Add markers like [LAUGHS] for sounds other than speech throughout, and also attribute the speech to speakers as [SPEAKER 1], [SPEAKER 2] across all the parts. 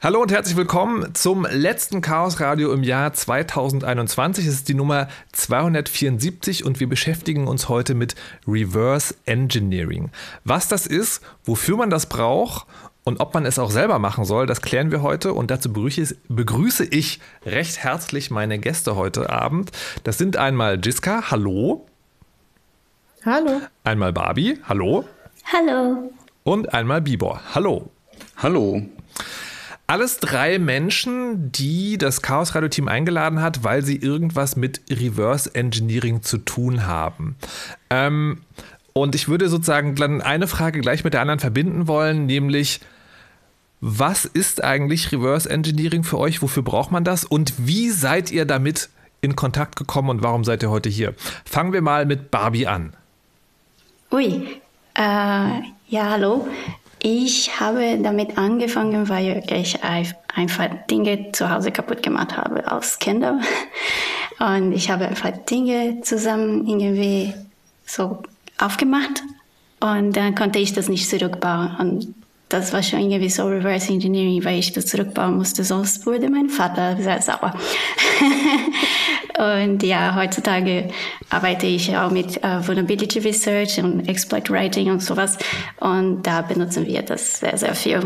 [SPEAKER 1] Hallo und herzlich willkommen zum letzten Chaos Radio im Jahr 2021. Es ist die Nummer 274 und wir beschäftigen uns heute mit Reverse Engineering. Was das ist, wofür man das braucht und ob man es auch selber machen soll, das klären wir heute und dazu begrüße ich recht herzlich meine Gäste heute Abend. Das sind einmal Jiska, hallo.
[SPEAKER 2] Hallo.
[SPEAKER 1] Einmal Barbie, hallo.
[SPEAKER 3] Hallo.
[SPEAKER 1] Und einmal Bibor, hallo.
[SPEAKER 4] Hallo.
[SPEAKER 1] Alles drei Menschen, die das Chaos Radio Team eingeladen hat, weil sie irgendwas mit Reverse Engineering zu tun haben. Ähm, und ich würde sozusagen dann eine Frage gleich mit der anderen verbinden wollen, nämlich was ist eigentlich Reverse Engineering für euch? Wofür braucht man das? Und wie seid ihr damit in Kontakt gekommen und warum seid ihr heute hier? Fangen wir mal mit Barbie an.
[SPEAKER 3] Ui, äh, ja, hallo. Ich habe damit angefangen, weil ich einfach Dinge zu Hause kaputt gemacht habe als Kinder. Und ich habe einfach Dinge zusammen irgendwie so aufgemacht und dann konnte ich das nicht zurückbauen. Und das war schon irgendwie so Reverse Engineering, weil ich das zurückbauen musste, sonst wurde mein Vater sehr sauer. [LAUGHS] und ja, heutzutage arbeite ich auch mit uh, Vulnerability Research und Exploit Writing und sowas. Und da benutzen wir das sehr, sehr viel.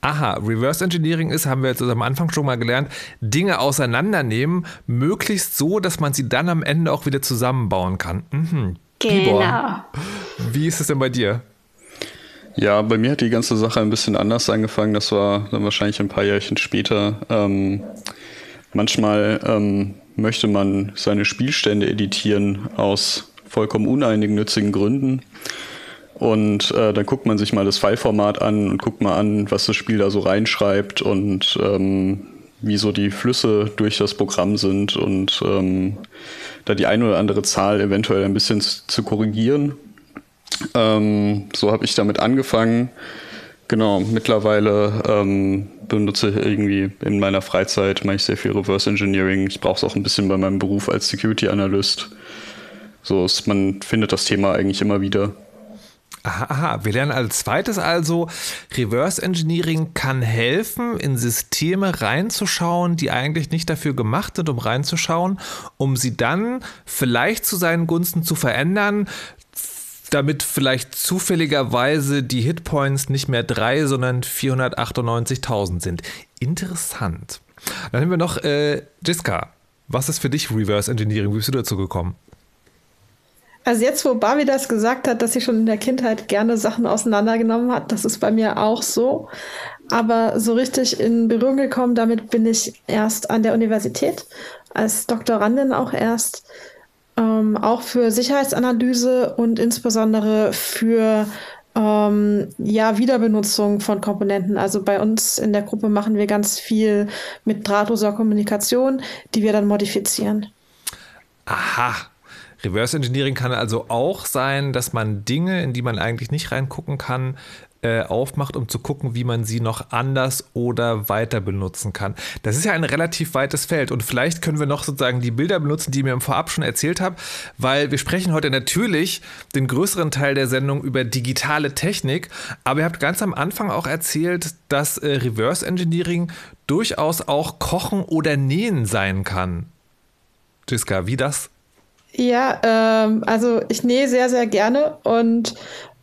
[SPEAKER 1] Aha, Reverse Engineering ist, haben wir jetzt am Anfang schon mal gelernt, Dinge auseinandernehmen, möglichst so, dass man sie dann am Ende auch wieder zusammenbauen kann. Mhm.
[SPEAKER 3] Genau. Bibor,
[SPEAKER 1] wie ist es denn bei dir?
[SPEAKER 4] Ja, bei mir hat die ganze Sache ein bisschen anders angefangen. Das war dann wahrscheinlich ein paar Jährchen später. Ähm, manchmal ähm, möchte man seine Spielstände editieren aus vollkommen uneigennützigen Gründen. Und äh, dann guckt man sich mal das Fileformat an und guckt mal an, was das Spiel da so reinschreibt und ähm, wie so die Flüsse durch das Programm sind und ähm, da die eine oder andere Zahl eventuell ein bisschen zu korrigieren ähm, so habe ich damit angefangen. Genau, mittlerweile ähm, benutze ich irgendwie in meiner Freizeit, mache ich sehr viel Reverse Engineering. Ich brauche es auch ein bisschen bei meinem Beruf als Security Analyst. So ist, man findet das Thema eigentlich immer wieder.
[SPEAKER 1] Aha, aha, wir lernen als zweites also, Reverse Engineering kann helfen, in Systeme reinzuschauen, die eigentlich nicht dafür gemacht sind, um reinzuschauen, um sie dann vielleicht zu seinen Gunsten zu verändern, damit vielleicht zufälligerweise die Hitpoints nicht mehr drei, sondern 498.000 sind. Interessant. Dann haben wir noch äh, Jiska. Was ist für dich Reverse Engineering? Wie bist du dazu gekommen?
[SPEAKER 2] Also jetzt, wo Barbie das gesagt hat, dass sie schon in der Kindheit gerne Sachen auseinandergenommen hat, das ist bei mir auch so. Aber so richtig in Berührung gekommen, damit bin ich erst an der Universität, als Doktorandin auch erst ähm, auch für Sicherheitsanalyse und insbesondere für ähm, ja, Wiederbenutzung von Komponenten. Also bei uns in der Gruppe machen wir ganz viel mit drahtloser Kommunikation, die wir dann modifizieren.
[SPEAKER 1] Aha. Reverse Engineering kann also auch sein, dass man Dinge, in die man eigentlich nicht reingucken kann, äh, aufmacht, um zu gucken, wie man sie noch anders oder weiter benutzen kann. Das ist ja ein relativ weites Feld und vielleicht können wir noch sozusagen die Bilder benutzen, die ich mir im Vorab schon erzählt habe, weil wir sprechen heute natürlich den größeren Teil der Sendung über digitale Technik, aber ihr habt ganz am Anfang auch erzählt, dass äh, Reverse Engineering durchaus auch Kochen oder Nähen sein kann. Jiska, wie das?
[SPEAKER 2] Ja, ähm, also ich nähe sehr, sehr gerne und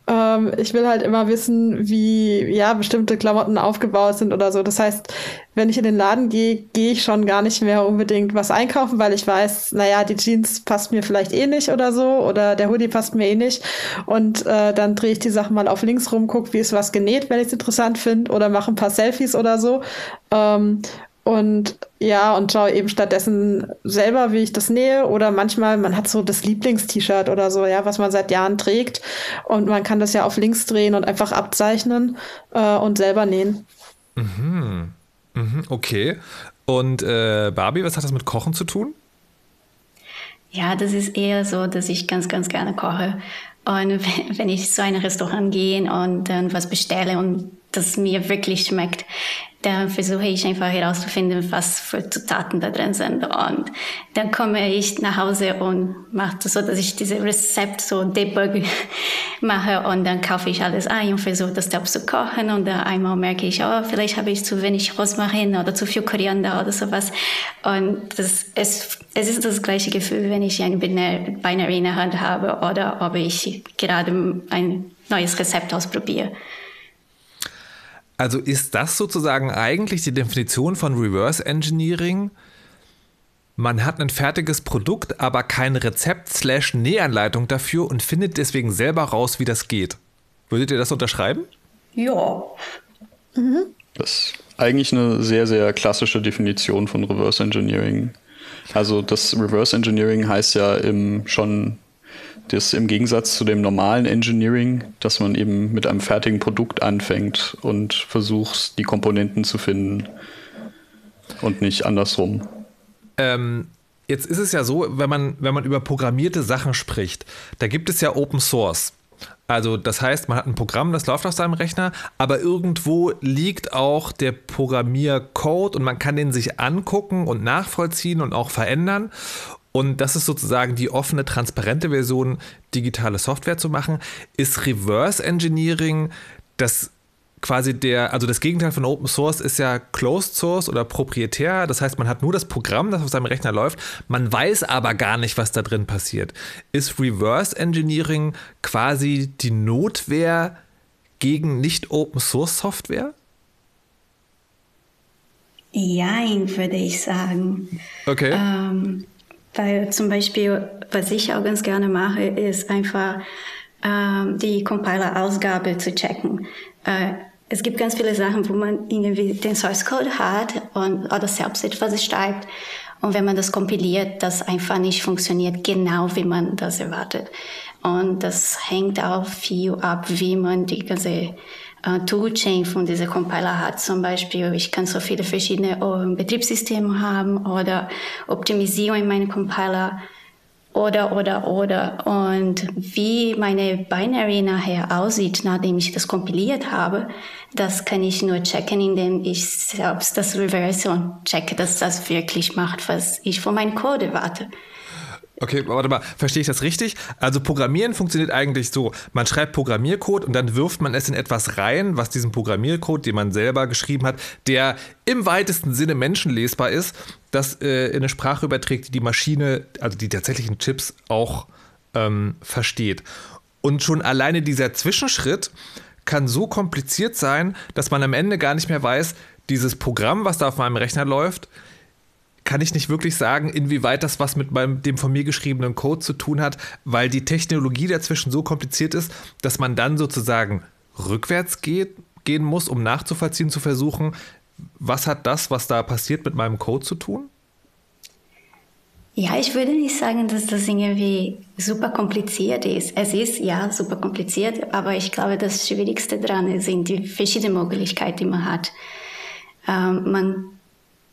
[SPEAKER 2] ähm, ich will halt immer wissen, wie ja bestimmte Klamotten aufgebaut sind oder so. Das heißt, wenn ich in den Laden gehe, gehe ich schon gar nicht mehr unbedingt was einkaufen, weil ich weiß, naja, die Jeans passt mir vielleicht eh nicht oder so oder der Hoodie passt mir eh nicht. Und äh, dann drehe ich die Sachen mal auf links rum, gucke, wie ist was genäht, wenn ich es interessant finde oder mache ein paar Selfies oder so. Ähm, und ja, und schaue eben stattdessen selber, wie ich das nähe. Oder manchmal, man hat so das Lieblingst-T-Shirt oder so, ja, was man seit Jahren trägt. Und man kann das ja auf links drehen und einfach abzeichnen äh, und selber nähen.
[SPEAKER 1] Mhm. Mhm, okay. Und äh, Barbie, was hat das mit Kochen zu tun?
[SPEAKER 3] Ja, das ist eher so, dass ich ganz, ganz gerne koche. Und [LAUGHS] wenn ich zu einem Restaurant gehe und dann was bestelle und das mir wirklich schmeckt, dann versuche ich einfach herauszufinden, was für Zutaten da drin sind. Und dann komme ich nach Hause und mache das so, dass ich diese Rezept so debug [LAUGHS] mache und dann kaufe ich alles ein und versuche das selbst zu kochen und dann einmal merke ich, oh, vielleicht habe ich zu wenig Rosmarin oder zu viel Koriander oder sowas. Und das, es, es ist das gleiche Gefühl, wenn ich eine Binary in der Hand habe oder ob ich gerade ein neues Rezept ausprobiere.
[SPEAKER 1] Also ist das sozusagen eigentlich die Definition von Reverse Engineering? Man hat ein fertiges Produkt, aber kein Rezept slash Nähanleitung dafür und findet deswegen selber raus, wie das geht. Würdet ihr das unterschreiben?
[SPEAKER 3] Ja.
[SPEAKER 4] Mhm. Das ist eigentlich eine sehr, sehr klassische Definition von Reverse Engineering. Also das Reverse Engineering heißt ja im schon das im Gegensatz zu dem normalen Engineering, dass man eben mit einem fertigen Produkt anfängt und versucht, die Komponenten zu finden und nicht andersrum.
[SPEAKER 1] Ähm, jetzt ist es ja so, wenn man, wenn man über programmierte Sachen spricht, da gibt es ja Open Source. Also das heißt, man hat ein Programm, das läuft auf seinem Rechner, aber irgendwo liegt auch der Programmiercode und man kann den sich angucken und nachvollziehen und auch verändern. Und das ist sozusagen die offene, transparente Version, digitale Software zu machen. Ist Reverse Engineering das quasi der, also das Gegenteil von Open Source ist ja Closed Source oder proprietär. Das heißt, man hat nur das Programm, das auf seinem Rechner läuft. Man weiß aber gar nicht, was da drin passiert. Ist Reverse Engineering quasi die Notwehr gegen nicht Open Source Software?
[SPEAKER 3] Jein, würde ich sagen.
[SPEAKER 1] Okay.
[SPEAKER 3] Ähm, weil zum Beispiel, was ich auch ganz gerne mache, ist einfach ähm, die Compiler-Ausgabe zu checken. Äh, es gibt ganz viele Sachen, wo man irgendwie den Source Code hat und oder selbst etwas schreibt. Und wenn man das kompiliert, das einfach nicht funktioniert, genau wie man das erwartet. Und das hängt auch viel ab, wie man die ganze äh, Toolchain von dieser Compiler hat. Zum Beispiel, ich kann so viele verschiedene uh, Betriebssysteme haben oder Optimisierung in meinem Compiler oder, oder, oder. Und wie meine Binary nachher aussieht, nachdem ich das kompiliert habe, das kann ich nur checken, indem ich selbst das reverse und checke, dass das wirklich macht, was ich von meinem Code erwarte.
[SPEAKER 1] Okay, warte mal, verstehe ich das richtig? Also Programmieren funktioniert eigentlich so, man schreibt Programmiercode und dann wirft man es in etwas rein, was diesen Programmiercode, den man selber geschrieben hat, der im weitesten Sinne menschenlesbar ist, das äh, in eine Sprache überträgt, die die Maschine, also die tatsächlichen Chips auch ähm, versteht. Und schon alleine dieser Zwischenschritt kann so kompliziert sein, dass man am Ende gar nicht mehr weiß, dieses Programm, was da auf meinem Rechner läuft, kann ich nicht wirklich sagen, inwieweit das was mit meinem, dem von mir geschriebenen Code zu tun hat, weil die Technologie dazwischen so kompliziert ist, dass man dann sozusagen rückwärts geht, gehen muss, um nachzuvollziehen, zu versuchen, was hat das, was da passiert, mit meinem Code zu tun?
[SPEAKER 3] Ja, ich würde nicht sagen, dass das irgendwie super kompliziert ist. Es ist ja super kompliziert, aber ich glaube, das Schwierigste daran sind die verschiedenen Möglichkeiten, die man hat. Ähm, man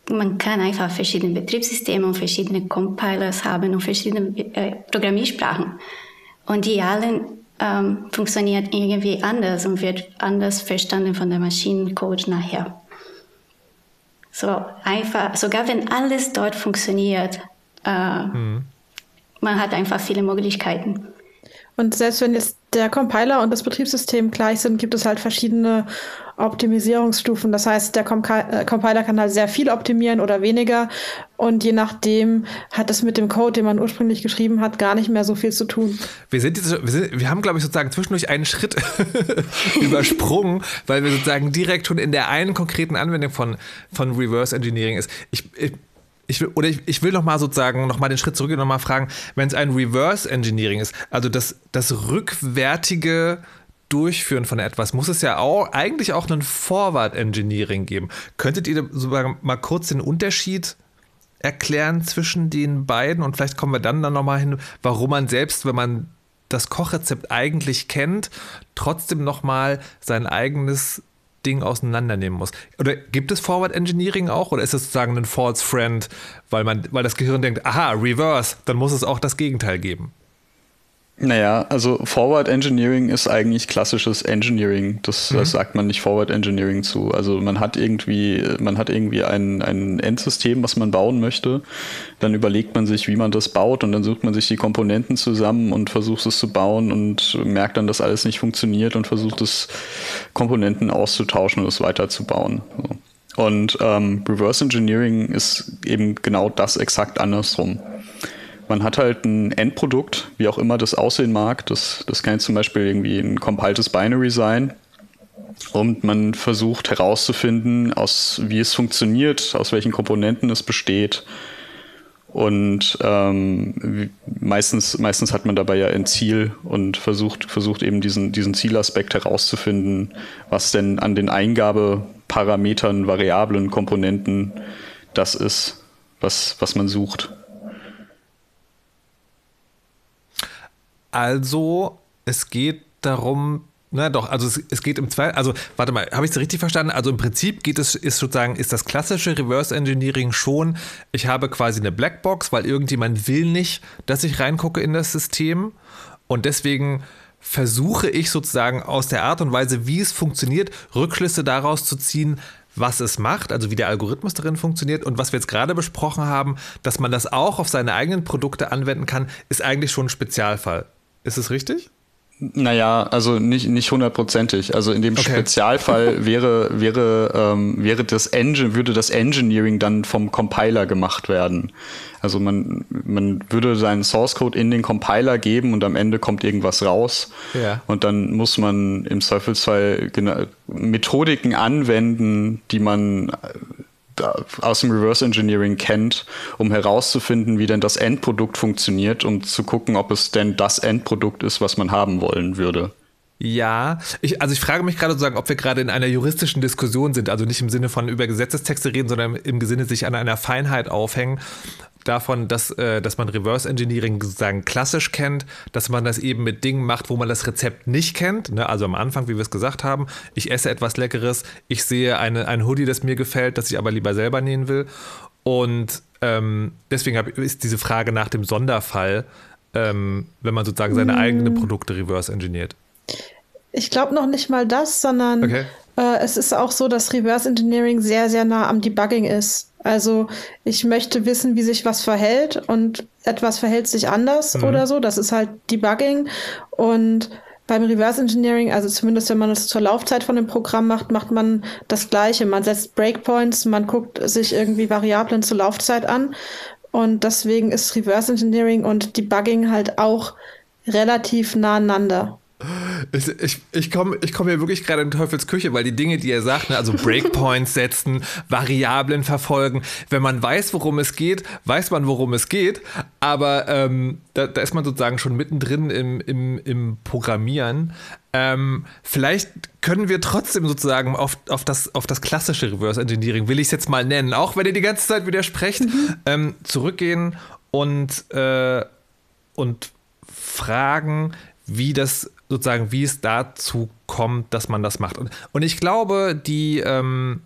[SPEAKER 3] man kann einfach verschiedene Betriebssysteme und verschiedene Compilers haben und verschiedene äh, Programmiersprachen. Und die alle ähm, funktionieren irgendwie anders und wird anders verstanden von der Maschinencode nachher. So einfach, sogar wenn alles dort funktioniert, äh, mhm. man hat einfach viele Möglichkeiten.
[SPEAKER 2] Und selbst wenn jetzt der Compiler und das Betriebssystem gleich sind, gibt es halt verschiedene Optimisierungsstufen. Das heißt, der Com äh, Compiler kann halt sehr viel optimieren oder weniger. Und je nachdem hat es mit dem Code, den man ursprünglich geschrieben hat, gar nicht mehr so viel zu tun.
[SPEAKER 1] Wir, sind, jetzt, wir, sind, wir haben, glaube ich, sozusagen zwischendurch einen Schritt [LAUGHS] übersprungen, weil wir sozusagen direkt schon in der einen konkreten Anwendung von, von Reverse Engineering ist. Ich, ich ich will, oder ich, ich will noch mal sozusagen noch mal den Schritt zurück und noch mal fragen, wenn es ein Reverse Engineering ist, also das, das rückwärtige Durchführen von etwas, muss es ja auch eigentlich auch einen Forward Engineering geben. Könntet ihr sozusagen mal kurz den Unterschied erklären zwischen den beiden und vielleicht kommen wir dann dann noch mal hin, warum man selbst, wenn man das Kochrezept eigentlich kennt, trotzdem noch mal sein eigenes Ding auseinandernehmen muss. Oder gibt es Forward Engineering auch oder ist es sozusagen ein False Friend, weil man, weil das Gehirn denkt, aha, Reverse, dann muss es auch das Gegenteil geben?
[SPEAKER 4] Naja, also Forward Engineering ist eigentlich klassisches Engineering. Das, mhm. das, sagt man nicht Forward Engineering zu. Also man hat irgendwie, man hat irgendwie ein, ein Endsystem, was man bauen möchte. Dann überlegt man sich, wie man das baut und dann sucht man sich die Komponenten zusammen und versucht es zu bauen und merkt dann, dass alles nicht funktioniert und versucht es Komponenten auszutauschen und es weiterzubauen. Und ähm, Reverse Engineering ist eben genau das exakt andersrum man hat halt ein Endprodukt, wie auch immer das aussehen mag. Das, das kann jetzt zum Beispiel irgendwie ein compiltes Binary sein. Und man versucht herauszufinden, aus wie es funktioniert, aus welchen Komponenten es besteht. Und ähm, meistens, meistens hat man dabei ja ein Ziel und versucht, versucht eben diesen, diesen Zielaspekt herauszufinden, was denn an den Eingabeparametern, Variablen, Komponenten das ist, was, was man sucht.
[SPEAKER 1] Also, es geht darum, na doch, also es, es geht im Zweifel, also warte mal, habe ich es richtig verstanden? Also im Prinzip geht es, ist sozusagen, ist das klassische Reverse Engineering schon, ich habe quasi eine Blackbox, weil irgendjemand will nicht, dass ich reingucke in das System und deswegen versuche ich sozusagen aus der Art und Weise, wie es funktioniert, Rückschlüsse daraus zu ziehen, was es macht, also wie der Algorithmus darin funktioniert und was wir jetzt gerade besprochen haben, dass man das auch auf seine eigenen Produkte anwenden kann, ist eigentlich schon ein Spezialfall. Ist es richtig?
[SPEAKER 4] Naja, also nicht, nicht hundertprozentig. Also in dem okay. Spezialfall [LAUGHS] wäre, wäre, ähm, wäre das Engine, würde das Engineering dann vom Compiler gemacht werden. Also man, man würde seinen Source Code in den Compiler geben und am Ende kommt irgendwas raus. Ja. Und dann muss man im Zweifelsfall Methodiken anwenden, die man aus dem Reverse Engineering kennt, um herauszufinden, wie denn das Endprodukt funktioniert, um zu gucken, ob es denn das Endprodukt ist, was man haben wollen würde.
[SPEAKER 1] Ja, ich, also ich frage mich gerade sozusagen, ob wir gerade in einer juristischen Diskussion sind, also nicht im Sinne von über Gesetzestexte reden, sondern im Sinne sich an einer Feinheit aufhängen davon, dass, äh, dass man Reverse Engineering sozusagen klassisch kennt, dass man das eben mit Dingen macht, wo man das Rezept nicht kennt. Ne? Also am Anfang, wie wir es gesagt haben, ich esse etwas Leckeres, ich sehe eine, ein Hoodie, das mir gefällt, das ich aber lieber selber nähen will. Und ähm, deswegen hab, ist diese Frage nach dem Sonderfall, ähm, wenn man sozusagen seine hm. eigenen Produkte reverse engineert.
[SPEAKER 2] Ich glaube noch nicht mal das, sondern okay. äh, es ist auch so, dass Reverse Engineering sehr, sehr nah am Debugging ist. Also ich möchte wissen, wie sich was verhält und etwas verhält sich anders mhm. oder so. Das ist halt Debugging. Und beim Reverse Engineering, also zumindest wenn man es zur Laufzeit von dem Programm macht, macht man das Gleiche. Man setzt Breakpoints, man guckt sich irgendwie Variablen zur Laufzeit an. Und deswegen ist Reverse Engineering und Debugging halt auch relativ nah aneinander.
[SPEAKER 1] Ich, ich, ich komme ich komm hier wirklich gerade in Teufels Küche, weil die Dinge, die er sagt, ne, also Breakpoints [LAUGHS] setzen, Variablen verfolgen, wenn man weiß, worum es geht, weiß man, worum es geht, aber ähm, da, da, ist man sozusagen schon mittendrin im, im, im Programmieren. Ähm, vielleicht können wir trotzdem sozusagen auf, auf, das, auf das klassische Reverse Engineering, will ich es jetzt mal nennen, auch wenn ihr die ganze Zeit widersprecht, mhm. ähm, zurückgehen und, äh, und fragen, wie das sozusagen, wie es dazu kommt, dass man das macht. Und, und ich glaube, die, ähm,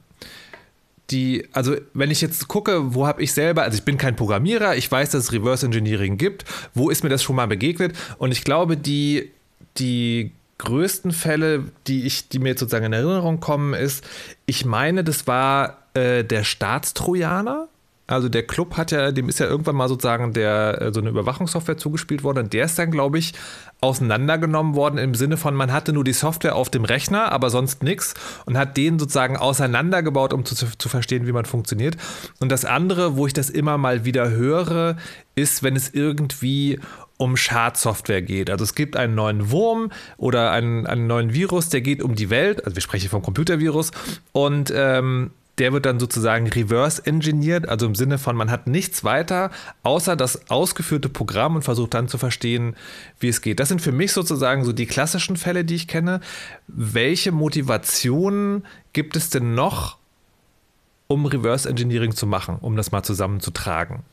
[SPEAKER 1] die, also wenn ich jetzt gucke, wo habe ich selber, also ich bin kein Programmierer, ich weiß, dass es Reverse Engineering gibt, wo ist mir das schon mal begegnet? Und ich glaube, die, die größten Fälle, die ich, die mir jetzt sozusagen in Erinnerung kommen, ist, ich meine, das war äh, der Staatstrojaner. Also der Club hat ja, dem ist ja irgendwann mal sozusagen der, äh, so eine Überwachungssoftware zugespielt worden und der ist dann, glaube ich, auseinandergenommen worden im Sinne von, man hatte nur die Software auf dem Rechner, aber sonst nichts und hat den sozusagen auseinandergebaut, um zu, zu verstehen, wie man funktioniert. Und das andere, wo ich das immer mal wieder höre, ist, wenn es irgendwie um Schadsoftware geht. Also es gibt einen neuen Wurm oder einen, einen neuen Virus, der geht um die Welt, also wir sprechen vom Computervirus und ähm, der wird dann sozusagen reverse engineert, also im Sinne von, man hat nichts weiter außer das ausgeführte Programm und versucht dann zu verstehen, wie es geht. Das sind für mich sozusagen so die klassischen Fälle, die ich kenne. Welche Motivationen gibt es denn noch, um Reverse Engineering zu machen, um das mal zusammenzutragen?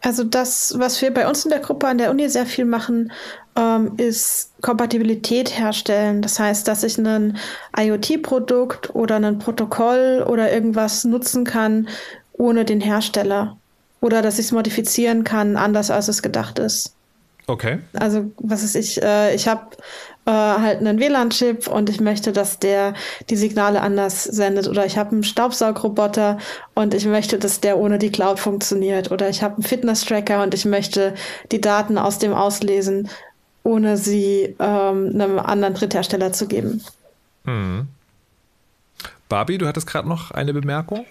[SPEAKER 2] Also das, was wir bei uns in der Gruppe an der Uni sehr viel machen, ähm, ist Kompatibilität herstellen. Das heißt, dass ich ein IoT-Produkt oder ein Protokoll oder irgendwas nutzen kann ohne den Hersteller. Oder dass ich es modifizieren kann, anders als es gedacht ist.
[SPEAKER 1] Okay.
[SPEAKER 2] Also, was ist ich, äh, ich habe äh, halt einen WLAN-Chip und ich möchte, dass der die Signale anders sendet. Oder ich habe einen Staubsaugroboter und ich möchte, dass der ohne die Cloud funktioniert. Oder ich habe einen Fitness-Tracker und ich möchte die Daten aus dem auslesen, ohne sie ähm, einem anderen Dritthersteller zu geben.
[SPEAKER 1] Hm. Barbie, du hattest gerade noch eine Bemerkung?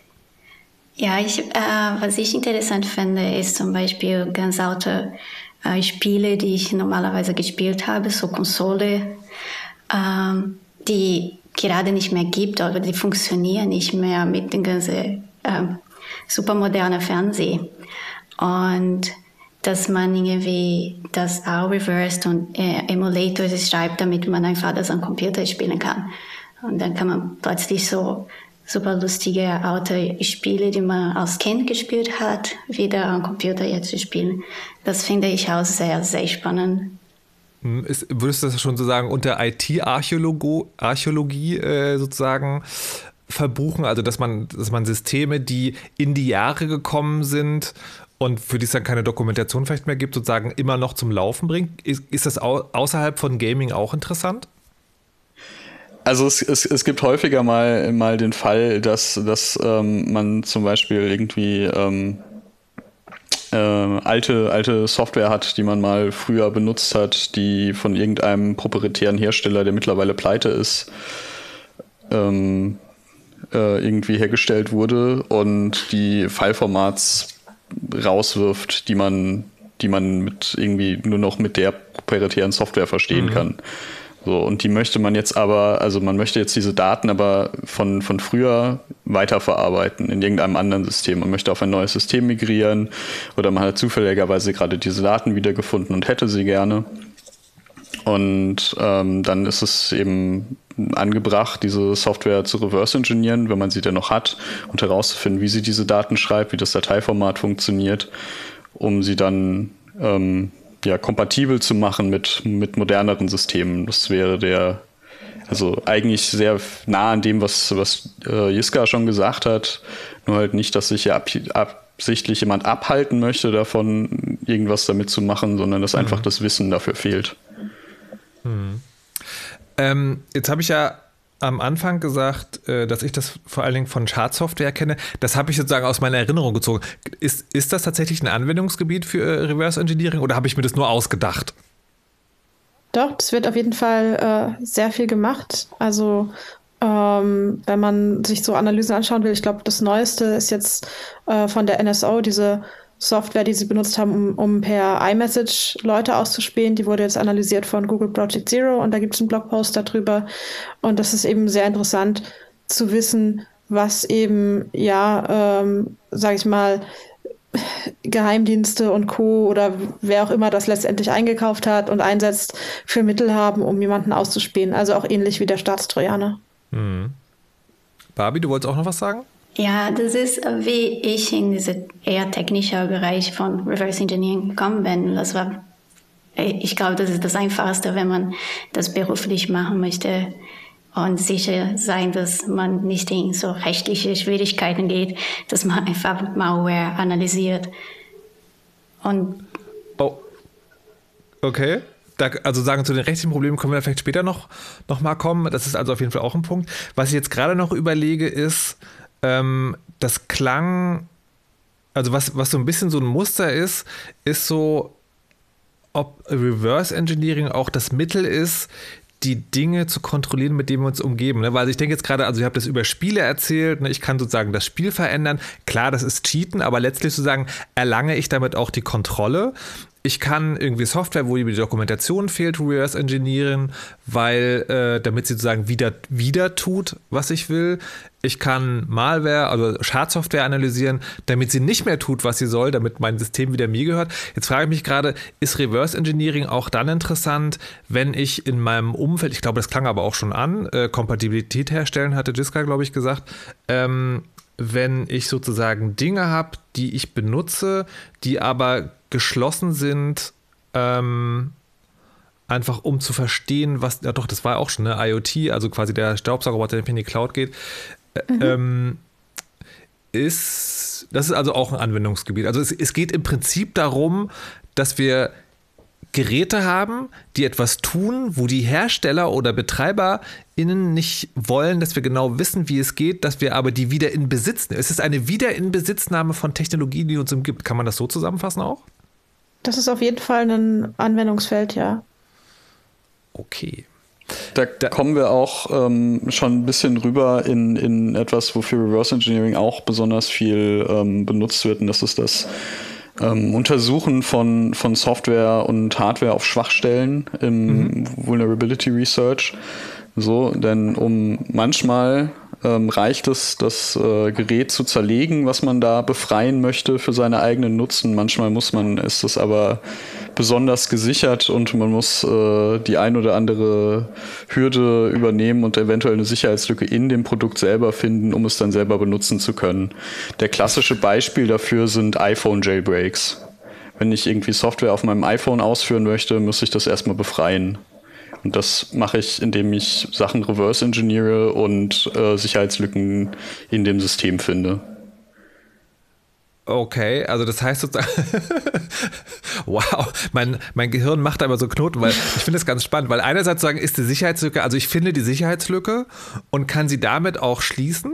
[SPEAKER 3] Ja, ich, äh, was ich interessant finde, ist zum Beispiel ganz alte äh, Spiele, die ich normalerweise gespielt habe, so Konsole, ähm, die gerade nicht mehr gibt oder die funktionieren nicht mehr mit dem ganzen äh, supermodernen Fernsehen. Und dass man irgendwie das auch reversed und äh, Emulators schreibt, damit man einfach das am Computer spielen kann. Und dann kann man plötzlich so super lustige alte Spiele, die man als Kind gespielt hat, wieder am Computer jetzt spielen. Das finde ich auch sehr, sehr spannend.
[SPEAKER 1] Hm, ist, würdest du das schon sozusagen unter IT-Archäologie äh, sozusagen verbuchen? Also, dass man, dass man Systeme, die in die Jahre gekommen sind und für die es dann keine Dokumentation vielleicht mehr gibt, sozusagen immer noch zum Laufen bringt? Ist, ist das au außerhalb von Gaming auch interessant?
[SPEAKER 4] Also es, es, es gibt häufiger mal, mal den Fall, dass, dass ähm, man zum Beispiel irgendwie ähm, äh, alte, alte Software hat, die man mal früher benutzt hat, die von irgendeinem proprietären Hersteller, der mittlerweile pleite ist, ähm, äh, irgendwie hergestellt wurde und die Fileformats rauswirft, die man, die man mit irgendwie nur noch mit der proprietären Software verstehen mhm. kann. So, und die möchte man jetzt aber, also man möchte jetzt diese Daten aber von, von früher weiterverarbeiten in irgendeinem anderen System. Man möchte auf ein neues System migrieren oder man hat zufälligerweise gerade diese Daten wiedergefunden und hätte sie gerne. Und ähm, dann ist es eben angebracht, diese Software zu reverse engineeren, wenn man sie denn noch hat, und herauszufinden, wie sie diese Daten schreibt, wie das Dateiformat funktioniert, um sie dann ähm, ja, kompatibel zu machen mit, mit moderneren Systemen. Das wäre der, also eigentlich sehr nah an dem, was, was äh, Jiska schon gesagt hat. Nur halt nicht, dass sich ja ab, absichtlich jemand abhalten möchte davon, irgendwas damit zu machen, sondern dass mhm. einfach das Wissen dafür fehlt.
[SPEAKER 1] Mhm. Ähm, jetzt habe ich ja am Anfang gesagt, äh, dass ich das vor allen Dingen von Schadsoftware kenne. Das habe ich sozusagen aus meiner Erinnerung gezogen. Ist, ist das tatsächlich ein Anwendungsgebiet für äh, Reverse Engineering oder habe ich mir das nur ausgedacht?
[SPEAKER 2] Doch, das wird auf jeden Fall äh, sehr viel gemacht. Also ähm, wenn man sich so Analysen anschauen will, ich glaube, das Neueste ist jetzt äh, von der NSO, diese Software, die sie benutzt haben, um, um per iMessage Leute auszuspähen. Die wurde jetzt analysiert von Google Project Zero und da gibt es einen Blogpost darüber. Und das ist eben sehr interessant zu wissen, was eben, ja, ähm, sage ich mal, Geheimdienste und Co. oder wer auch immer das letztendlich eingekauft hat und einsetzt, für Mittel haben, um jemanden auszuspähen. Also auch ähnlich wie der Staatstrojaner.
[SPEAKER 1] Mhm. Barbie, du wolltest auch noch was sagen?
[SPEAKER 3] Ja, das ist, wie ich in diesen eher technischen Bereich von Reverse Engineering gekommen bin. Das war, ich glaube, das ist das Einfachste, wenn man das beruflich machen möchte und sicher sein, dass man nicht in so rechtliche Schwierigkeiten geht, dass man einfach Malware analysiert. Und
[SPEAKER 1] oh. Okay. Da, also sagen zu den rechtlichen Problemen können wir vielleicht später noch, noch mal kommen. Das ist also auf jeden Fall auch ein Punkt. Was ich jetzt gerade noch überlege, ist, ähm, das klang, also was, was so ein bisschen so ein Muster ist, ist so, ob Reverse Engineering auch das Mittel ist, die Dinge zu kontrollieren, mit denen wir uns umgeben. Ne? Weil ich denke jetzt gerade, also ich habe das über Spiele erzählt, ne? ich kann sozusagen das Spiel verändern. Klar, das ist Cheaten, aber letztlich sozusagen erlange ich damit auch die Kontrolle ich kann irgendwie Software, wo die Dokumentation fehlt, reverse engineeren, weil äh, damit sie sozusagen wieder, wieder tut, was ich will. Ich kann Malware, also Schadsoftware analysieren, damit sie nicht mehr tut, was sie soll, damit mein System wieder mir gehört. Jetzt frage ich mich gerade, ist Reverse Engineering auch dann interessant, wenn ich in meinem Umfeld, ich glaube, das klang aber auch schon an, äh, Kompatibilität herstellen, hatte Jiska, glaube ich, gesagt, ähm, wenn ich sozusagen Dinge habe, die ich benutze, die aber geschlossen sind, ähm, einfach um zu verstehen, was, ja doch, das war auch schon, ne, IoT, also quasi der Staubsaugerroboter, der in die Cloud geht, äh, mhm. ähm, ist, das ist also auch ein Anwendungsgebiet. Also es, es geht im Prinzip darum, dass wir Geräte haben, die etwas tun, wo die Hersteller oder BetreiberInnen nicht wollen, dass wir genau wissen, wie es geht, dass wir aber die wieder in Besitz nehmen. Es ist eine Wiederinbesitznahme von Technologien, die uns umgibt. Kann man das so zusammenfassen auch?
[SPEAKER 2] Das ist auf jeden Fall ein Anwendungsfeld, ja.
[SPEAKER 1] Okay.
[SPEAKER 4] Da, da kommen wir auch ähm, schon ein bisschen rüber in, in etwas, wofür Reverse Engineering auch besonders viel ähm, benutzt wird, und das ist das ähm, Untersuchen von, von Software und Hardware auf Schwachstellen im mhm. Vulnerability Research. So, denn um manchmal ähm, reicht es, das äh, Gerät zu zerlegen, was man da befreien möchte für seine eigenen Nutzen. Manchmal muss man, ist es aber besonders gesichert und man muss äh, die ein oder andere Hürde übernehmen und eventuell eine Sicherheitslücke in dem Produkt selber finden, um es dann selber benutzen zu können. Der klassische Beispiel dafür sind iPhone-Jailbreaks. Wenn ich irgendwie Software auf meinem iPhone ausführen möchte, muss ich das erstmal befreien. Und das mache ich, indem ich Sachen reverse engineere und äh, Sicherheitslücken in dem System finde.
[SPEAKER 1] Okay, also das heißt sozusagen, [LAUGHS] wow, mein, mein Gehirn macht aber so Knoten, weil ich finde das ganz spannend, weil einerseits sagen, ist die Sicherheitslücke, also ich finde die Sicherheitslücke und kann sie damit auch schließen,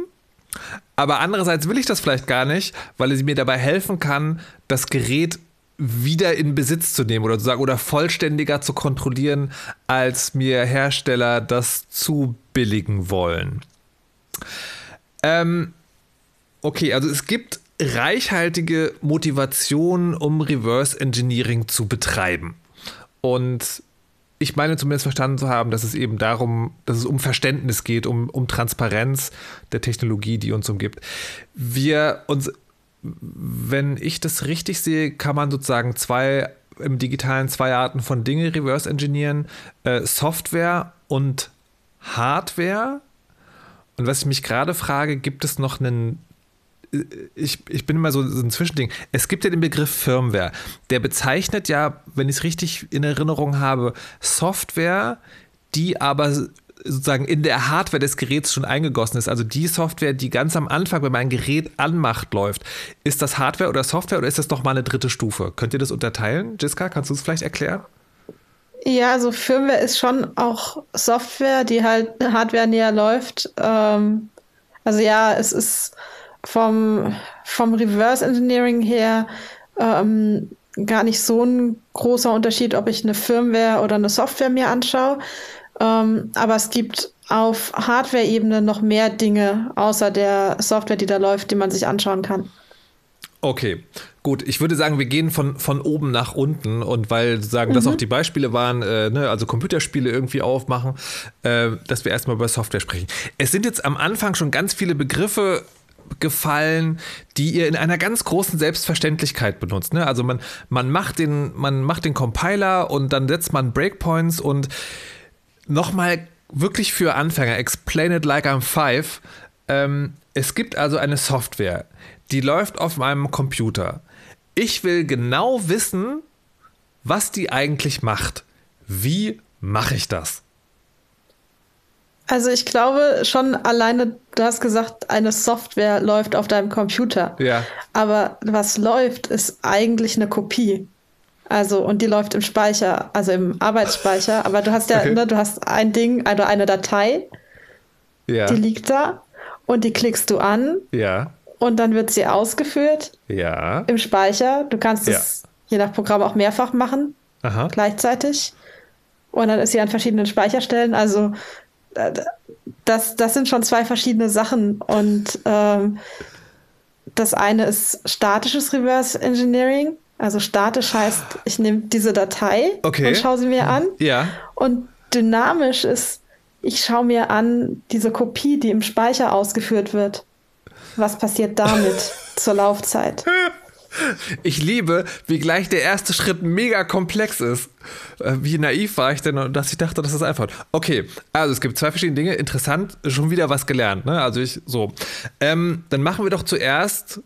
[SPEAKER 1] aber andererseits will ich das vielleicht gar nicht, weil sie mir dabei helfen kann, das Gerät wieder in Besitz zu nehmen oder sozusagen oder vollständiger zu kontrollieren, als mir Hersteller das zubilligen wollen. Ähm, okay, also es gibt reichhaltige Motivation, um Reverse Engineering zu betreiben. Und ich meine zumindest verstanden zu haben, dass es eben darum, dass es um Verständnis geht, um, um Transparenz der Technologie, die uns umgibt. Wir uns, wenn ich das richtig sehe, kann man sozusagen zwei im digitalen zwei Arten von Dinge reverse engineeren: äh, Software und Hardware. Und was ich mich gerade frage, gibt es noch einen ich, ich bin immer so, so ein Zwischending. Es gibt ja den Begriff Firmware. Der bezeichnet ja, wenn ich es richtig in Erinnerung habe, Software, die aber sozusagen in der Hardware des Geräts schon eingegossen ist. Also die Software, die ganz am Anfang, wenn mein Gerät anmacht, läuft. Ist das Hardware oder Software oder ist das nochmal eine dritte Stufe? Könnt ihr das unterteilen? Jiska, kannst du es vielleicht erklären?
[SPEAKER 2] Ja, also Firmware ist schon auch Software, die halt Hardware näher läuft. Ähm, also ja, es ist vom, vom Reverse Engineering her ähm, gar nicht so ein großer Unterschied, ob ich eine Firmware oder eine Software mir anschaue. Ähm, aber es gibt auf Hardware-Ebene noch mehr Dinge außer der Software, die da läuft, die man sich anschauen kann.
[SPEAKER 1] Okay, gut. Ich würde sagen, wir gehen von, von oben nach unten und weil sagen, mhm. dass auch die Beispiele waren, äh, ne, also Computerspiele irgendwie aufmachen, äh, dass wir erstmal über Software sprechen. Es sind jetzt am Anfang schon ganz viele Begriffe gefallen, die ihr in einer ganz großen Selbstverständlichkeit benutzt. Ne? Also man, man, macht den, man macht den Compiler und dann setzt man Breakpoints und nochmal wirklich für Anfänger, explain it like I'm five. Ähm, es gibt also eine Software, die läuft auf meinem Computer. Ich will genau wissen, was die eigentlich macht. Wie mache ich das?
[SPEAKER 2] Also ich glaube schon alleine, du hast gesagt, eine Software läuft auf deinem Computer.
[SPEAKER 1] Ja.
[SPEAKER 2] Aber was läuft, ist eigentlich eine Kopie. Also, und die läuft im Speicher, also im Arbeitsspeicher. Aber du hast ja, okay. ne, du hast ein Ding, also eine Datei, ja. die liegt da und die klickst du an.
[SPEAKER 1] Ja.
[SPEAKER 2] Und dann wird sie ausgeführt.
[SPEAKER 1] Ja.
[SPEAKER 2] Im Speicher. Du kannst es je nach Programm auch mehrfach machen.
[SPEAKER 1] Aha.
[SPEAKER 2] Gleichzeitig. Und dann ist sie an verschiedenen Speicherstellen. Also das, das sind schon zwei verschiedene Sachen. Und ähm, das eine ist statisches Reverse Engineering. Also statisch heißt, ich nehme diese Datei
[SPEAKER 1] okay.
[SPEAKER 2] und schaue sie mir an.
[SPEAKER 1] Ja.
[SPEAKER 2] Und dynamisch ist, ich schaue mir an diese Kopie, die im Speicher ausgeführt wird. Was passiert damit [LAUGHS] zur Laufzeit?
[SPEAKER 1] Ich liebe, wie gleich der erste Schritt mega komplex ist. Äh, wie naiv war ich denn, dass ich dachte, das ist einfach. Okay, also es gibt zwei verschiedene Dinge. Interessant, schon wieder was gelernt. Ne? Also ich, so. Ähm, dann machen wir doch zuerst,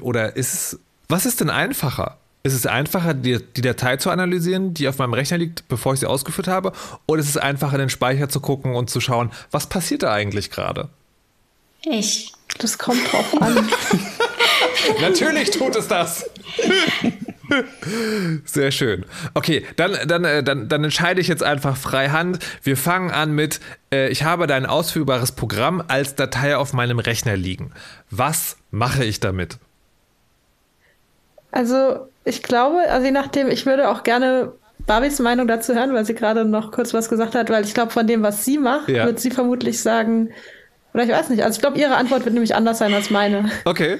[SPEAKER 1] oder ist es, was ist denn einfacher? Ist es einfacher, die, die Datei zu analysieren, die auf meinem Rechner liegt, bevor ich sie ausgeführt habe? Oder ist es einfacher, in den Speicher zu gucken und zu schauen, was passiert da eigentlich gerade?
[SPEAKER 3] Ich.
[SPEAKER 2] Das kommt drauf an. [LAUGHS]
[SPEAKER 1] Natürlich tut es das. Sehr schön. Okay, dann, dann, äh, dann, dann entscheide ich jetzt einfach freihand. Wir fangen an mit, äh, ich habe dein ausführbares Programm als Datei auf meinem Rechner liegen. Was mache ich damit?
[SPEAKER 2] Also ich glaube, also je nachdem, ich würde auch gerne Barbies Meinung dazu hören, weil sie gerade noch kurz was gesagt hat, weil ich glaube, von dem, was sie macht, ja. wird sie vermutlich sagen, oder ich weiß nicht, also ich glaube, ihre Antwort wird nämlich anders sein als meine.
[SPEAKER 1] Okay,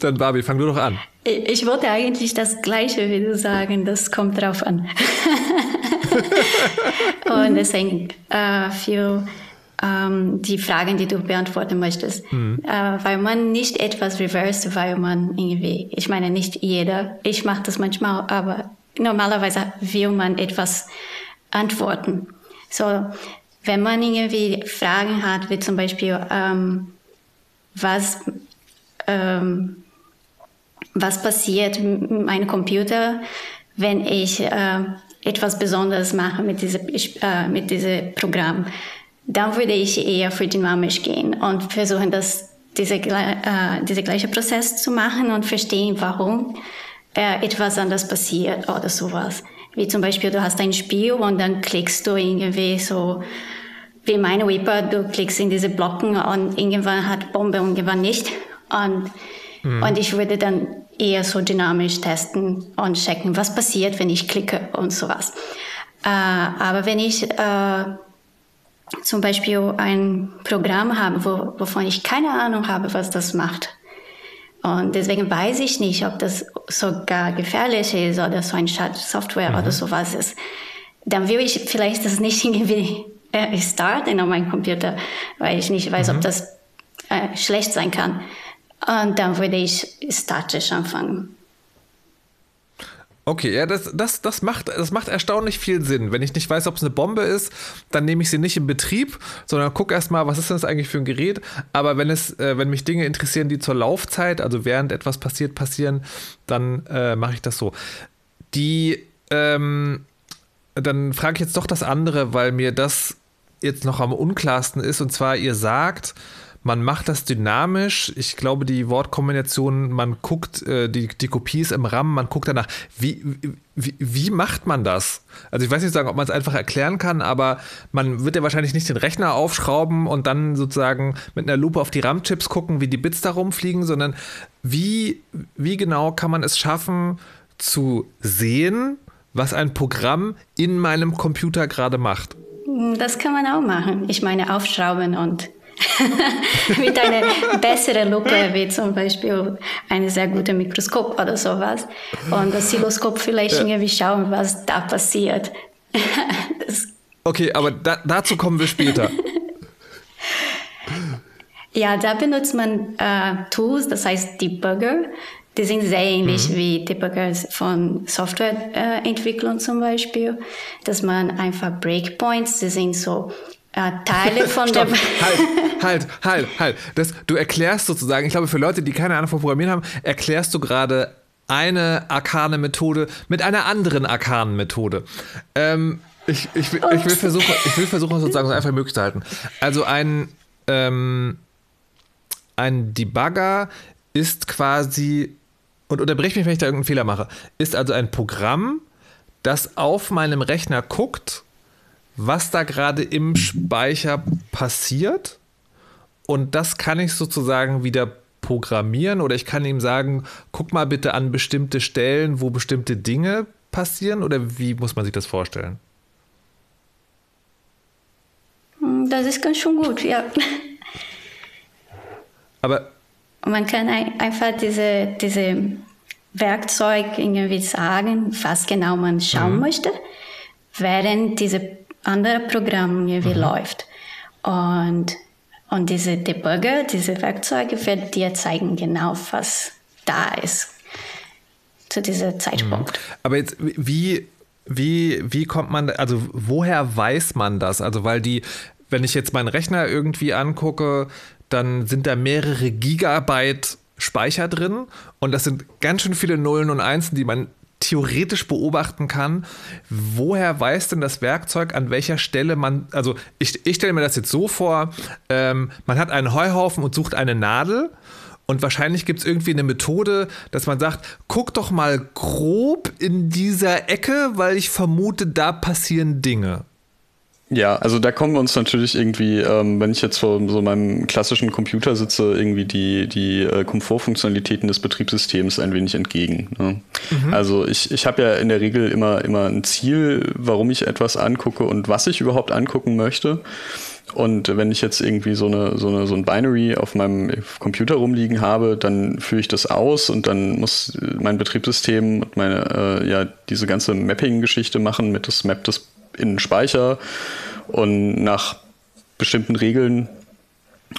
[SPEAKER 1] dann Barbie, fang du doch an.
[SPEAKER 3] Ich wollte eigentlich das Gleiche wie du sagen, das kommt drauf an. [LAUGHS] Und deswegen äh, für ähm, die Fragen, die du beantworten möchtest. Mhm. Äh, weil man nicht etwas reverse, weil man irgendwie, ich meine nicht jeder, ich mache das manchmal, aber normalerweise will man etwas antworten. So, wenn man irgendwie Fragen hat, wie zum Beispiel, ähm, was, ähm, was passiert mit meinem Computer, wenn ich äh, etwas Besonderes mache mit diesem, äh, mit diesem Programm, dann würde ich eher für dynamisch gehen und versuchen, das, diese, äh, diese gleiche Prozess zu machen und verstehen, warum äh, etwas anders passiert oder sowas. Wie zum Beispiel, du hast ein Spiel und dann klickst du irgendwie so, wie meine Weeper, du klickst in diese Blocken und irgendwann hat Bombe und irgendwann nicht. Und, mhm. und ich würde dann eher so dynamisch testen und checken, was passiert, wenn ich klicke und sowas. Äh, aber wenn ich äh, zum Beispiel ein Programm habe, wo, wovon ich keine Ahnung habe, was das macht, und deswegen weiß ich nicht, ob das sogar gefährlich ist oder so ein Schadsoftware mhm. oder sowas ist. Dann will ich vielleicht das nicht [LAUGHS] irgendwie äh, starten auf meinem Computer, weil ich nicht weiß, mhm. ob das äh, schlecht sein kann. Und dann würde ich statisch anfangen.
[SPEAKER 1] Okay, ja, das, das, das, macht, das macht erstaunlich viel Sinn. Wenn ich nicht weiß, ob es eine Bombe ist, dann nehme ich sie nicht in Betrieb, sondern gucke erstmal, was ist das eigentlich für ein Gerät. Aber wenn es, äh, wenn mich Dinge interessieren, die zur Laufzeit, also während etwas passiert, passieren, dann äh, mache ich das so. Die, ähm, dann frage ich jetzt doch das andere, weil mir das jetzt noch am unklarsten ist. Und zwar, ihr sagt, man macht das dynamisch. Ich glaube, die Wortkombination, man guckt, äh, die, die Kopie ist im RAM, man guckt danach. Wie, wie, wie macht man das? Also ich weiß nicht sagen, ob man es einfach erklären kann, aber man wird ja wahrscheinlich nicht den Rechner aufschrauben und dann sozusagen mit einer Lupe auf die RAM-Chips gucken, wie die Bits da rumfliegen, sondern wie, wie genau kann man es schaffen zu sehen, was ein Programm in meinem Computer gerade macht?
[SPEAKER 3] Das kann man auch machen. Ich meine, aufschrauben und mit einer besseren Lupe, wie zum Beispiel ein sehr gutes Mikroskop oder sowas. Und das Siloskop vielleicht ja. irgendwie schauen, was da passiert. [LAUGHS]
[SPEAKER 1] okay, aber da, dazu kommen wir später.
[SPEAKER 3] ja, da benutzt man äh, Tools, das heißt Debugger. Die sind sehr ähnlich mhm. wie Debugger von Softwareentwicklung äh, zum Beispiel, dass man einfach Breakpoints, die sind so äh, Teile von [LAUGHS]
[SPEAKER 1] Stopp, dem. halt, [LAUGHS] halt, halt, halt. Das, du erklärst sozusagen, ich glaube, für Leute, die keine Ahnung von Programmieren haben, erklärst du gerade eine arkane Methode mit einer anderen arkanen Methode. Ähm, ich, ich, ich, will versuchen, ich will versuchen, sozusagen so einfach möglich zu halten. Also ein, ähm, ein Debugger ist quasi, und unterbrich mich, wenn ich da irgendeinen Fehler mache, ist also ein Programm, das auf meinem Rechner guckt was da gerade im Speicher passiert. Und das kann ich sozusagen wieder programmieren oder ich kann ihm sagen, guck mal bitte an bestimmte Stellen, wo bestimmte Dinge passieren oder wie muss man sich das vorstellen?
[SPEAKER 3] Hm, das ist ganz schön gut, ja.
[SPEAKER 1] Aber
[SPEAKER 3] man kann einfach diese, diese Werkzeug irgendwie sagen, was genau man schauen mhm. möchte, während diese andere Programm irgendwie mhm. läuft. Und, und diese Debugger, diese Werkzeuge werden dir zeigen genau, was da ist zu diesem Zeitpunkt. Mhm.
[SPEAKER 1] Aber jetzt, wie, wie, wie kommt man, also woher weiß man das? Also weil die, wenn ich jetzt meinen Rechner irgendwie angucke, dann sind da mehrere Gigabyte Speicher drin und das sind ganz schön viele Nullen und Einsen, die man theoretisch beobachten kann, woher weiß denn das Werkzeug, an welcher Stelle man, also ich, ich stelle mir das jetzt so vor, ähm, man hat einen Heuhaufen und sucht eine Nadel Und wahrscheinlich gibt es irgendwie eine Methode, dass man sagt, guck doch mal grob in dieser Ecke, weil ich vermute, da passieren Dinge.
[SPEAKER 4] Ja, also da kommen wir uns natürlich irgendwie, ähm, wenn ich jetzt vor so meinem klassischen Computer sitze, irgendwie die, die äh, Komfortfunktionalitäten des Betriebssystems ein wenig entgegen. Ne? Mhm. Also ich, ich habe ja in der Regel immer, immer ein Ziel, warum ich etwas angucke und was ich überhaupt angucken möchte. Und wenn ich jetzt irgendwie so, eine, so, eine, so ein Binary auf meinem Computer rumliegen habe, dann führe ich das aus und dann muss mein Betriebssystem und meine, äh, ja, diese ganze Mapping-Geschichte machen mit das Map des in den Speicher und nach bestimmten Regeln.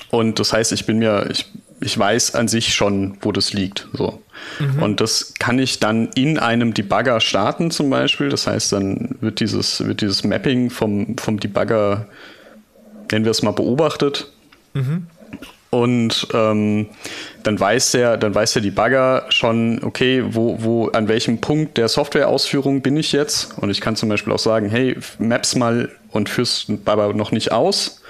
[SPEAKER 4] Und das heißt, ich bin mir, ich, ich weiß an sich schon, wo das liegt. So. Mhm. Und das kann ich dann in einem Debugger starten, zum Beispiel. Das heißt, dann wird dieses, wird dieses Mapping vom, vom Debugger, nennen wir es mal, beobachtet. Mhm. Und ähm, dann weiß der, dann weiß der Debugger schon, okay, wo, wo, an welchem Punkt der Softwareausführung bin ich jetzt? Und ich kann zum Beispiel auch sagen, hey, maps mal und führst aber noch nicht aus.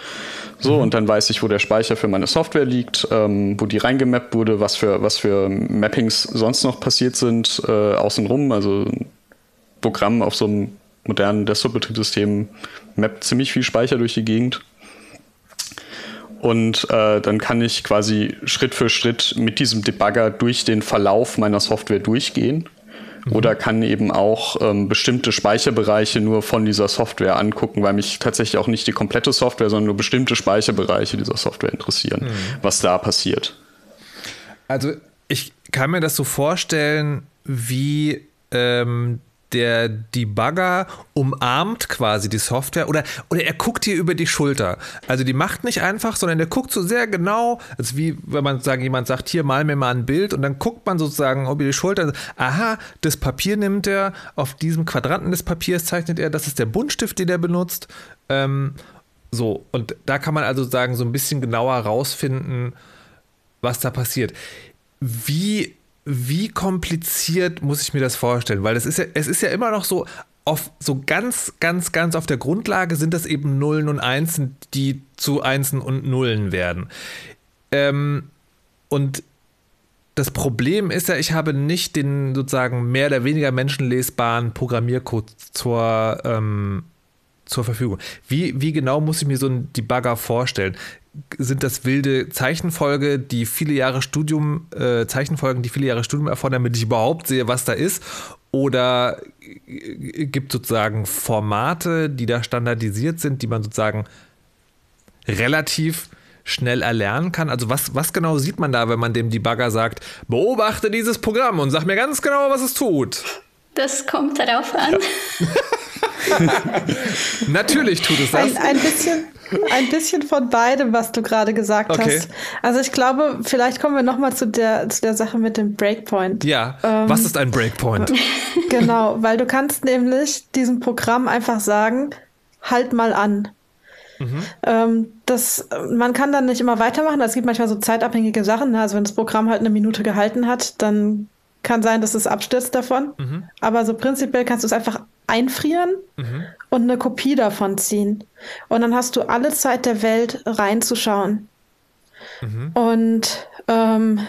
[SPEAKER 4] So, mhm. und dann weiß ich, wo der Speicher für meine Software liegt, ähm, wo die reingemappt wurde, was für, was für Mappings sonst noch passiert sind, äh, außenrum. Also ein Programm auf so einem modernen Desktop-Betriebssystem mappt ziemlich viel Speicher durch die Gegend. Und äh, dann kann ich quasi Schritt für Schritt mit diesem Debugger durch den Verlauf meiner Software durchgehen. Mhm. Oder kann eben auch ähm, bestimmte Speicherbereiche nur von dieser Software angucken, weil mich tatsächlich auch nicht die komplette Software, sondern nur bestimmte Speicherbereiche dieser Software interessieren, mhm. was da passiert.
[SPEAKER 1] Also ich kann mir das so vorstellen, wie ähm, der Debugger umarmt quasi die Software oder, oder er guckt hier über die Schulter. Also die macht nicht einfach, sondern der guckt so sehr genau, also wie wenn man sagen, jemand sagt, hier mal mir mal ein Bild und dann guckt man sozusagen über die Schulter, aha, das Papier nimmt er, auf diesem Quadranten des Papiers zeichnet er, das ist der Buntstift, den er benutzt. Ähm, so, und da kann man also sagen, so ein bisschen genauer rausfinden, was da passiert. Wie wie kompliziert muss ich mir das vorstellen? Weil es ist ja, es ist ja immer noch so, auf so ganz, ganz, ganz auf der Grundlage sind das eben Nullen und Einsen, die zu Einsen und Nullen werden. Ähm, und das Problem ist ja, ich habe nicht den sozusagen mehr oder weniger menschenlesbaren Programmiercode zur, ähm, zur Verfügung. Wie, wie genau muss ich mir so einen Debugger vorstellen? Sind das wilde Zeichenfolge, die viele Jahre Studium, äh, Zeichenfolgen, die viele Jahre Studium erfordern, damit ich überhaupt sehe, was da ist? Oder gibt sozusagen Formate, die da standardisiert sind, die man sozusagen relativ schnell erlernen kann? Also was, was genau sieht man da, wenn man dem Debugger sagt, beobachte dieses Programm und sag mir ganz genau, was es tut?
[SPEAKER 3] Das kommt darauf an. Ja. [LAUGHS] [LAUGHS]
[SPEAKER 1] Natürlich tut es das.
[SPEAKER 2] Ein, ein, bisschen, ein bisschen von beidem, was du gerade gesagt okay. hast. Also ich glaube, vielleicht kommen wir noch mal zu der, zu der Sache mit dem Breakpoint.
[SPEAKER 1] Ja, ähm, was ist ein Breakpoint? [LAUGHS]
[SPEAKER 2] Genau, weil du kannst nämlich diesem Programm einfach sagen, halt mal an. Mhm. Ähm, das, man kann dann nicht immer weitermachen. Es gibt manchmal so zeitabhängige Sachen. Ne? Also wenn das Programm halt eine Minute gehalten hat, dann kann sein, dass es abstürzt davon. Mhm. Aber so prinzipiell kannst du es einfach einfrieren mhm. und eine Kopie davon ziehen. Und dann hast du alle Zeit der Welt reinzuschauen. Mhm. Und ähm,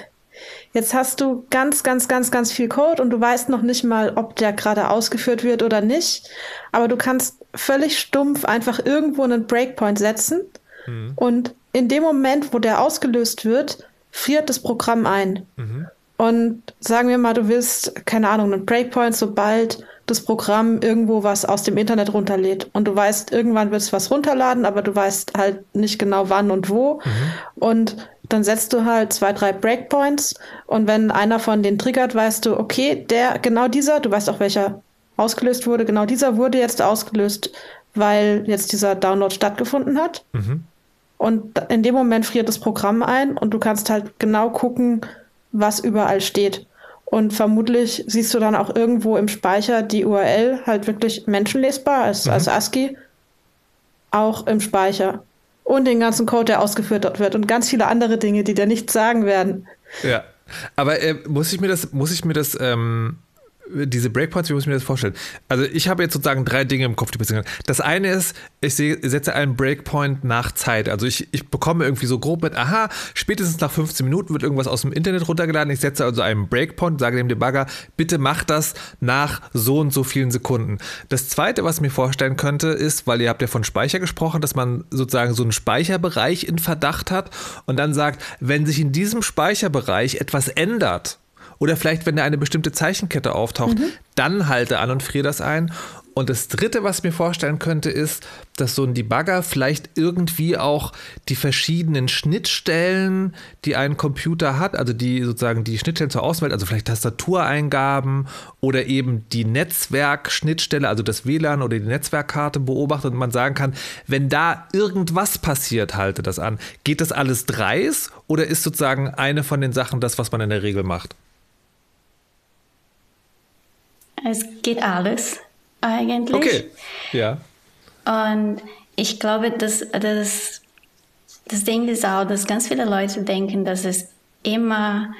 [SPEAKER 2] jetzt hast du ganz, ganz, ganz, ganz viel Code und du weißt noch nicht mal, ob der gerade ausgeführt wird oder nicht. Aber du kannst völlig stumpf einfach irgendwo einen Breakpoint setzen. Mhm. Und in dem Moment, wo der ausgelöst wird, friert das Programm ein. Mhm. Und sagen wir mal, du willst, keine Ahnung, einen Breakpoint, sobald das Programm irgendwo was aus dem Internet runterlädt. Und du weißt, irgendwann wird es was runterladen, aber du weißt halt nicht genau wann und wo. Mhm. Und dann setzt du halt zwei, drei Breakpoints. Und wenn einer von denen triggert, weißt du, okay, der, genau dieser, du weißt auch welcher ausgelöst wurde, genau dieser wurde jetzt ausgelöst, weil jetzt dieser Download stattgefunden hat. Mhm. Und in dem Moment friert das Programm ein und du kannst halt genau gucken, was überall steht. Und vermutlich siehst du dann auch irgendwo im Speicher die URL halt wirklich menschenlesbar als, mhm. als ASCII. Auch im Speicher. Und den ganzen Code, der ausgeführt wird. Und ganz viele andere Dinge, die dir nichts sagen werden.
[SPEAKER 1] Ja. Aber äh, muss ich mir das, muss ich mir das ähm, diese Breakpoints, wie muss ich mir das vorstellen? Also ich habe jetzt sozusagen drei Dinge im Kopf, die passieren können. Das eine ist, ich setze einen Breakpoint nach Zeit. Also ich, ich bekomme irgendwie so grob mit, aha, spätestens nach 15 Minuten wird irgendwas aus dem Internet runtergeladen. Ich setze also einen Breakpoint, sage dem Debugger, bitte mach das nach so und so vielen Sekunden. Das zweite, was ich mir vorstellen könnte, ist, weil ihr habt ja von Speicher gesprochen, dass man sozusagen so einen Speicherbereich in Verdacht hat und dann sagt, wenn sich in diesem Speicherbereich etwas ändert, oder vielleicht, wenn da eine bestimmte Zeichenkette auftaucht, mhm. dann halte an und friere das ein. Und das Dritte, was ich mir vorstellen könnte, ist, dass so ein Debugger vielleicht irgendwie auch die verschiedenen Schnittstellen, die ein Computer hat, also die sozusagen die Schnittstellen zur Außenwelt, also vielleicht Tastatureingaben oder eben die Netzwerkschnittstelle, also das WLAN oder die Netzwerkkarte beobachtet und man sagen kann, wenn da irgendwas passiert, halte das an. Geht das alles dreis oder ist sozusagen eine von den Sachen das, was man in der Regel macht?
[SPEAKER 3] Es geht alles eigentlich.
[SPEAKER 1] Okay, ja.
[SPEAKER 3] Und ich glaube, dass das, das Ding ist auch, dass ganz viele Leute denken, dass es immer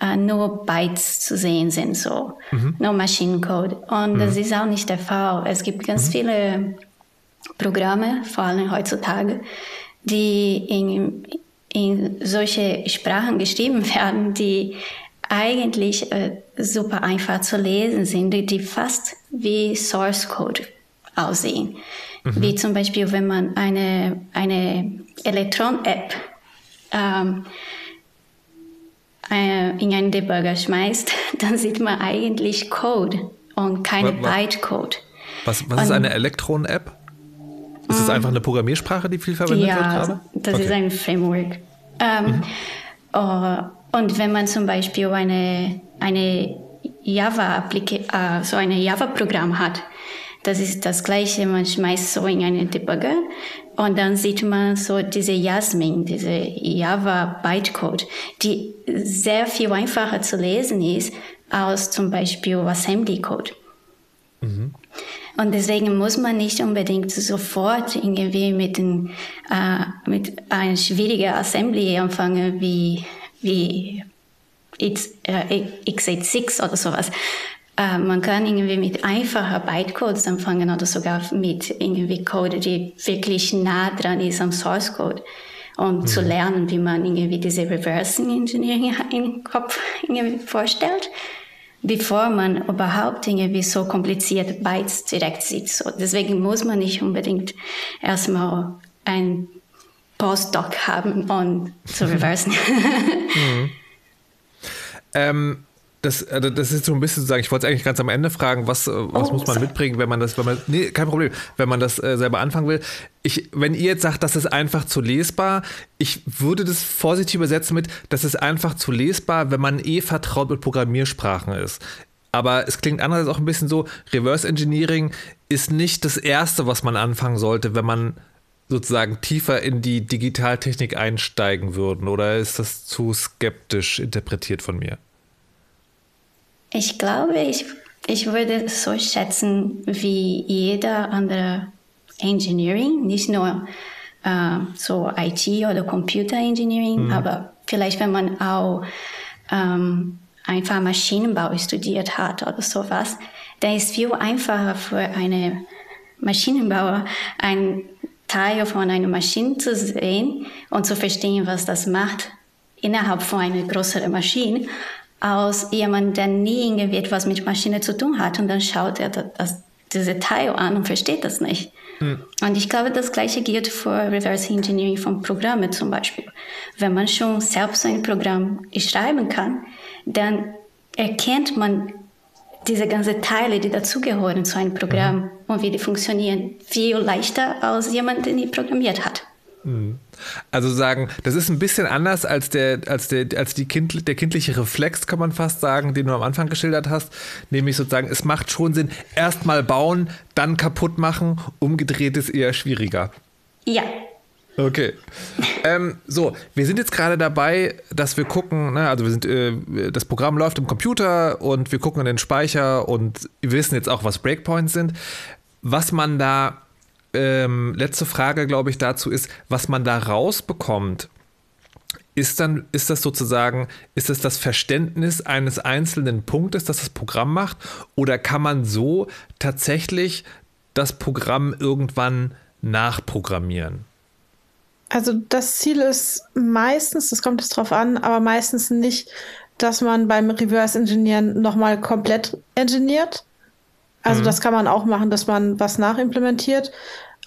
[SPEAKER 3] äh, nur Bytes zu sehen sind, so mhm. nur Maschinencode. Und mhm. das ist auch nicht der Fall. Es gibt ganz mhm. viele Programme, vor allem heutzutage, die in, in solche Sprachen geschrieben [LAUGHS] werden, die eigentlich äh, super einfach zu lesen sind, die fast wie Source Code aussehen. Mhm. Wie zum Beispiel, wenn man eine, eine Elektron-App ähm, äh, in einen Debugger schmeißt, [LAUGHS] dann sieht man eigentlich Code und keine Bytecode.
[SPEAKER 1] Was, was ist eine Elektron-App? Ist das mm. einfach eine Programmiersprache, die viel verwendet
[SPEAKER 3] ja,
[SPEAKER 1] wird
[SPEAKER 3] gerade? das okay. ist ein Framework. Ähm, mhm. uh, und wenn man zum Beispiel eine, eine Java, äh, so ein Java-Programm hat, das ist das Gleiche, man schmeißt so in einen Debugger und dann sieht man so diese Jasmin, diese Java Bytecode, die sehr viel einfacher zu lesen ist als zum Beispiel Assembly Code. Mhm. Und deswegen muss man nicht unbedingt sofort irgendwie mit, den, äh, mit einer schwierigen Assembly anfangen wie wie x86 oder sowas. Äh, man kann irgendwie mit einfacher Bytecodes anfangen oder sogar mit irgendwie Code, die wirklich nah dran ist am Source Code. Um mhm. zu lernen, wie man irgendwie diese Reversing Engineering [LAUGHS] im Kopf irgendwie vorstellt, bevor man überhaupt irgendwie so komplizierte Bytes direkt sieht. So, deswegen muss man nicht unbedingt erstmal ein Postdoc haben und zu [LAUGHS] reversen. mhm.
[SPEAKER 1] Ähm, das, also das ist so ein bisschen zu sagen, ich wollte es eigentlich ganz am Ende fragen, was, äh, was oh, muss man mitbringen, wenn man das, wenn man, nee, kein Problem, wenn man das äh, selber anfangen will. Ich, wenn ihr jetzt sagt, das ist einfach zu lesbar, ich würde das vorsichtig übersetzen mit, das ist einfach zu lesbar, wenn man eh vertraut mit Programmiersprachen ist. Aber es klingt andererseits auch ein bisschen so, Reverse Engineering ist nicht das Erste, was man anfangen sollte, wenn man sozusagen tiefer in die Digitaltechnik einsteigen würden? Oder ist das zu skeptisch interpretiert von mir?
[SPEAKER 3] Ich glaube, ich, ich würde es so schätzen wie jeder andere Engineering, nicht nur äh, so IT oder Computer Engineering, mhm. aber vielleicht wenn man auch ähm, einfach Maschinenbau studiert hat oder sowas, dann ist viel einfacher für eine Maschinenbauer ein Teil von einer Maschine zu sehen und zu verstehen, was das macht innerhalb von einer größeren Maschine, als jemand, der nie irgendwie etwas mit Maschine zu tun hat und dann schaut er das, diese Teil an und versteht das nicht. Hm. Und ich glaube, das Gleiche gilt für Reverse Engineering von Programmen zum Beispiel. Wenn man schon selbst ein Programm schreiben kann, dann erkennt man diese ganzen Teile, die dazugehören zu einem Programm mhm. und wie die funktionieren, viel leichter als jemand, der nie programmiert hat.
[SPEAKER 1] Mhm. Also sagen, das ist ein bisschen anders als der, als der, als die kind, der kindliche Reflex, kann man fast sagen, den du am Anfang geschildert hast. Nämlich sozusagen, es macht schon Sinn, erst mal bauen, dann kaputt machen, umgedreht ist eher schwieriger.
[SPEAKER 3] Ja,
[SPEAKER 1] Okay. Ähm, so, wir sind jetzt gerade dabei, dass wir gucken, ne, also wir sind, äh, das Programm läuft im Computer und wir gucken in den Speicher und wir wissen jetzt auch, was Breakpoints sind. Was man da, ähm, letzte Frage, glaube ich, dazu ist, was man da rausbekommt, ist dann, ist das sozusagen, ist es das Verständnis eines einzelnen Punktes, das das Programm macht? Oder kann man so tatsächlich das Programm irgendwann nachprogrammieren?
[SPEAKER 2] Also das Ziel ist meistens, das kommt es drauf an, aber meistens nicht, dass man beim Reverse Engineeren nochmal komplett engineert. Also mhm. das kann man auch machen, dass man was nachimplementiert.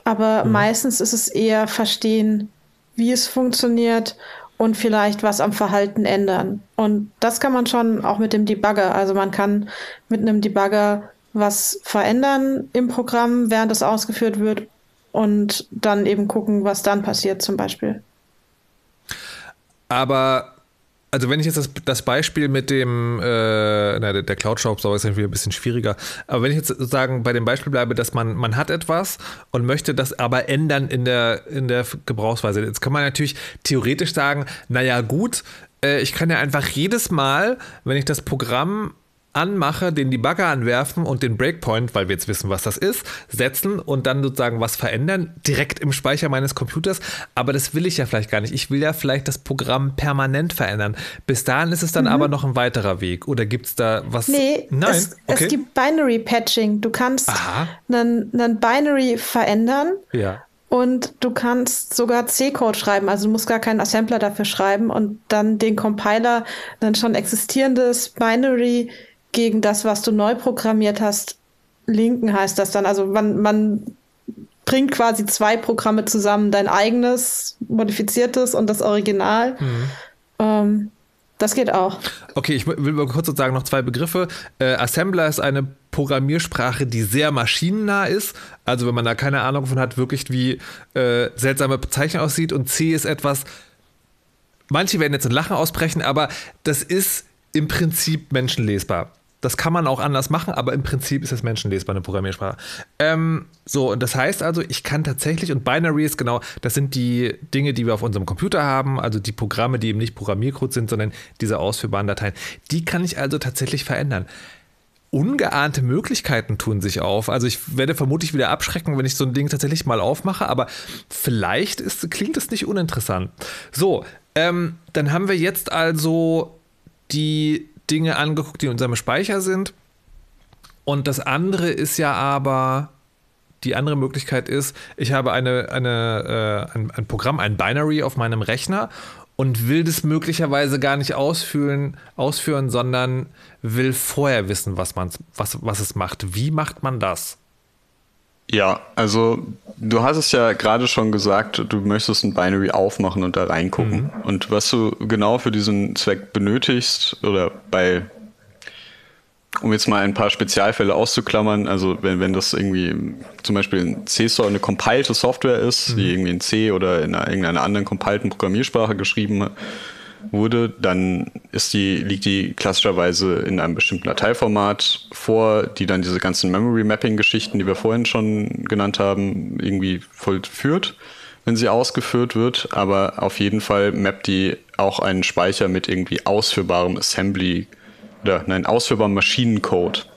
[SPEAKER 2] Aber mhm. meistens ist es eher verstehen, wie es funktioniert und vielleicht was am Verhalten ändern. Und das kann man schon auch mit dem Debugger. Also man kann mit einem Debugger was verändern im Programm, während es ausgeführt wird und dann eben gucken, was dann passiert zum Beispiel.
[SPEAKER 1] Aber also wenn ich jetzt das, das Beispiel mit dem, äh, na, der Cloud Shop ist natürlich ein bisschen schwieriger, aber wenn ich jetzt sozusagen bei dem Beispiel bleibe, dass man, man hat etwas und möchte das aber ändern in der, in der Gebrauchsweise. Jetzt kann man natürlich theoretisch sagen, naja gut, äh, ich kann ja einfach jedes Mal, wenn ich das Programm anmache, den Debugger anwerfen und den Breakpoint, weil wir jetzt wissen, was das ist, setzen und dann sozusagen was verändern, direkt im Speicher meines Computers. Aber das will ich ja vielleicht gar nicht. Ich will ja vielleicht das Programm permanent verändern. Bis dahin ist es dann mhm. aber noch ein weiterer Weg. Oder gibt es da was?
[SPEAKER 2] Nee, Nein. Es, okay. es gibt Binary Patching. Du kannst einen, einen Binary verändern.
[SPEAKER 1] Ja.
[SPEAKER 2] Und du kannst sogar C-Code schreiben, also du musst gar keinen Assembler dafür schreiben und dann den Compiler, dann schon existierendes Binary gegen das, was du neu programmiert hast, linken heißt das dann. Also man, man bringt quasi zwei Programme zusammen, dein eigenes, modifiziertes und das Original. Mhm. Ähm, das geht auch.
[SPEAKER 1] Okay, ich will mal kurz sagen noch zwei Begriffe. Äh, Assembler ist eine Programmiersprache, die sehr maschinennah ist. Also wenn man da keine Ahnung von hat, wirklich wie äh, seltsame Bezeichnung aussieht. Und C ist etwas, manche werden jetzt ein Lachen ausbrechen, aber das ist im Prinzip menschenlesbar. Das kann man auch anders machen, aber im Prinzip ist es menschenlesbar, eine Programmiersprache. Ähm, so, und das heißt also, ich kann tatsächlich, und Binary ist genau, das sind die Dinge, die wir auf unserem Computer haben, also die Programme, die eben nicht Programmiercode sind, sondern diese ausführbaren Dateien. Die kann ich also tatsächlich verändern. Ungeahnte Möglichkeiten tun sich auf. Also ich werde vermutlich wieder abschrecken, wenn ich so ein Ding tatsächlich mal aufmache, aber vielleicht ist, klingt es nicht uninteressant. So, ähm, dann haben wir jetzt also die Dinge angeguckt, die in unserem Speicher sind. Und das andere ist ja aber, die andere Möglichkeit ist, ich habe eine, eine, äh, ein, ein Programm, ein Binary auf meinem Rechner und will das möglicherweise gar nicht ausführen, ausführen sondern will vorher wissen, was, man, was, was es macht. Wie macht man das?
[SPEAKER 4] Ja, also du hast es ja gerade schon gesagt, du möchtest ein Binary aufmachen und da reingucken. Mhm. Und was du genau für diesen Zweck benötigst, oder bei, um jetzt mal ein paar Spezialfälle auszuklammern, also wenn, wenn das irgendwie zum Beispiel ein C-Store eine compilte Software ist, mhm. die irgendwie in C oder in einer, irgendeiner anderen compilten Programmiersprache geschrieben hat, wurde, dann ist die, liegt die klassischerweise in einem bestimmten Dateiformat vor, die dann diese ganzen Memory Mapping Geschichten, die wir vorhin schon genannt haben, irgendwie vollführt, wenn sie ausgeführt wird. Aber auf jeden Fall mappt die auch einen Speicher mit irgendwie ausführbarem Assembly oder nein, ausführbarem Maschinencode.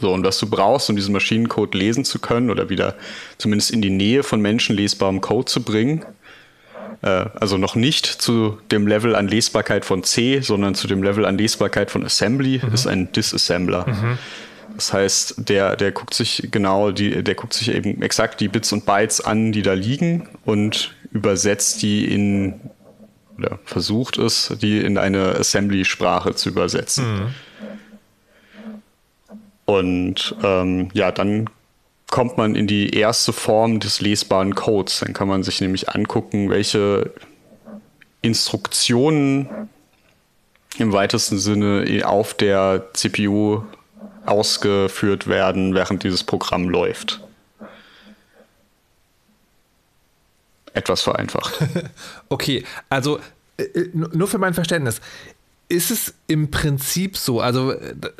[SPEAKER 4] So, und was du brauchst, um diesen Maschinencode lesen zu können oder wieder zumindest in die Nähe von menschenlesbarem Code zu bringen, also noch nicht zu dem Level an Lesbarkeit von C, sondern zu dem Level an Lesbarkeit von Assembly, mhm. ist ein Disassembler. Mhm. Das heißt, der, der guckt sich genau, die, der guckt sich eben exakt die Bits und Bytes an, die da liegen und übersetzt die in, oder versucht es, die in eine Assembly-Sprache zu übersetzen. Mhm. Und ähm, ja, dann kommt man in die erste Form des lesbaren Codes. Dann kann man sich nämlich angucken, welche Instruktionen im weitesten Sinne auf der CPU ausgeführt werden, während dieses Programm läuft. Etwas vereinfacht. [LAUGHS]
[SPEAKER 1] okay, also äh, äh, nur für mein Verständnis ist es im Prinzip so, also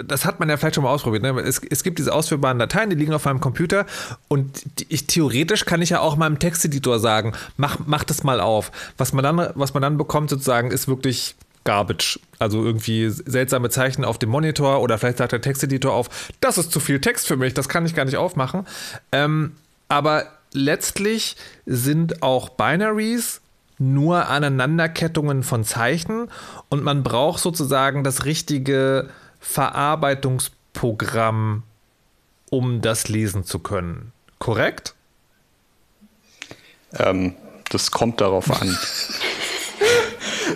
[SPEAKER 1] das hat man ja vielleicht schon mal ausprobiert. Ne? Es, es, gibt diese ausführbaren Dateien, die liegen auf meinem Computer und ich theoretisch kann ich ja auch meinem Texteditor sagen, mach, mach das mal auf. Was man dann, was man dann bekommt sozusagen, ist wirklich Garbage. Also irgendwie seltsame Zeichen auf dem Monitor oder vielleicht sagt der Texteditor auf, das ist zu viel Text für mich, das kann ich gar nicht aufmachen. Ähm, aber letztlich sind auch Binaries nur Aneinanderkettungen von Zeichen und man braucht sozusagen das richtige Verarbeitungsprogramm, um das lesen zu können. Korrekt?
[SPEAKER 4] Ähm, das kommt darauf an.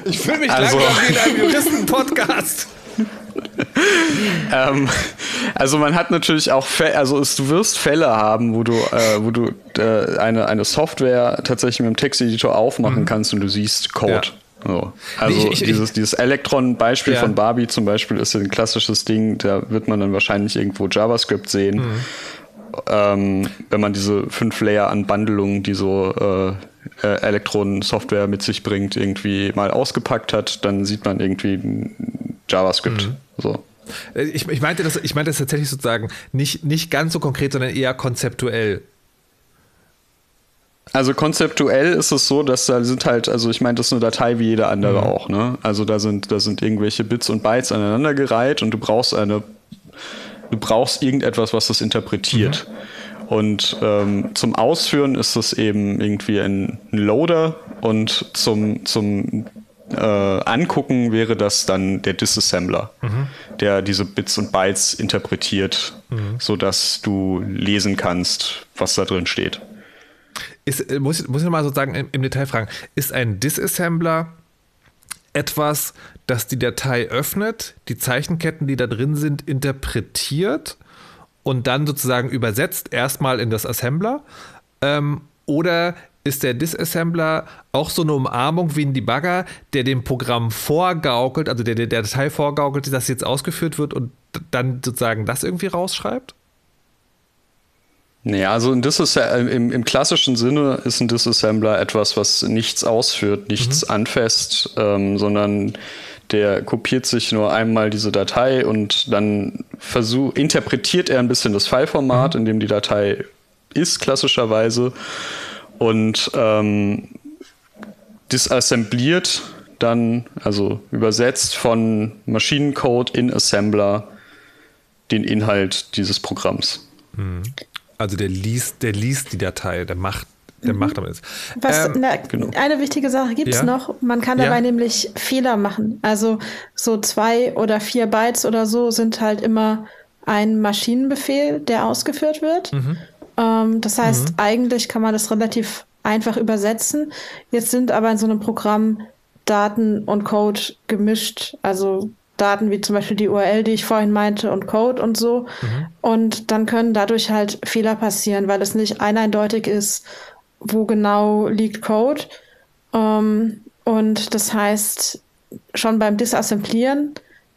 [SPEAKER 1] ich fühle mich also, langsam wie in einem Juristen-Podcast. [LAUGHS]
[SPEAKER 4] ähm, also man hat natürlich auch, Fälle, also es, du wirst Fälle haben, wo du, äh, wo du äh, eine, eine Software tatsächlich mit dem Texteditor aufmachen mhm. kannst und du siehst Code. Ja. So. Also ich, ich, dieses, dieses Elektron-Beispiel ja. von Barbie zum Beispiel ist ein klassisches Ding, da wird man dann wahrscheinlich irgendwo JavaScript sehen. Mhm. Ähm, wenn man diese fünf Layer an Bundelungen, die so äh, äh, Elektron-Software mit sich bringt, irgendwie mal ausgepackt hat, dann sieht man irgendwie JavaScript. Mhm. So.
[SPEAKER 1] Ich, ich, meinte das, ich meinte das tatsächlich sozusagen nicht, nicht ganz so konkret, sondern eher konzeptuell.
[SPEAKER 4] Also konzeptuell ist es so, dass da sind halt, also ich meine, das ist eine Datei wie jede andere mhm. auch, ne? Also da sind, da sind irgendwelche Bits und Bytes aneinandergereiht und du brauchst eine, du brauchst irgendetwas, was das interpretiert. Mhm. Und ähm, zum Ausführen ist das eben irgendwie ein Loader und zum, zum äh, angucken, wäre das dann der Disassembler, mhm. der diese Bits und Bytes interpretiert, mhm. sodass du lesen kannst, was da drin steht.
[SPEAKER 1] Ist, äh, muss, muss ich mal sozusagen im, im Detail fragen, ist ein Disassembler etwas, das die Datei öffnet, die Zeichenketten, die da drin sind, interpretiert und dann sozusagen übersetzt erstmal in das Assembler? Ähm, oder ist der Disassembler auch so eine Umarmung wie ein Debugger, der dem Programm vorgaukelt, also der der, der Datei vorgaukelt, dass jetzt ausgeführt wird und dann sozusagen das irgendwie rausschreibt?
[SPEAKER 4] Nee, also ein Disassembler, im, im, klassischen Sinne ist ein Disassembler etwas, was nichts ausführt, nichts mhm. anfasst, ähm, sondern der kopiert sich nur einmal diese Datei und dann versuch, interpretiert er ein bisschen das Fileformat, mhm. in dem die Datei ist, klassischerweise und ähm, disassembliert dann, also übersetzt von Maschinencode in Assembler den Inhalt dieses Programms.
[SPEAKER 1] Mhm. Also der liest, der liest die Datei, der macht, der mhm. macht damit.
[SPEAKER 2] Was, ähm, na, genau. Eine wichtige Sache gibt es ja? noch. Man kann dabei ja? nämlich Fehler machen. Also so zwei oder vier Bytes oder so sind halt immer ein Maschinenbefehl, der ausgeführt wird. Mhm. Ähm, das heißt, mhm. eigentlich kann man das relativ einfach übersetzen. Jetzt sind aber in so einem Programm Daten und Code gemischt. Also Daten wie zum Beispiel die URL, die ich vorhin meinte, und Code und so. Mhm. Und dann können dadurch halt Fehler passieren, weil es nicht eindeutig ist, wo genau liegt Code. Ähm, und das heißt, schon beim Disassemblieren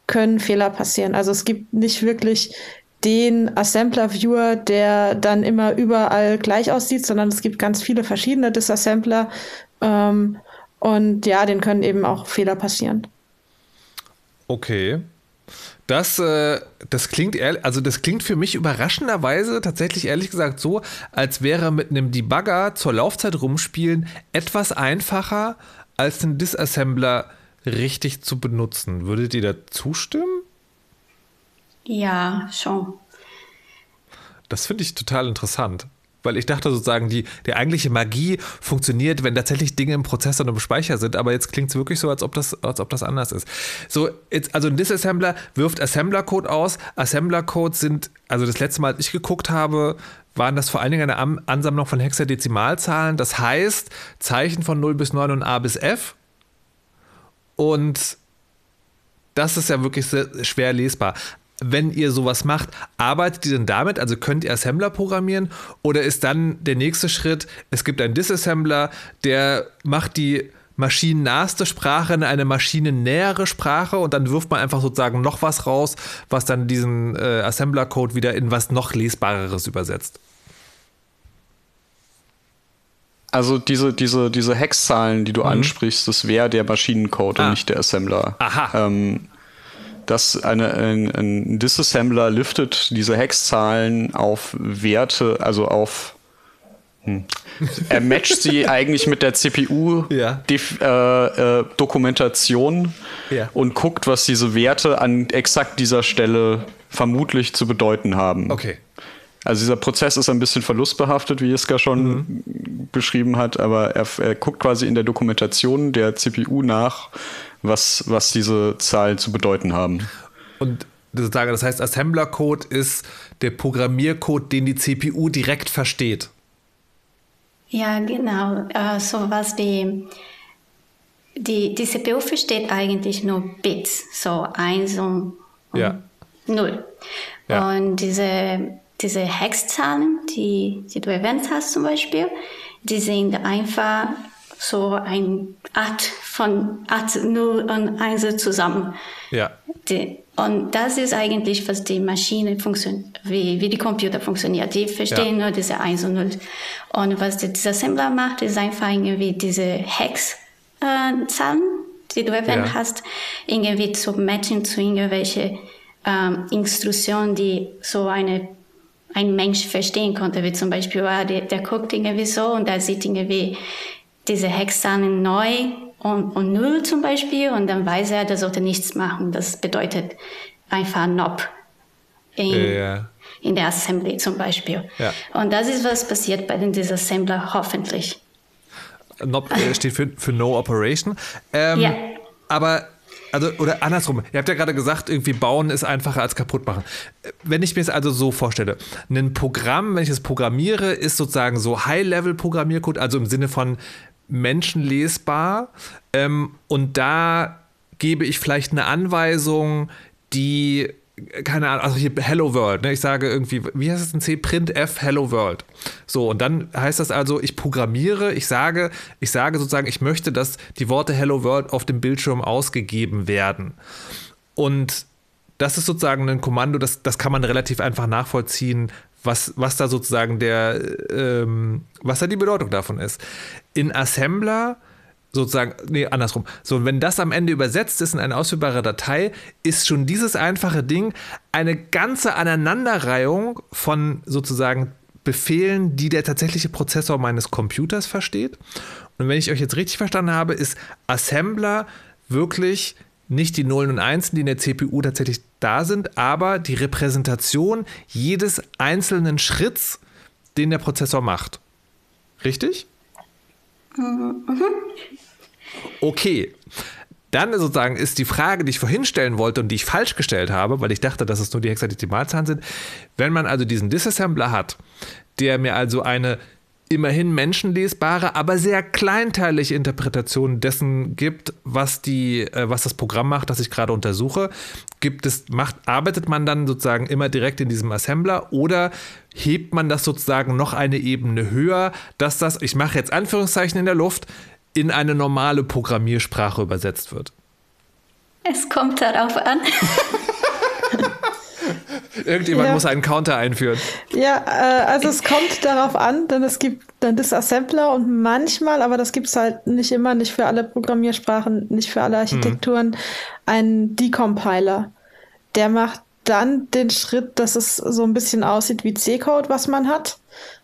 [SPEAKER 2] können Fehler passieren. Also es gibt nicht wirklich den Assembler-Viewer, der dann immer überall gleich aussieht, sondern es gibt ganz viele verschiedene Disassembler. Ähm, und ja, den können eben auch Fehler passieren.
[SPEAKER 1] Okay. Das, äh, das klingt also das klingt für mich überraschenderweise tatsächlich ehrlich gesagt so, als wäre mit einem Debugger zur Laufzeit rumspielen etwas einfacher als einen Disassembler richtig zu benutzen. Würdet ihr da zustimmen?
[SPEAKER 3] Ja, schon.
[SPEAKER 1] Das finde ich total interessant. Weil ich dachte sozusagen, die, die eigentliche Magie funktioniert, wenn tatsächlich Dinge im Prozessor und im Speicher sind, aber jetzt klingt es wirklich so, als ob das, als ob das anders ist. So, jetzt, also ein Disassembler wirft Assembler-Code aus. Assembler-Code sind, also das letzte Mal, als ich geguckt habe, waren das vor allen Dingen eine Ansammlung von Hexadezimalzahlen. Das heißt, Zeichen von 0 bis 9 und A bis F. Und das ist ja wirklich schwer lesbar wenn ihr sowas macht, arbeitet ihr denn damit? Also könnt ihr Assembler programmieren? Oder ist dann der nächste Schritt, es gibt einen Disassembler, der macht die maschinennahste Sprache in eine maschinennähere Sprache und dann wirft man einfach sozusagen noch was raus, was dann diesen äh, Assembler-Code wieder in was noch Lesbareres übersetzt?
[SPEAKER 4] Also diese, diese, diese Hexzahlen, die du mhm. ansprichst, das wäre der Maschinencode ah. und nicht der Assembler.
[SPEAKER 1] Aha.
[SPEAKER 4] Ähm, dass eine, ein, ein Disassembler liftet diese Hexzahlen auf Werte, also auf hm. Er matcht sie [LAUGHS] eigentlich mit der CPU-Dokumentation
[SPEAKER 1] ja. äh, äh, ja.
[SPEAKER 4] und guckt, was diese Werte an exakt dieser Stelle vermutlich zu bedeuten haben.
[SPEAKER 1] Okay.
[SPEAKER 4] Also dieser Prozess ist ein bisschen verlustbehaftet, wie Iska schon mhm. beschrieben hat, aber er, er, guckt quasi in der Dokumentation der CPU nach, was, was diese Zahlen zu bedeuten haben.
[SPEAKER 1] Und sozusagen, das heißt, Assembler-Code ist der Programmiercode, den die CPU direkt versteht.
[SPEAKER 3] Ja, genau. Äh, so was wie die, die CPU versteht eigentlich nur Bits, so 1 und, und ja. 0. Ja. Und diese, diese Hexzahlen, die, die du erwähnt hast zum Beispiel, die sind einfach so ein Art von Art 0 und 1 zusammen. Ja. Die, und das ist eigentlich, was die Maschine funktioniert, wie, wie die Computer funktioniert. Die verstehen ja. nur diese 1 und 0. Und was dieser Assembler macht, ist einfach irgendwie diese Hex-Zahlen, äh, die du erwähnt ja. hast, irgendwie zu matchen zu irgendwelchen ähm, Instruktionen, die so eine ein Mensch verstehen konnte, wie zum Beispiel, ah, der, der guckt irgendwie so und da sieht irgendwie diese Hexzahlen neu und, und null zum Beispiel und dann weiß er, der sollte nichts machen. Das bedeutet einfach Nob in, ja. in der Assembly zum Beispiel. Ja. Und das ist, was passiert bei den Disassembler hoffentlich.
[SPEAKER 1] Nob äh, [LAUGHS] steht für, für No Operation. Ähm, ja. Aber also, oder andersrum, ihr habt ja gerade gesagt, irgendwie bauen ist einfacher als kaputt machen. Wenn ich mir es also so vorstelle, ein Programm, wenn ich es programmiere, ist sozusagen so High-Level-Programmiercode, also im Sinne von menschenlesbar. Ähm, und da gebe ich vielleicht eine Anweisung, die keine Ahnung, also hier Hello World, ne? ich sage irgendwie, wie heißt es in C? Printf Hello World. So, und dann heißt das also, ich programmiere, ich sage, ich sage sozusagen, ich möchte, dass die Worte Hello World auf dem Bildschirm ausgegeben werden. Und das ist sozusagen ein Kommando, das, das kann man relativ einfach nachvollziehen, was, was da sozusagen der, ähm, was da die Bedeutung davon ist. In Assembler sozusagen, nee, andersrum. So, wenn das am Ende übersetzt ist in eine ausführbare Datei, ist schon dieses einfache Ding eine ganze Aneinanderreihung von sozusagen Befehlen, die der tatsächliche Prozessor meines Computers versteht. Und wenn ich euch jetzt richtig verstanden habe, ist Assembler wirklich nicht die Nullen und Einsen, die in der CPU tatsächlich da sind, aber die Repräsentation jedes einzelnen Schritts, den der Prozessor macht. Richtig? Mhm. Okay. Dann sozusagen ist die Frage, die ich vorhin stellen wollte und die ich falsch gestellt habe, weil ich dachte, dass es nur die Hexadezimalzahlen sind. Wenn man also diesen Disassembler hat, der mir also eine immerhin menschenlesbare, aber sehr kleinteilige Interpretation dessen gibt, was die, äh, was das Programm macht, das ich gerade untersuche. Gibt es, macht, arbeitet man dann sozusagen immer direkt in diesem Assembler oder hebt man das sozusagen noch eine Ebene höher, dass das, ich mache jetzt Anführungszeichen in der Luft, in eine normale Programmiersprache übersetzt wird?
[SPEAKER 3] Es kommt darauf an. [LAUGHS]
[SPEAKER 1] Irgendjemand ja. muss einen Counter einführen.
[SPEAKER 2] Ja, äh, also es kommt darauf an, denn es gibt dann das Assembler und manchmal, aber das gibt es halt nicht immer, nicht für alle Programmiersprachen, nicht für alle Architekturen, mhm. einen Decompiler. Der macht dann den Schritt, dass es so ein bisschen aussieht wie C-Code, was man hat.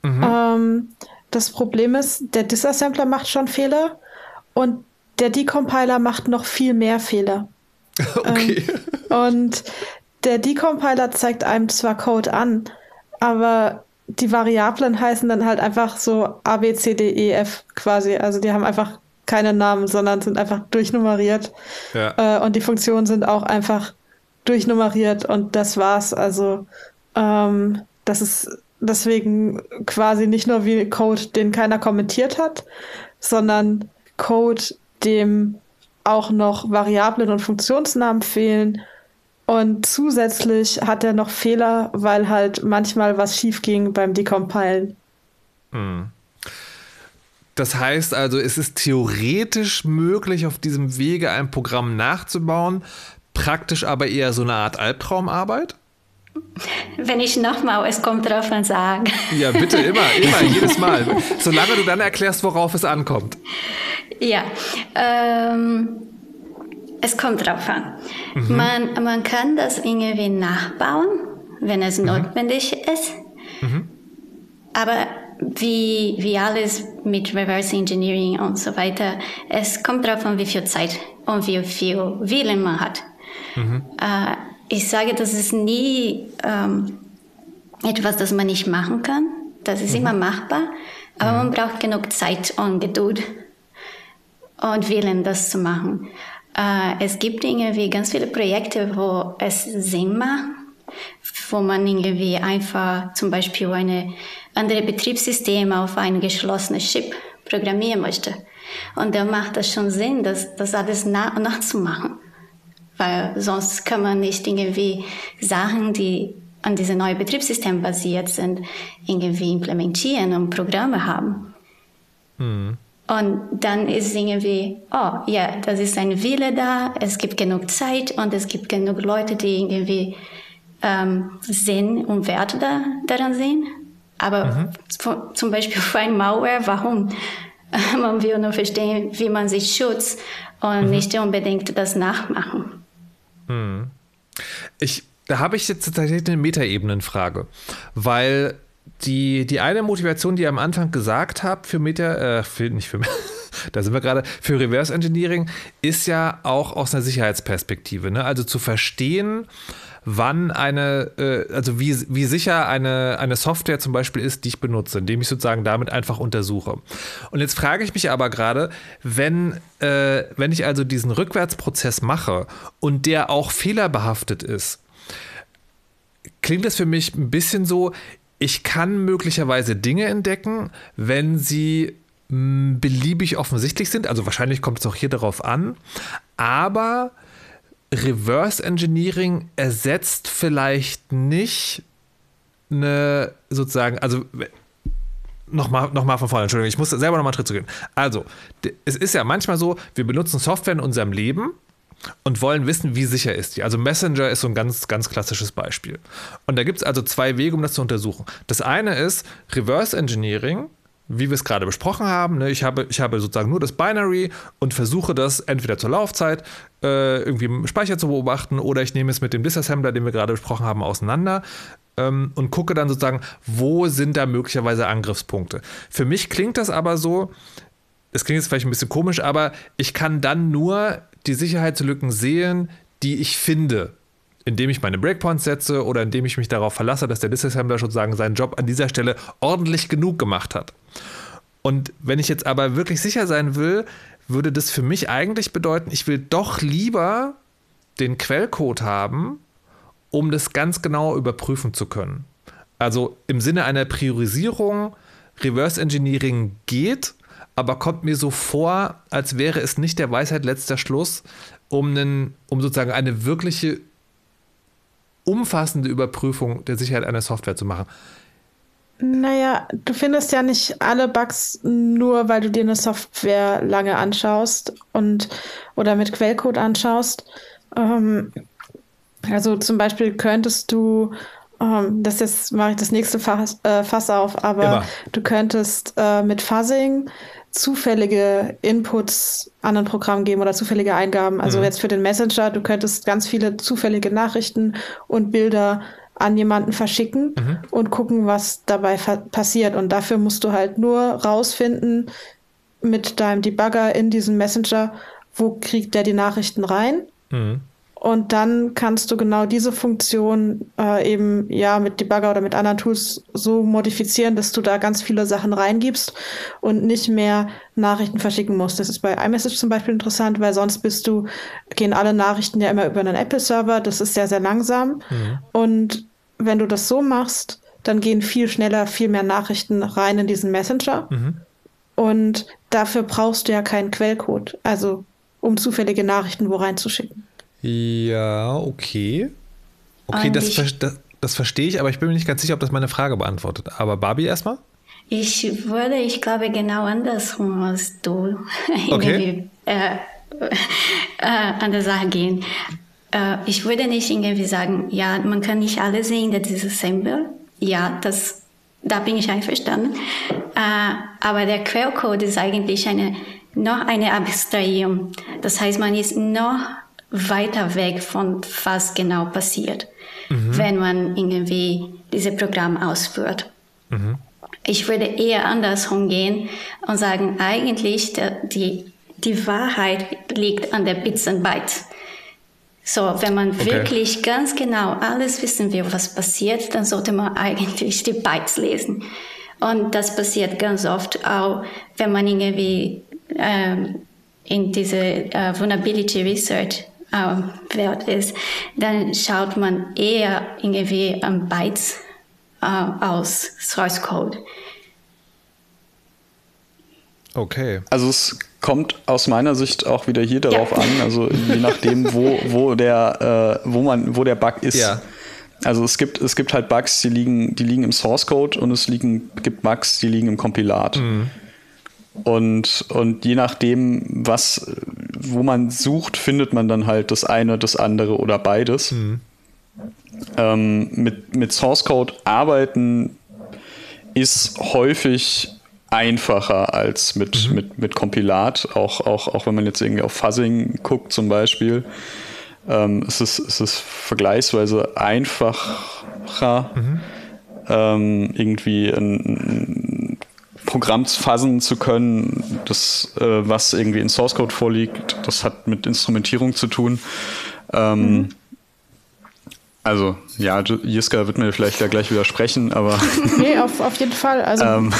[SPEAKER 2] Mhm. Ähm, das Problem ist, der Disassembler macht schon Fehler und der Decompiler macht noch viel mehr Fehler. [LAUGHS] Okay. Ähm, und der Decompiler zeigt einem zwar Code an, aber die Variablen heißen dann halt einfach so A, B, C, D, E, F quasi. Also die haben einfach keine Namen, sondern sind einfach durchnummeriert. Ja. Äh, und die Funktionen sind auch einfach durchnummeriert und das war's. Also ähm, das ist deswegen quasi nicht nur wie Code, den keiner kommentiert hat, sondern Code, dem auch noch Variablen und Funktionsnamen fehlen und zusätzlich hat er noch Fehler, weil halt manchmal was schief ging beim Decompilen. Hm.
[SPEAKER 1] Das heißt also, es ist theoretisch möglich, auf diesem Wege ein Programm nachzubauen, praktisch aber eher so eine Art Albtraumarbeit?
[SPEAKER 3] Wenn ich nochmal, es kommt drauf an, sagen.
[SPEAKER 1] Ja, bitte, immer, [LAUGHS] immer, jedes Mal. Solange du dann erklärst, worauf es ankommt.
[SPEAKER 3] Ja, ähm, es kommt drauf an. Mhm. Man, man kann das irgendwie nachbauen, wenn es mhm. notwendig ist. Mhm. Aber wie, wie alles mit Reverse Engineering und so weiter, es kommt darauf an, wie viel Zeit und wie viel Willen man hat. Mhm. Äh, ich sage, dass es nie ähm, etwas, das man nicht machen kann. Das ist mhm. immer machbar, aber mhm. man braucht genug Zeit und Geduld und Willen, das zu machen. Äh, es gibt irgendwie ganz viele Projekte, wo es Sinn macht, wo man irgendwie einfach zum Beispiel eine andere Betriebssystem auf ein geschlossenes Chip programmieren möchte. Und da macht das schon Sinn, das, das alles nach, nachzumachen. Weil sonst kann man nicht irgendwie Sachen, die an diesem neuen Betriebssystem basiert sind, irgendwie implementieren und Programme haben. Mhm. Und dann ist irgendwie, oh ja, das ist ein Wille da, es gibt genug Zeit und es gibt genug Leute, die irgendwie ähm, Sinn und Wert da, daran sehen. Aber mhm. zum Beispiel [LAUGHS] für ein Malware, warum? [LAUGHS] Man will nur verstehen, wie man sich schützt und mhm. nicht unbedingt das nachmachen.
[SPEAKER 1] Mhm. Ich, da habe ich jetzt tatsächlich eine Metaebenenfrage, weil die, die eine Motivation, die ihr am Anfang gesagt habt für Meta, äh, für, nicht für, [LAUGHS] da sind wir gerade, für Reverse Engineering, ist ja auch aus einer Sicherheitsperspektive. Ne? Also zu verstehen, wann eine, äh, also wie, wie sicher eine, eine Software zum Beispiel ist, die ich benutze, indem ich sozusagen damit einfach untersuche. Und jetzt frage ich mich aber gerade, wenn, äh, wenn ich also diesen Rückwärtsprozess mache und der auch fehlerbehaftet ist, klingt das für mich ein bisschen so, ich kann möglicherweise Dinge entdecken, wenn sie hm, beliebig offensichtlich sind. Also wahrscheinlich kommt es auch hier darauf an. Aber Reverse Engineering ersetzt vielleicht nicht eine sozusagen, also nochmal noch mal von vorne, Entschuldigung, ich muss selber nochmal einen Schritt zurückgehen. Also, es ist ja manchmal so, wir benutzen Software in unserem Leben und wollen wissen, wie sicher ist die. Also Messenger ist so ein ganz, ganz klassisches Beispiel. Und da gibt es also zwei Wege, um das zu untersuchen. Das eine ist Reverse Engineering, wie wir es gerade besprochen haben. Ne? Ich, habe, ich habe sozusagen nur das Binary und versuche das entweder zur Laufzeit äh, irgendwie im Speicher zu beobachten oder ich nehme es mit dem Disassembler, den wir gerade besprochen haben, auseinander ähm, und gucke dann sozusagen, wo sind da möglicherweise Angriffspunkte. Für mich klingt das aber so, es klingt jetzt vielleicht ein bisschen komisch, aber ich kann dann nur die Sicherheitslücken sehen, die ich finde, indem ich meine Breakpoints setze oder indem ich mich darauf verlasse, dass der Disassembler sozusagen seinen Job an dieser Stelle ordentlich genug gemacht hat. Und wenn ich jetzt aber wirklich sicher sein will, würde das für mich eigentlich bedeuten, ich will doch lieber den Quellcode haben, um das ganz genau überprüfen zu können. Also im Sinne einer Priorisierung, Reverse Engineering geht, aber kommt mir so vor, als wäre es nicht der Weisheit letzter Schluss, um, einen, um sozusagen eine wirkliche umfassende Überprüfung der Sicherheit einer Software zu machen.
[SPEAKER 2] Naja, du findest ja nicht alle Bugs nur, weil du dir eine Software lange anschaust und oder mit Quellcode anschaust. Ähm, also zum Beispiel könntest du, ähm, das jetzt mache ich das nächste Fass, äh, Fass auf, aber Immer. du könntest äh, mit Fuzzing zufällige Inputs an ein Programm geben oder zufällige Eingaben. Also mhm. jetzt für den Messenger, du könntest ganz viele zufällige Nachrichten und Bilder an jemanden verschicken mhm. und gucken, was dabei passiert. Und dafür musst du halt nur rausfinden mit deinem Debugger in diesem Messenger, wo kriegt der die Nachrichten rein. Mhm. Und dann kannst du genau diese Funktion äh, eben ja mit Debugger oder mit anderen Tools so modifizieren, dass du da ganz viele Sachen reingibst und nicht mehr Nachrichten verschicken musst. Das ist bei iMessage zum Beispiel interessant, weil sonst bist du, gehen alle Nachrichten ja immer über einen Apple-Server. Das ist sehr, sehr langsam. Mhm. Und wenn du das so machst, dann gehen viel schneller, viel mehr Nachrichten rein in diesen Messenger. Mhm. Und dafür brauchst du ja keinen Quellcode, also um zufällige Nachrichten wo reinzuschicken.
[SPEAKER 1] Ja, okay. Okay, das, das, das, verstehe ich, aber ich bin mir nicht ganz sicher, ob das meine Frage beantwortet. Aber Barbie erstmal?
[SPEAKER 3] Ich würde, ich glaube, genau andersrum als du [LAUGHS] okay. äh, [LAUGHS] äh, an der Sache gehen. Äh, ich würde nicht irgendwie sagen, ja, man kann nicht alle sehen, das ist Assembler. Ja, das, da bin ich einverstanden. Äh, aber der Quellcode ist eigentlich eine, noch eine Abstrahierung. Das heißt, man ist noch weiter weg von was genau passiert, mhm. wenn man irgendwie dieses Programm ausführt. Mhm. Ich würde eher andersrum gehen und sagen, eigentlich der, die, die Wahrheit liegt an der Bits and Bytes. So, wenn man okay. wirklich ganz genau alles wissen will, was passiert, dann sollte man eigentlich die Bytes lesen. Und das passiert ganz oft auch, wenn man irgendwie ähm, in diese äh, Vulnerability Research äh, Welt ist, dann schaut man eher irgendwie an Bytes äh, aus Source Code.
[SPEAKER 4] Okay. Also es kommt aus meiner Sicht auch wieder hier darauf ja. an, also je nachdem, wo, wo, der, äh, wo, man, wo der Bug ist. Ja. Also es gibt, es gibt halt Bugs, die liegen, die liegen im Source Code und es liegen, gibt Bugs, die liegen im Kompilat. Mhm. Und, und je nachdem, was, wo man sucht, findet man dann halt das eine, das andere oder beides. Mhm. Ähm, mit, mit Source Code arbeiten ist häufig einfacher als mit, mhm. mit, mit Kompilat, auch, auch, auch wenn man jetzt irgendwie auf Fuzzing guckt zum Beispiel. Ähm, es, ist, es ist vergleichsweise einfacher, mhm. ähm, irgendwie ein, ein Programm fuzzen zu können, das, äh, was irgendwie in Source Code vorliegt. Das hat mit Instrumentierung zu tun. Ähm, mhm. Also, ja, Jiska wird mir vielleicht da gleich widersprechen, aber. [LAUGHS]
[SPEAKER 2] nee, auf, auf jeden Fall. Also, [LAUGHS] ähm,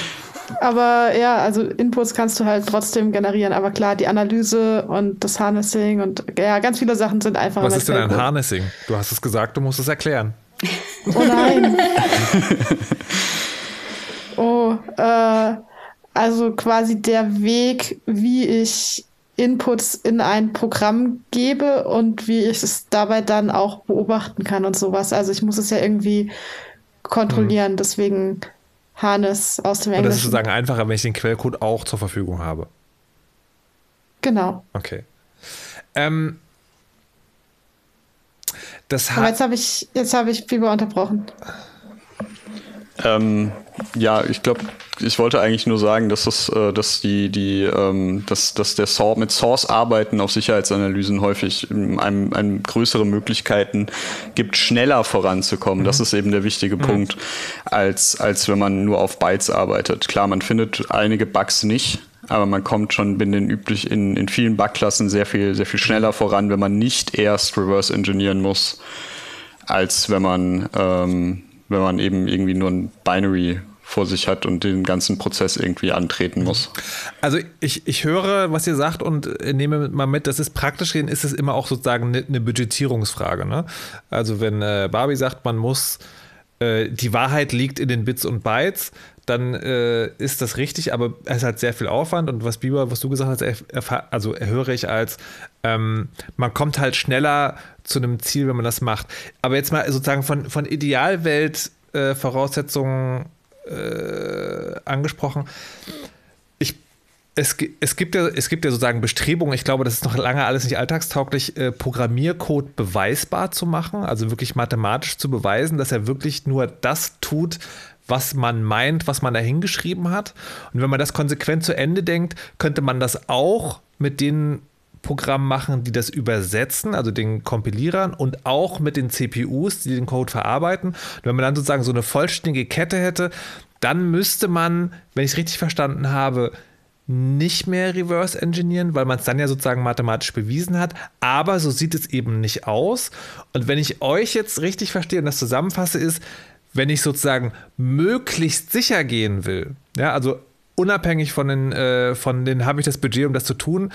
[SPEAKER 2] [LAUGHS] aber ja, also Inputs kannst du halt trotzdem generieren. Aber klar, die Analyse und das Harnessing und ja, ganz viele Sachen sind einfach.
[SPEAKER 1] Was ist denn ein Harnessing? Du hast es gesagt, du musst es erklären.
[SPEAKER 2] Oh nein. Oh, äh, also quasi der Weg, wie ich Inputs in ein Programm gebe und wie ich es dabei dann auch beobachten kann und sowas. Also ich muss es ja irgendwie kontrollieren. Hm. Deswegen Harness aus dem Englischen. Und
[SPEAKER 1] das ist sozusagen einfacher, wenn ich den Quellcode auch zur Verfügung habe.
[SPEAKER 2] Genau.
[SPEAKER 1] Okay. Ähm,
[SPEAKER 2] das Aber jetzt habe ich, jetzt habe ich Fieber unterbrochen.
[SPEAKER 4] Ähm, ja, ich glaube, ich wollte eigentlich nur sagen, dass das, äh, dass die, die, ähm, dass, dass der Source, mit Source-Arbeiten auf Sicherheitsanalysen häufig einem, einem größere Möglichkeiten gibt, schneller voranzukommen. Mhm. Das ist eben der wichtige mhm. Punkt, als, als wenn man nur auf Bytes arbeitet. Klar, man findet einige Bugs nicht, aber man kommt schon in den üblich in, in vielen Bugklassen sehr viel, sehr viel schneller voran, wenn man nicht erst reverse engineeren muss, als wenn man, ähm, wenn man eben irgendwie nur ein Binary vor sich hat und den ganzen Prozess irgendwie antreten muss.
[SPEAKER 1] Also ich, ich höre, was ihr sagt und nehme mal mit, das ist praktisch gesehen, ist es immer auch sozusagen eine, eine Budgetierungsfrage. Ne? Also wenn äh, Barbie sagt, man muss, äh, die Wahrheit liegt in den Bits und Bytes, dann äh, ist das richtig, aber es hat sehr viel Aufwand und was Bieber, was du gesagt hast, also höre ich als, ähm, man kommt halt schneller zu einem Ziel, wenn man das macht. Aber jetzt mal sozusagen von, von Idealwelt äh, äh, angesprochen. Ich, es, es, gibt ja, es gibt ja sozusagen Bestrebungen, ich glaube, das ist noch lange alles nicht alltagstauglich, äh, Programmiercode beweisbar zu machen, also wirklich mathematisch zu beweisen, dass er wirklich nur das tut, was man meint, was man da hingeschrieben hat. Und wenn man das konsequent zu Ende denkt, könnte man das auch mit den Programmen machen, die das übersetzen, also den Kompilierern und auch mit den CPUs, die den Code verarbeiten. Und wenn man dann sozusagen so eine vollständige Kette hätte, dann müsste man, wenn ich es richtig verstanden habe, nicht mehr reverse engineeren, weil man es dann ja sozusagen mathematisch bewiesen hat. Aber so sieht es eben nicht aus. Und wenn ich euch jetzt richtig verstehe und das zusammenfasse, ist, wenn ich sozusagen möglichst sicher gehen will, ja, also unabhängig von den, äh, von den habe ich das Budget, um das zu tun,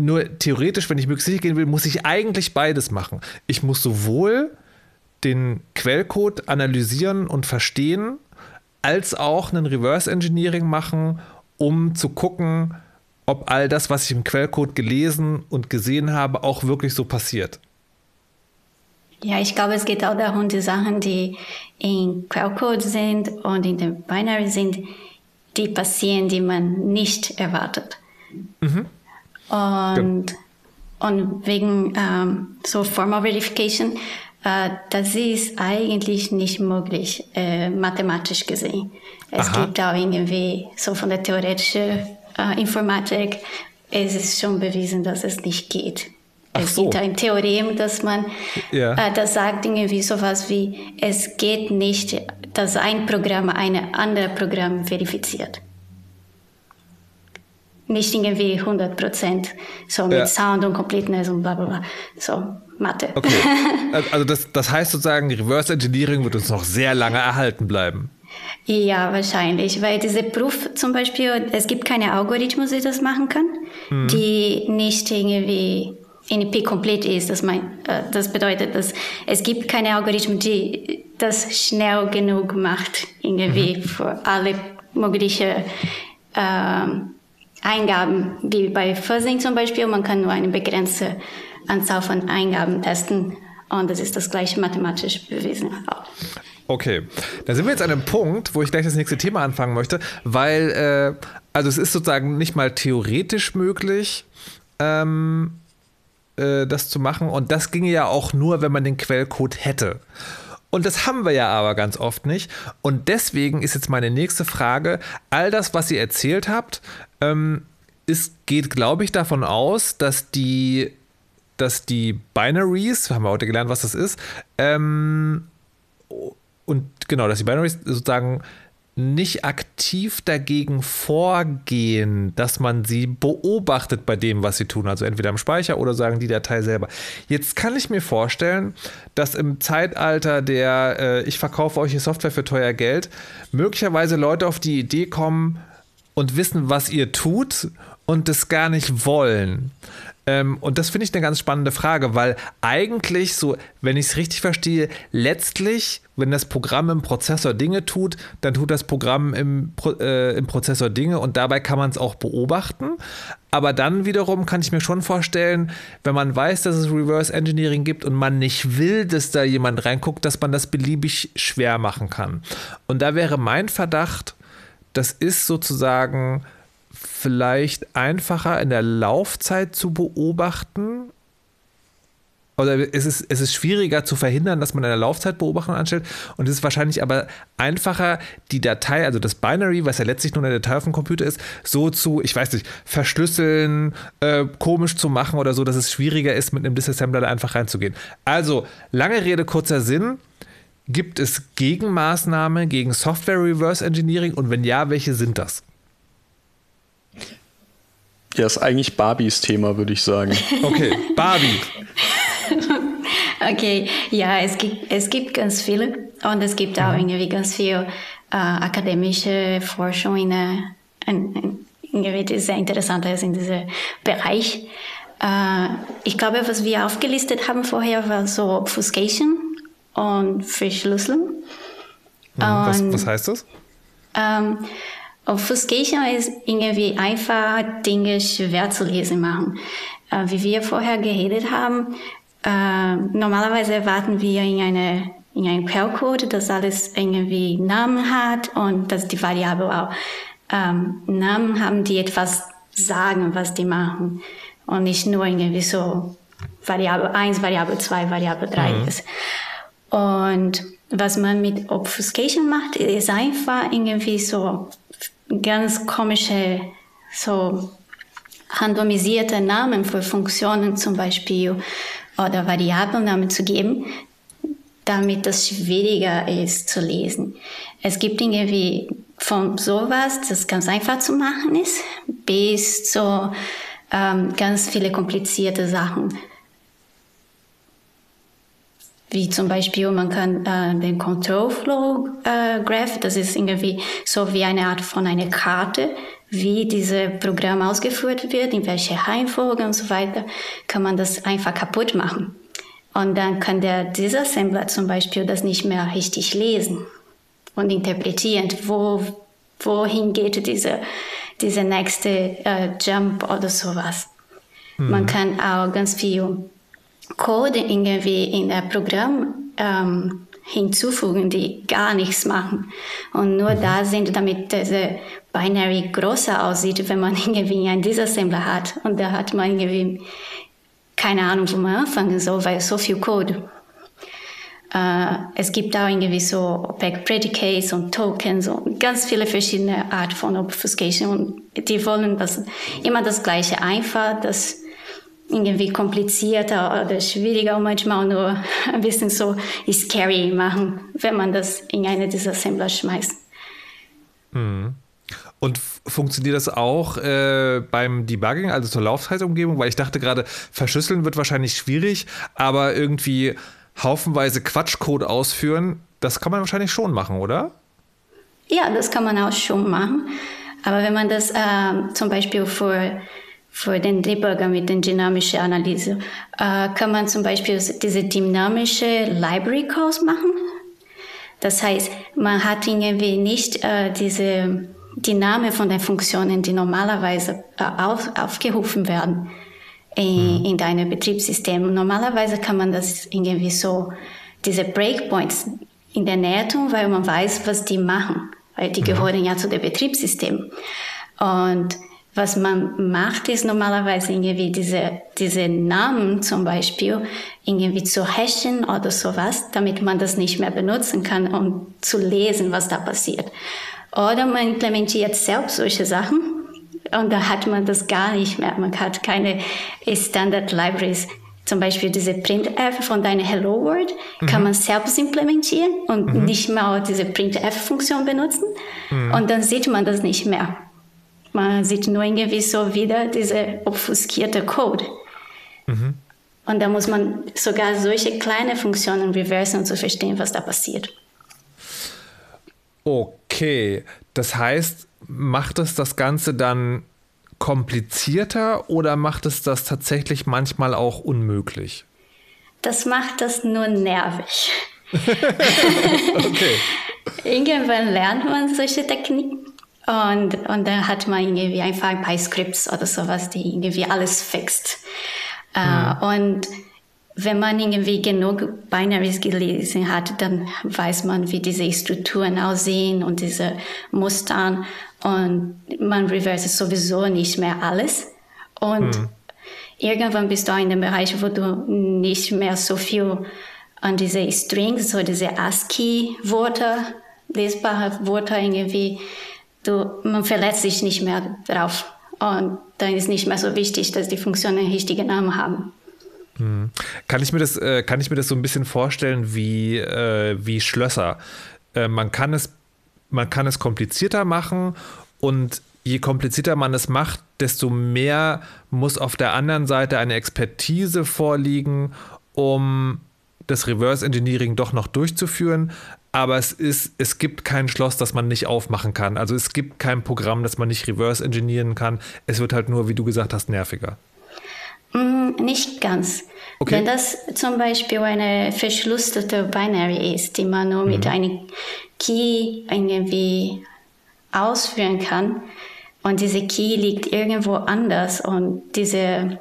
[SPEAKER 1] nur theoretisch, wenn ich möglichst sicher gehen will, muss ich eigentlich beides machen. Ich muss sowohl den Quellcode analysieren und verstehen, als auch einen Reverse Engineering machen, um zu gucken, ob all das, was ich im Quellcode gelesen und gesehen habe, auch wirklich so passiert.
[SPEAKER 3] Ja, ich glaube, es geht auch darum, die Sachen, die in Quellcode sind und in dem Binary sind, die passieren, die man nicht erwartet. Mhm. Und, ja. und wegen ähm, so Formal Verification, äh, das ist eigentlich nicht möglich, äh, mathematisch gesehen. Es Aha. gibt auch irgendwie so von der theoretischen äh, Informatik, es ist schon bewiesen, dass es nicht geht. Ach es so. gibt ein Theorem, dass man, ja. äh, das sagt irgendwie sowas wie, es geht nicht, dass ein Programm ein anderes Programm verifiziert. Nicht irgendwie 100 Prozent so mit ja. Sound und Completeness und bla bla bla. So, Mathe.
[SPEAKER 1] Okay. [LAUGHS] Also das, das heißt sozusagen, Reverse Engineering wird uns noch sehr lange erhalten bleiben.
[SPEAKER 3] Ja, wahrscheinlich, weil diese Proof zum Beispiel, es gibt keine Algorithmus, die das machen können, mhm. die nicht irgendwie NLP komplett ist. Das, mein, äh, das bedeutet, dass es gibt keine Algorithmen, die das schnell genug macht, irgendwie mhm. für alle möglichen äh, Eingaben, wie bei Fuzzing zum Beispiel. Man kann nur eine begrenzte Anzahl von Eingaben testen und das ist das gleiche mathematisch bewiesen.
[SPEAKER 1] Okay, da sind wir jetzt an einem Punkt, wo ich gleich das nächste Thema anfangen möchte, weil, äh, also es ist sozusagen nicht mal theoretisch möglich, ähm, äh, das zu machen und das ginge ja auch nur, wenn man den Quellcode hätte. Und das haben wir ja aber ganz oft nicht. Und deswegen ist jetzt meine nächste Frage: All das, was ihr erzählt habt, ähm, ist, geht, glaube ich, davon aus, dass die, dass die Binaries, haben wir heute gelernt, was das ist, ähm, und genau, dass die Binaries sozusagen nicht aktiv dagegen vorgehen, dass man sie beobachtet bei dem, was sie tun. Also entweder im Speicher oder sagen die Datei selber. Jetzt kann ich mir vorstellen, dass im Zeitalter der äh, ich verkaufe euch die Software für teuer Geld möglicherweise Leute auf die Idee kommen und wissen, was ihr tut und das gar nicht wollen. Ähm, und das finde ich eine ganz spannende Frage, weil eigentlich so, wenn ich es richtig verstehe, letztlich, wenn das Programm im Prozessor Dinge tut, dann tut das Programm im, äh, im Prozessor Dinge und dabei kann man es auch beobachten. Aber dann wiederum kann ich mir schon vorstellen, wenn man weiß, dass es Reverse Engineering gibt und man nicht will, dass da jemand reinguckt, dass man das beliebig schwer machen kann. Und da wäre mein Verdacht, das ist sozusagen vielleicht einfacher in der Laufzeit zu beobachten? Oder ist es, ist es schwieriger zu verhindern, dass man in der Laufzeit Beobachtung anstellt? Und es ist wahrscheinlich aber einfacher, die Datei, also das Binary, was ja letztlich nur eine Datei auf dem Computer ist, so zu, ich weiß nicht, verschlüsseln, äh, komisch zu machen oder so, dass es schwieriger ist, mit einem Disassembler da einfach reinzugehen. Also, lange Rede, kurzer Sinn. Gibt es Gegenmaßnahmen gegen Software Reverse Engineering und wenn ja, welche sind das?
[SPEAKER 4] Ja, ist eigentlich Barbies Thema, würde ich sagen.
[SPEAKER 1] Okay, Barbie. [LAUGHS]
[SPEAKER 3] okay, ja, es gibt, es gibt ganz viele und es gibt auch mhm. irgendwie ganz viel äh, akademische Forschung in, in, in, irgendwie, die sehr interessant ist in diesem Bereich. Äh, ich glaube, was wir aufgelistet haben vorher war so Obfuscation und Verschlüsselung. Mhm,
[SPEAKER 1] was, was heißt das?
[SPEAKER 3] Ähm, Obfuscation ist irgendwie einfach Dinge schwer zu lesen machen. Äh, wie wir vorher geredet haben, äh, normalerweise erwarten wir in eine in einem Quellcode, dass alles irgendwie Namen hat und dass die Variable auch ähm, Namen haben, die etwas sagen, was die machen und nicht nur irgendwie so Variable 1, Variable 2, Variable 3 mhm. ist. Und was man mit Obfuscation macht, ist einfach irgendwie so ganz komische, so randomisierte Namen für Funktionen zum Beispiel oder Variablennamen zu geben, damit das schwieriger ist zu lesen. Es gibt Dinge wie von sowas, das ganz einfach zu machen ist, bis zu ähm, ganz viele komplizierte Sachen wie zum Beispiel man kann äh, den Control Flow äh, Graph, das ist irgendwie so wie eine Art von einer Karte, wie dieses Programm ausgeführt wird, in welche Reihenfolge und so weiter, kann man das einfach kaputt machen. Und dann kann der Disassembler zum Beispiel das nicht mehr richtig lesen und interpretieren, wo, wohin geht diese, diese nächste äh, Jump oder sowas. Mhm. Man kann auch ganz viel Code irgendwie in der Programm ähm, hinzufügen, die gar nichts machen und nur mhm. da sind, damit diese Binary größer aussieht, wenn man [LAUGHS] irgendwie einen Disassembler hat und da hat man irgendwie keine Ahnung, wo man anfangen soll, weil so viel Code. Äh, es gibt auch irgendwie so Opaque Predicates und Tokens und ganz viele verschiedene Art von Obfuscation und die wollen das, immer das Gleiche einfach, das irgendwie komplizierter oder schwieriger und manchmal nur [LAUGHS] ein bisschen so scary machen, wenn man das in eine dieser Assembler schmeißt.
[SPEAKER 1] Mhm. Und funktioniert das auch äh, beim Debugging, also zur Laufzeitumgebung? Weil ich dachte gerade, verschlüsseln wird wahrscheinlich schwierig, aber irgendwie haufenweise Quatschcode ausführen, das kann man wahrscheinlich schon machen, oder?
[SPEAKER 3] Ja, das kann man auch schon machen. Aber wenn man das äh, zum Beispiel für, für den Debugger mit der dynamischen Analyse, äh, kann man zum Beispiel diese dynamische Library Calls machen. Das heißt, man hat irgendwie nicht äh, diese die Namen von den Funktionen, die normalerweise äh, auf, aufgerufen werden in, mhm. in deinem Betriebssystem. Normalerweise kann man das irgendwie so, diese Breakpoints in der Nähe tun, weil man weiß, was die machen, weil die mhm. gehören ja zu dem Betriebssystem. Und was man macht, ist normalerweise irgendwie diese, diese Namen zum Beispiel irgendwie zu hashen oder sowas, damit man das nicht mehr benutzen kann, um zu lesen, was da passiert. Oder man implementiert selbst solche Sachen und da hat man das gar nicht mehr. Man hat keine Standard Libraries. Zum Beispiel diese printf von deiner Hello World mhm. kann man selbst implementieren und mhm. nicht mehr diese printf-Funktion benutzen. Mhm. Und dann sieht man das nicht mehr. Man sieht nur irgendwie so wieder diese obfuskierte Code. Mhm. Und da muss man sogar solche kleine Funktionen reversen, um zu verstehen, was da passiert.
[SPEAKER 1] Okay, das heißt, macht es das Ganze dann komplizierter oder macht es das tatsächlich manchmal auch unmöglich?
[SPEAKER 3] Das macht das nur nervig. [LAUGHS] okay. [LAUGHS] Irgendwann lernt man solche Techniken und, und dann hat man irgendwie einfach ein paar Scripts oder sowas, die irgendwie alles fixt. Mhm. Uh, und wenn man irgendwie genug Binaries gelesen hat, dann weiß man, wie diese Strukturen aussehen und diese Mustern und man reverse sowieso nicht mehr alles. Und mhm. irgendwann bist du in dem Bereich, wo du nicht mehr so viel an diese Strings, so diese ASCII-Wörter, lesbare Wörter irgendwie, du, man verletzt sich nicht mehr drauf. Und dann ist nicht mehr so wichtig, dass die Funktionen richtige Namen haben.
[SPEAKER 1] Hm. Kann ich mir das, äh, kann ich mir das so ein bisschen vorstellen wie, äh, wie Schlösser? Äh, man, kann es, man kann es komplizierter machen und je komplizierter man es macht, desto mehr muss auf der anderen Seite eine Expertise vorliegen, um das Reverse Engineering doch noch durchzuführen. Aber es ist, es gibt kein Schloss, das man nicht aufmachen kann. Also es gibt kein Programm, das man nicht reverse engineeren kann. Es wird halt nur, wie du gesagt hast, nerviger.
[SPEAKER 3] Mm, nicht ganz. Okay. Wenn das zum Beispiel eine verschlüsselte Binary ist, die man nur mhm. mit einem Key irgendwie ausführen kann und diese Key liegt irgendwo anders und diese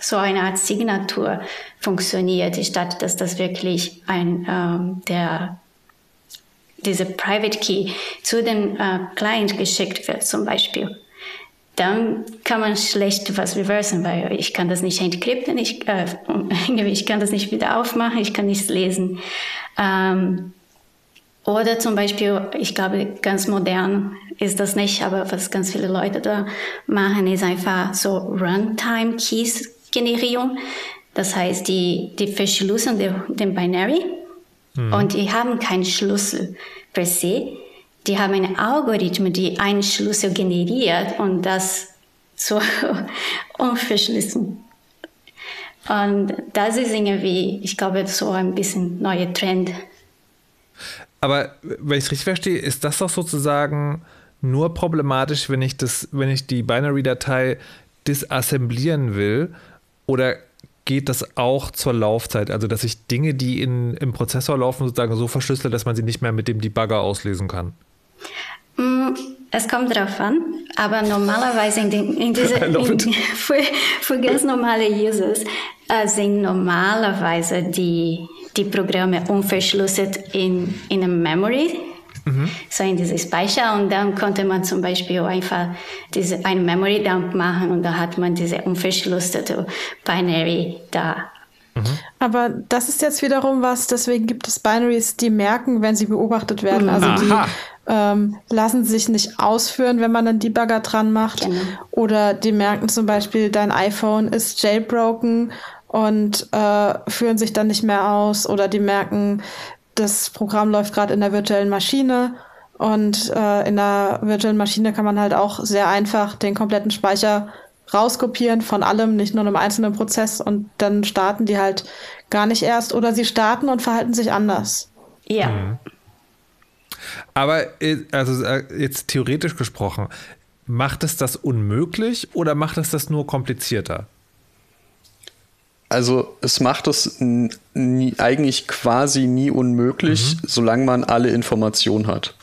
[SPEAKER 3] so eine Art Signatur funktioniert, statt dass das wirklich ein ähm, der diese Private Key zu dem äh, Client geschickt wird zum Beispiel dann kann man schlecht was reversen, weil ich kann das nicht encrypten, ich, äh, [LAUGHS] ich kann das nicht wieder aufmachen, ich kann nichts lesen. Ähm, oder zum Beispiel, ich glaube, ganz modern ist das nicht, aber was ganz viele Leute da machen, ist einfach so Runtime-Keys-Generierung. Das heißt, die, die verschlüsseln den Binary mhm. und die haben keinen Schlüssel per se die haben einen Algorithmus, die einen Schlüssel generiert und das zu [LAUGHS] unverschlüsseln. Und das ist irgendwie, ich glaube, so ein bisschen neuer Trend.
[SPEAKER 1] Aber wenn ich es richtig verstehe, ist das doch sozusagen nur problematisch, wenn ich das, wenn ich die Binary-Datei disassemblieren will? Oder geht das auch zur Laufzeit? Also, dass ich Dinge, die in, im Prozessor laufen, sozusagen so verschlüssele, dass man sie nicht mehr mit dem Debugger auslesen kann?
[SPEAKER 3] Mm, es kommt darauf an, aber normalerweise in, den, in diese, [LAUGHS] in, für, für ganz normale Users äh, sind normalerweise die, die Programme unverschlüsselt in, in einem Memory, mhm. so in diese Speicher und dann konnte man zum Beispiel einfach diese, ein Memory Dump machen und da hat man diese unverschlüsselte Binary da
[SPEAKER 2] Mhm. Aber das ist jetzt wiederum was, deswegen gibt es Binaries, die merken, wenn sie beobachtet werden. Also Aha. die ähm, lassen sich nicht ausführen, wenn man einen Debugger dran macht. Genau. Oder die merken zum Beispiel, dein iPhone ist jailbroken und äh, führen sich dann nicht mehr aus. Oder die merken, das Programm läuft gerade in der virtuellen Maschine Und äh, in der virtuellen Maschine kann man halt auch sehr einfach den kompletten Speicher rauskopieren von allem, nicht nur einem einzelnen Prozess und dann starten die halt gar nicht erst oder sie starten und verhalten sich anders.
[SPEAKER 3] Ja. Mhm.
[SPEAKER 1] Aber äh, also äh, jetzt theoretisch gesprochen, macht es das unmöglich oder macht es das nur komplizierter?
[SPEAKER 4] Also es macht es nie, eigentlich quasi nie unmöglich, mhm. solange man alle Informationen hat.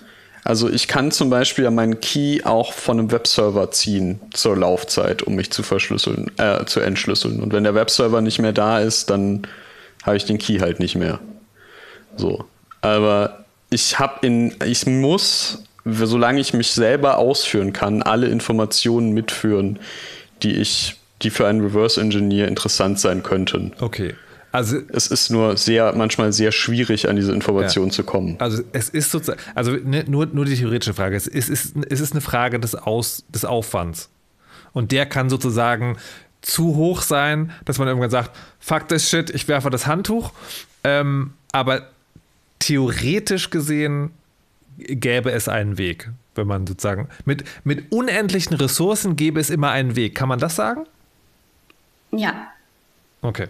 [SPEAKER 4] Also ich kann zum Beispiel meinen Key auch von einem Webserver ziehen zur Laufzeit, um mich zu verschlüsseln, äh, zu entschlüsseln. Und wenn der Webserver nicht mehr da ist, dann habe ich den Key halt nicht mehr. So. Aber ich habe in, ich muss, solange ich mich selber ausführen kann, alle Informationen mitführen, die ich, die für einen Reverse Engineer interessant sein könnten.
[SPEAKER 1] Okay.
[SPEAKER 4] Also es ist nur sehr, manchmal sehr schwierig, an diese Informationen ja. zu kommen.
[SPEAKER 1] Also es ist sozusagen, also ne, nur, nur die theoretische Frage, es ist, es ist eine Frage des, Aus, des Aufwands. Und der kann sozusagen zu hoch sein, dass man irgendwann sagt, fuck this shit, ich werfe das Handtuch. Ähm, aber theoretisch gesehen gäbe es einen Weg, wenn man sozusagen mit, mit unendlichen Ressourcen gäbe es immer einen Weg. Kann man das sagen?
[SPEAKER 3] Ja.
[SPEAKER 1] Okay.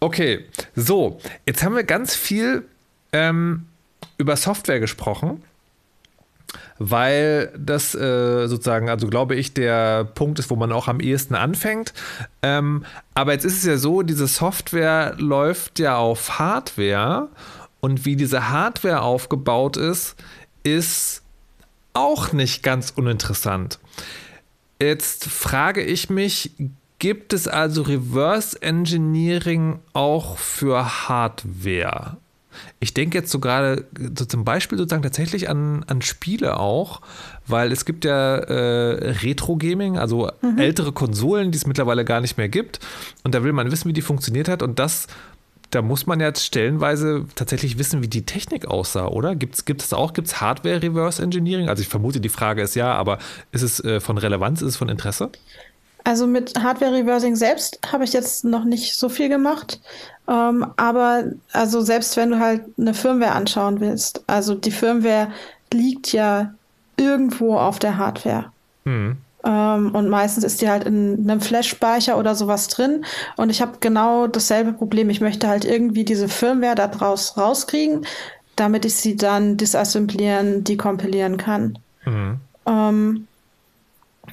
[SPEAKER 1] Okay, so, jetzt haben wir ganz viel ähm, über Software gesprochen, weil das äh, sozusagen, also glaube ich, der Punkt ist, wo man auch am ehesten anfängt. Ähm, aber jetzt ist es ja so, diese Software läuft ja auf Hardware und wie diese Hardware aufgebaut ist, ist auch nicht ganz uninteressant. Jetzt frage ich mich, gibt es also Reverse Engineering auch für Hardware? Ich denke jetzt so gerade so zum Beispiel sozusagen tatsächlich an, an Spiele auch, weil es gibt ja äh, Retro-Gaming, also mhm. ältere Konsolen, die es mittlerweile gar nicht mehr gibt. Und da will man wissen, wie die funktioniert hat. Und das da muss man jetzt stellenweise tatsächlich wissen, wie die Technik aussah, oder? Gibt es auch, gibt es Hardware-Reverse Engineering? Also ich vermute, die Frage ist ja, aber ist es äh, von Relevanz, ist es von Interesse?
[SPEAKER 2] Also mit Hardware-Reversing selbst habe ich jetzt noch nicht so viel gemacht. Ähm, aber also selbst wenn du halt eine Firmware anschauen willst, also die Firmware liegt ja irgendwo auf der Hardware. Hm. Ähm, und meistens ist die halt in einem Flash-Speicher oder sowas drin. Und ich habe genau dasselbe Problem. Ich möchte halt irgendwie diese Firmware da draus rauskriegen, damit ich sie dann disassemblieren, dekompilieren kann. Mhm. Ähm,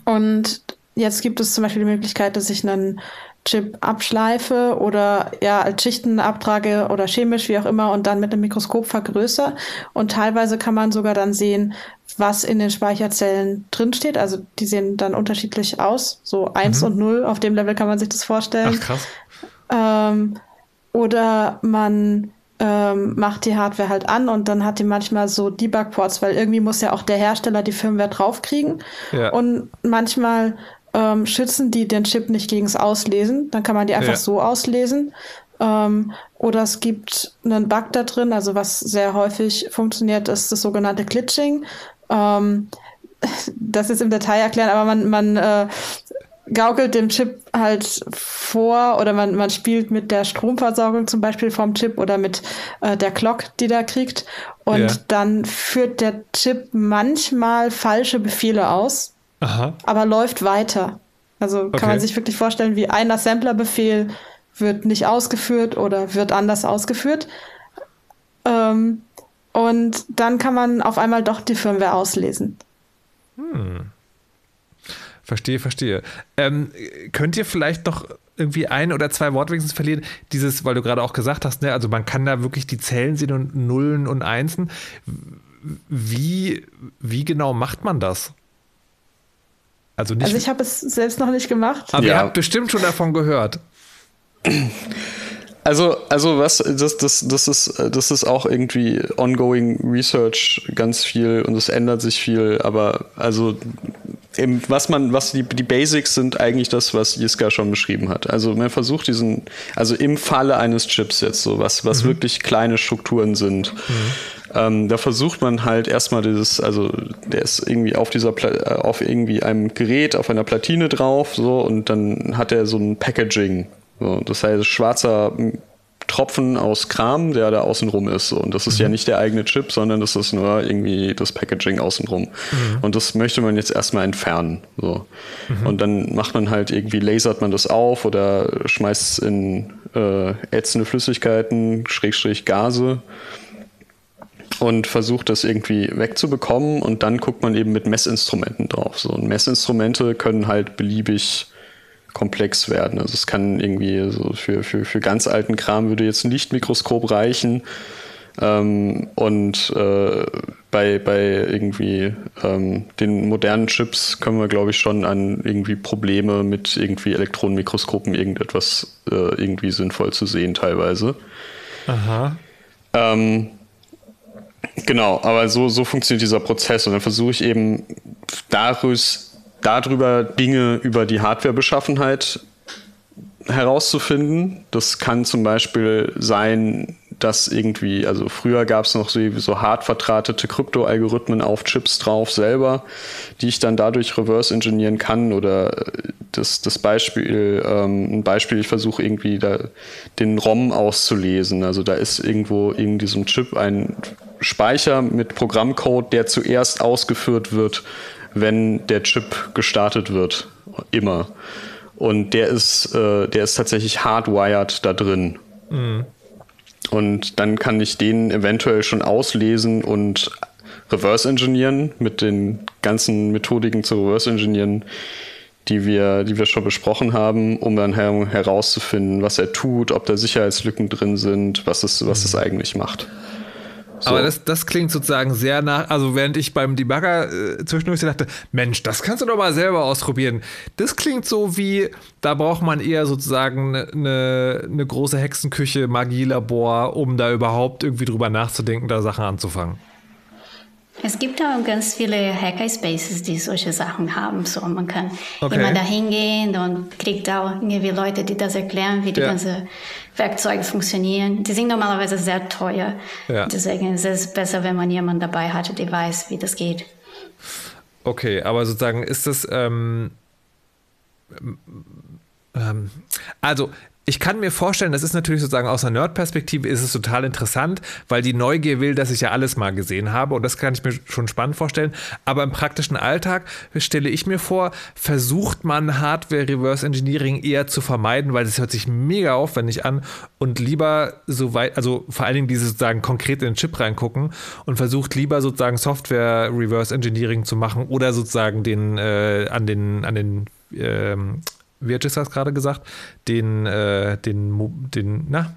[SPEAKER 2] und jetzt gibt es zum Beispiel die Möglichkeit, dass ich einen Chip abschleife oder ja als Schichten abtrage oder chemisch, wie auch immer, und dann mit einem Mikroskop vergrößere. Und teilweise kann man sogar dann sehen, was in den Speicherzellen drinsteht. Also die sehen dann unterschiedlich aus. So eins mhm. und null, auf dem Level kann man sich das vorstellen.
[SPEAKER 1] Ach, krass.
[SPEAKER 2] Ähm, oder man ähm, macht die Hardware halt an und dann hat die manchmal so Debug-Ports, weil irgendwie muss ja auch der Hersteller die Firmware draufkriegen. Ja. Und manchmal ähm, schützen die den Chip nicht gegens Auslesen. Dann kann man die einfach ja. so auslesen. Ähm, oder es gibt einen Bug da drin, also was sehr häufig funktioniert, ist das sogenannte Glitching. Ähm, [LAUGHS] das ist im Detail erklären, aber man, man äh, gaukelt dem Chip halt vor oder man, man spielt mit der Stromversorgung zum Beispiel vom Chip oder mit äh, der Clock, die der kriegt. Und ja. dann führt der Chip manchmal falsche Befehle aus Aha. aber läuft weiter. Also kann man sich wirklich vorstellen, wie ein Assembler-Befehl wird nicht ausgeführt oder wird anders ausgeführt. Ähm, und dann kann man auf einmal doch die Firmware auslesen. Hm.
[SPEAKER 1] Verstehe, verstehe. Ähm, könnt ihr vielleicht noch irgendwie ein oder zwei Worte wenigstens verlieren? Dieses, weil du gerade auch gesagt hast, ne, also man kann da wirklich die Zellen sehen und Nullen und Einsen. Wie, wie genau macht man das?
[SPEAKER 2] Also, nicht also ich habe es selbst noch nicht gemacht.
[SPEAKER 1] Aber ja. ihr habt bestimmt schon davon gehört.
[SPEAKER 4] Also, also was, das, das, das, ist, das ist auch irgendwie ongoing Research ganz viel und es ändert sich viel, aber also eben, was man, was die, die Basics sind eigentlich das, was Jiska schon beschrieben hat. Also man versucht diesen, also im Falle eines Chips jetzt so, was, was mhm. wirklich kleine Strukturen sind. Mhm. Ähm, da versucht man halt erstmal dieses, also der ist irgendwie auf dieser Pla äh, auf irgendwie einem Gerät, auf einer Platine drauf, so, und dann hat er so ein Packaging. So, das heißt, schwarzer Tropfen aus Kram, der da außenrum ist. Und das ist mhm. ja nicht der eigene Chip, sondern das ist nur irgendwie das Packaging außenrum. Mhm. Und das möchte man jetzt erstmal entfernen. So. Mhm. Und dann macht man halt irgendwie, lasert man das auf oder schmeißt es in äh, ätzende Flüssigkeiten, Schrägstrich Gase und versucht das irgendwie wegzubekommen und dann guckt man eben mit Messinstrumenten drauf. So, und Messinstrumente können halt beliebig komplex werden. Also es kann irgendwie so für, für, für ganz alten Kram würde jetzt ein Lichtmikroskop reichen. Ähm, und äh, bei, bei irgendwie ähm, den modernen Chips können wir, glaube ich, schon an irgendwie Probleme mit irgendwie Elektronenmikroskopen irgendetwas äh, irgendwie sinnvoll zu sehen teilweise. Aha. Ähm, Genau, aber so, so funktioniert dieser Prozess und dann versuche ich eben daraus, darüber Dinge über die Hardwarebeschaffenheit herauszufinden. Das kann zum Beispiel sein, dass irgendwie, also früher gab es noch so, so hart vertratete Krypto-Algorithmen auf Chips drauf selber, die ich dann dadurch reverse engineeren kann oder das, das Beispiel, ähm, ein Beispiel, ich versuche irgendwie da den ROM auszulesen. Also da ist irgendwo in diesem Chip ein Speicher mit Programmcode, der zuerst ausgeführt wird, wenn der Chip gestartet wird. Immer. Und der ist, äh, der ist tatsächlich hardwired da drin. Mhm. Und dann kann ich den eventuell schon auslesen und reverse engineeren mit den ganzen Methodiken zu reverse engineeren, die wir, die wir schon besprochen haben, um dann her herauszufinden, was er tut, ob da Sicherheitslücken drin sind, was es, was es eigentlich macht.
[SPEAKER 1] So. Aber das, das klingt sozusagen sehr nach, also während ich beim Debugger äh, zwischendurch dachte, Mensch, das kannst du doch mal selber ausprobieren. Das klingt so wie, da braucht man eher sozusagen eine ne, ne große Hexenküche, Magielabor, um da überhaupt irgendwie drüber nachzudenken, da Sachen anzufangen.
[SPEAKER 3] Es gibt auch ganz viele Hackerspaces, die solche Sachen haben. So, man kann okay. immer da hingehen und kriegt auch irgendwie Leute, die das erklären, wie die ja. ganzen Werkzeuge funktionieren. Die sind normalerweise sehr teuer. Ja. Deswegen ist es besser, wenn man jemanden dabei hat, der weiß, wie das geht.
[SPEAKER 1] Okay, aber sozusagen ist das. Ähm, ähm, also ich kann mir vorstellen, das ist natürlich sozusagen aus einer Nerd-Perspektive ist es total interessant, weil die Neugier will, dass ich ja alles mal gesehen habe und das kann ich mir schon spannend vorstellen. Aber im praktischen Alltag stelle ich mir vor, versucht man Hardware-Reverse Engineering eher zu vermeiden, weil das hört sich mega aufwendig an und lieber so weit, also vor allen Dingen dieses sozusagen konkret in den Chip reingucken und versucht lieber sozusagen Software-Reverse Engineering zu machen oder sozusagen den äh, an den an den ähm, wie hat gerade gesagt, den, äh, den, den, na,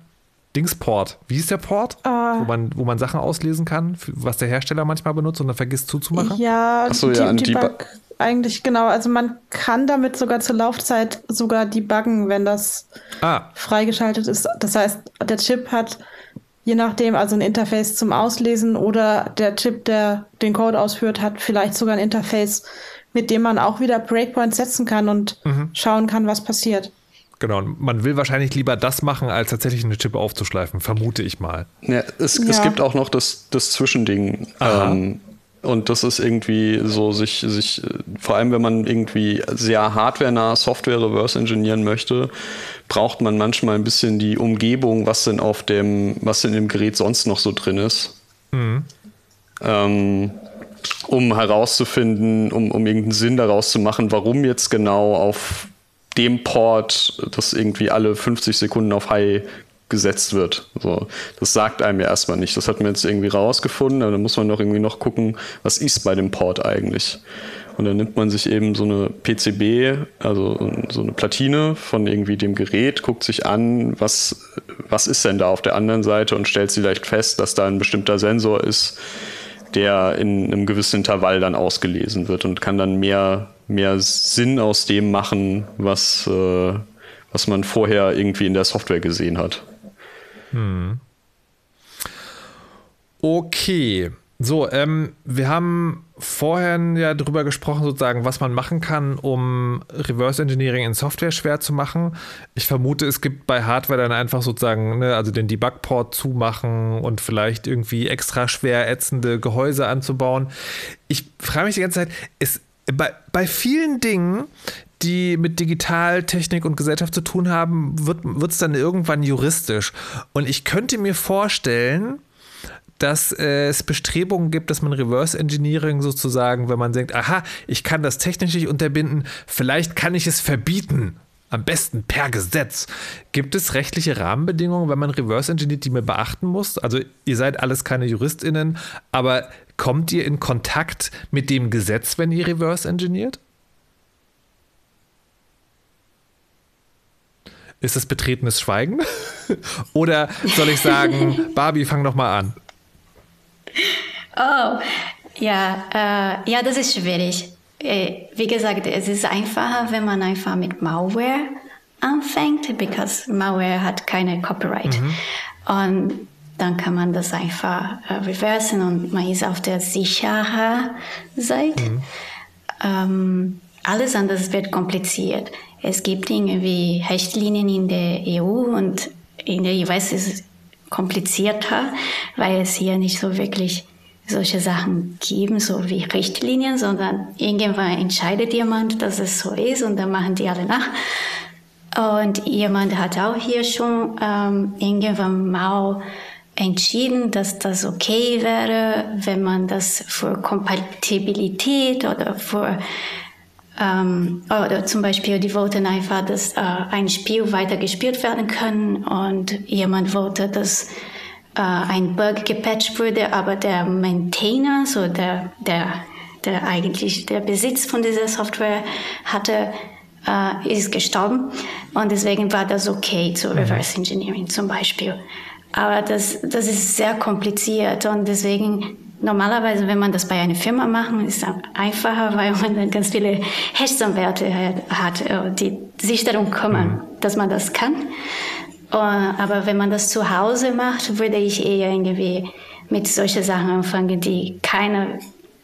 [SPEAKER 1] Dingsport. Wie ist der Port? Uh, wo, man, wo man Sachen auslesen kann, was der Hersteller manchmal benutzt und dann vergisst zuzumachen?
[SPEAKER 2] Ja, Achso, ja, die, Debug eigentlich genau. Also man kann damit sogar zur Laufzeit sogar debuggen, wenn das ah. freigeschaltet ist. Das heißt, der Chip hat je nachdem also ein Interface zum Auslesen oder der Chip, der den Code ausführt, hat vielleicht sogar ein Interface mit dem man auch wieder Breakpoints setzen kann und mhm. schauen kann, was passiert.
[SPEAKER 1] Genau, man will wahrscheinlich lieber das machen, als tatsächlich eine Chip aufzuschleifen, vermute ich mal.
[SPEAKER 4] Ja, es, ja. es gibt auch noch das, das Zwischending. Ähm, und das ist irgendwie so, sich, sich, vor allem wenn man irgendwie sehr hardware-nah Software reverse engineeren möchte, braucht man manchmal ein bisschen die Umgebung, was denn auf dem, was in dem Gerät sonst noch so drin ist. Mhm. Ähm, um herauszufinden, um, um irgendeinen Sinn daraus zu machen, warum jetzt genau auf dem Port das irgendwie alle 50 Sekunden auf High gesetzt wird. So, das sagt einem ja erstmal nicht. Das hat man jetzt irgendwie rausgefunden, aber dann muss man noch irgendwie noch gucken, was ist bei dem Port eigentlich. Und dann nimmt man sich eben so eine PCB, also so eine Platine von irgendwie dem Gerät, guckt sich an, was, was ist denn da auf der anderen Seite und stellt vielleicht fest, dass da ein bestimmter Sensor ist, der in einem gewissen Intervall dann ausgelesen wird und kann dann mehr, mehr Sinn aus dem machen, was, äh, was man vorher irgendwie in der Software gesehen hat. Hm.
[SPEAKER 1] Okay. So, ähm, wir haben vorher ja darüber gesprochen, sozusagen, was man machen kann, um Reverse Engineering in Software schwer zu machen. Ich vermute, es gibt bei Hardware dann einfach sozusagen, ne, also den Debug-Port zumachen und vielleicht irgendwie extra schwer ätzende Gehäuse anzubauen. Ich frage mich die ganze Zeit, ist bei, bei vielen Dingen, die mit Digitaltechnik und Gesellschaft zu tun haben, wird es dann irgendwann juristisch. Und ich könnte mir vorstellen, dass äh, es Bestrebungen gibt, dass man Reverse Engineering sozusagen, wenn man denkt, aha, ich kann das technisch nicht unterbinden, vielleicht kann ich es verbieten. Am besten per Gesetz. Gibt es rechtliche Rahmenbedingungen, wenn man Reverse Engineert, die man beachten muss? Also ihr seid alles keine JuristInnen, aber kommt ihr in Kontakt mit dem Gesetz, wenn ihr Reverse Engineert? Ist das betretenes Schweigen? [LAUGHS] Oder soll ich sagen, Barbie, fang doch mal an? [LAUGHS]
[SPEAKER 3] Oh, ja, äh, ja, das ist schwierig. Äh, wie gesagt, es ist einfacher, wenn man einfach mit Malware anfängt, because Malware hat keine Copyright. Mhm. Und dann kann man das einfach äh, reversen und man ist auf der sicheren Seite. Mhm. Ähm, alles andere wird kompliziert. Es gibt Dinge wie Richtlinien in der EU und in der US ist es komplizierter, weil es hier nicht so wirklich solche Sachen geben, so wie Richtlinien, sondern irgendwann entscheidet jemand, dass es so ist und dann machen die alle nach. Und jemand hat auch hier schon ähm, irgendwann mal entschieden, dass das okay wäre, wenn man das für Kompatibilität oder für ähm, oder zum Beispiel, die wollten einfach, dass äh, ein Spiel weiter gespielt werden kann und jemand wollte, dass äh, ein Bug gepatcht wurde, aber der Maintainer, so der, der, der eigentlich der Besitz von dieser Software hatte, äh, ist gestorben und deswegen war das okay zu mhm. Reverse Engineering zum Beispiel. Aber das, das ist sehr kompliziert und deswegen Normalerweise, wenn man das bei einer Firma macht, ist es einfacher, [LAUGHS] weil man dann ganz viele Rechtsanwälte hat, äh, die sich darum kümmern, mhm. dass man das kann. Äh, aber wenn man das zu Hause macht, würde ich eher irgendwie mit solchen Sachen anfangen, die keiner,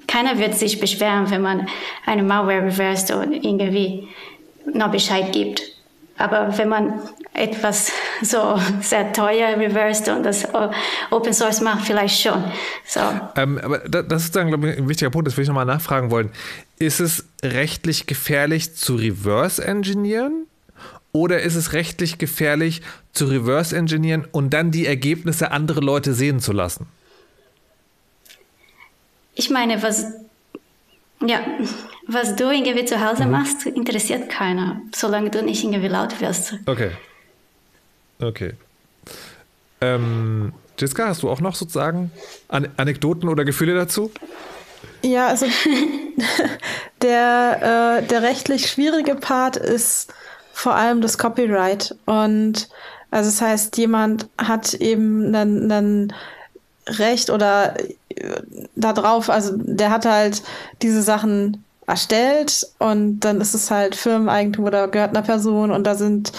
[SPEAKER 3] keiner wird sich beschweren, wenn man eine Malware reversed und irgendwie noch Bescheid gibt. Aber wenn man etwas so sehr teuer reversed und das Open Source macht, vielleicht schon. So.
[SPEAKER 1] Ähm, aber das ist dann, glaube ich, ein wichtiger Punkt, das will ich nochmal nachfragen wollen. Ist es rechtlich gefährlich zu reverse engineeren? Oder ist es rechtlich gefährlich zu reverse engineeren und dann die Ergebnisse andere Leute sehen zu lassen?
[SPEAKER 3] Ich meine, was ja, was du irgendwie zu Hause mhm. machst, interessiert keiner, solange du nicht irgendwie laut wirst.
[SPEAKER 1] Okay. Okay. Ähm, Jiska, hast du auch noch sozusagen An Anekdoten oder Gefühle dazu?
[SPEAKER 2] Ja, also [LAUGHS] der, äh, der rechtlich schwierige Part ist vor allem das Copyright. Und also das heißt, jemand hat eben ein Recht oder äh, da drauf, also der hat halt diese Sachen erstellt und dann ist es halt Firmeneigentum oder gehört einer Person und da sind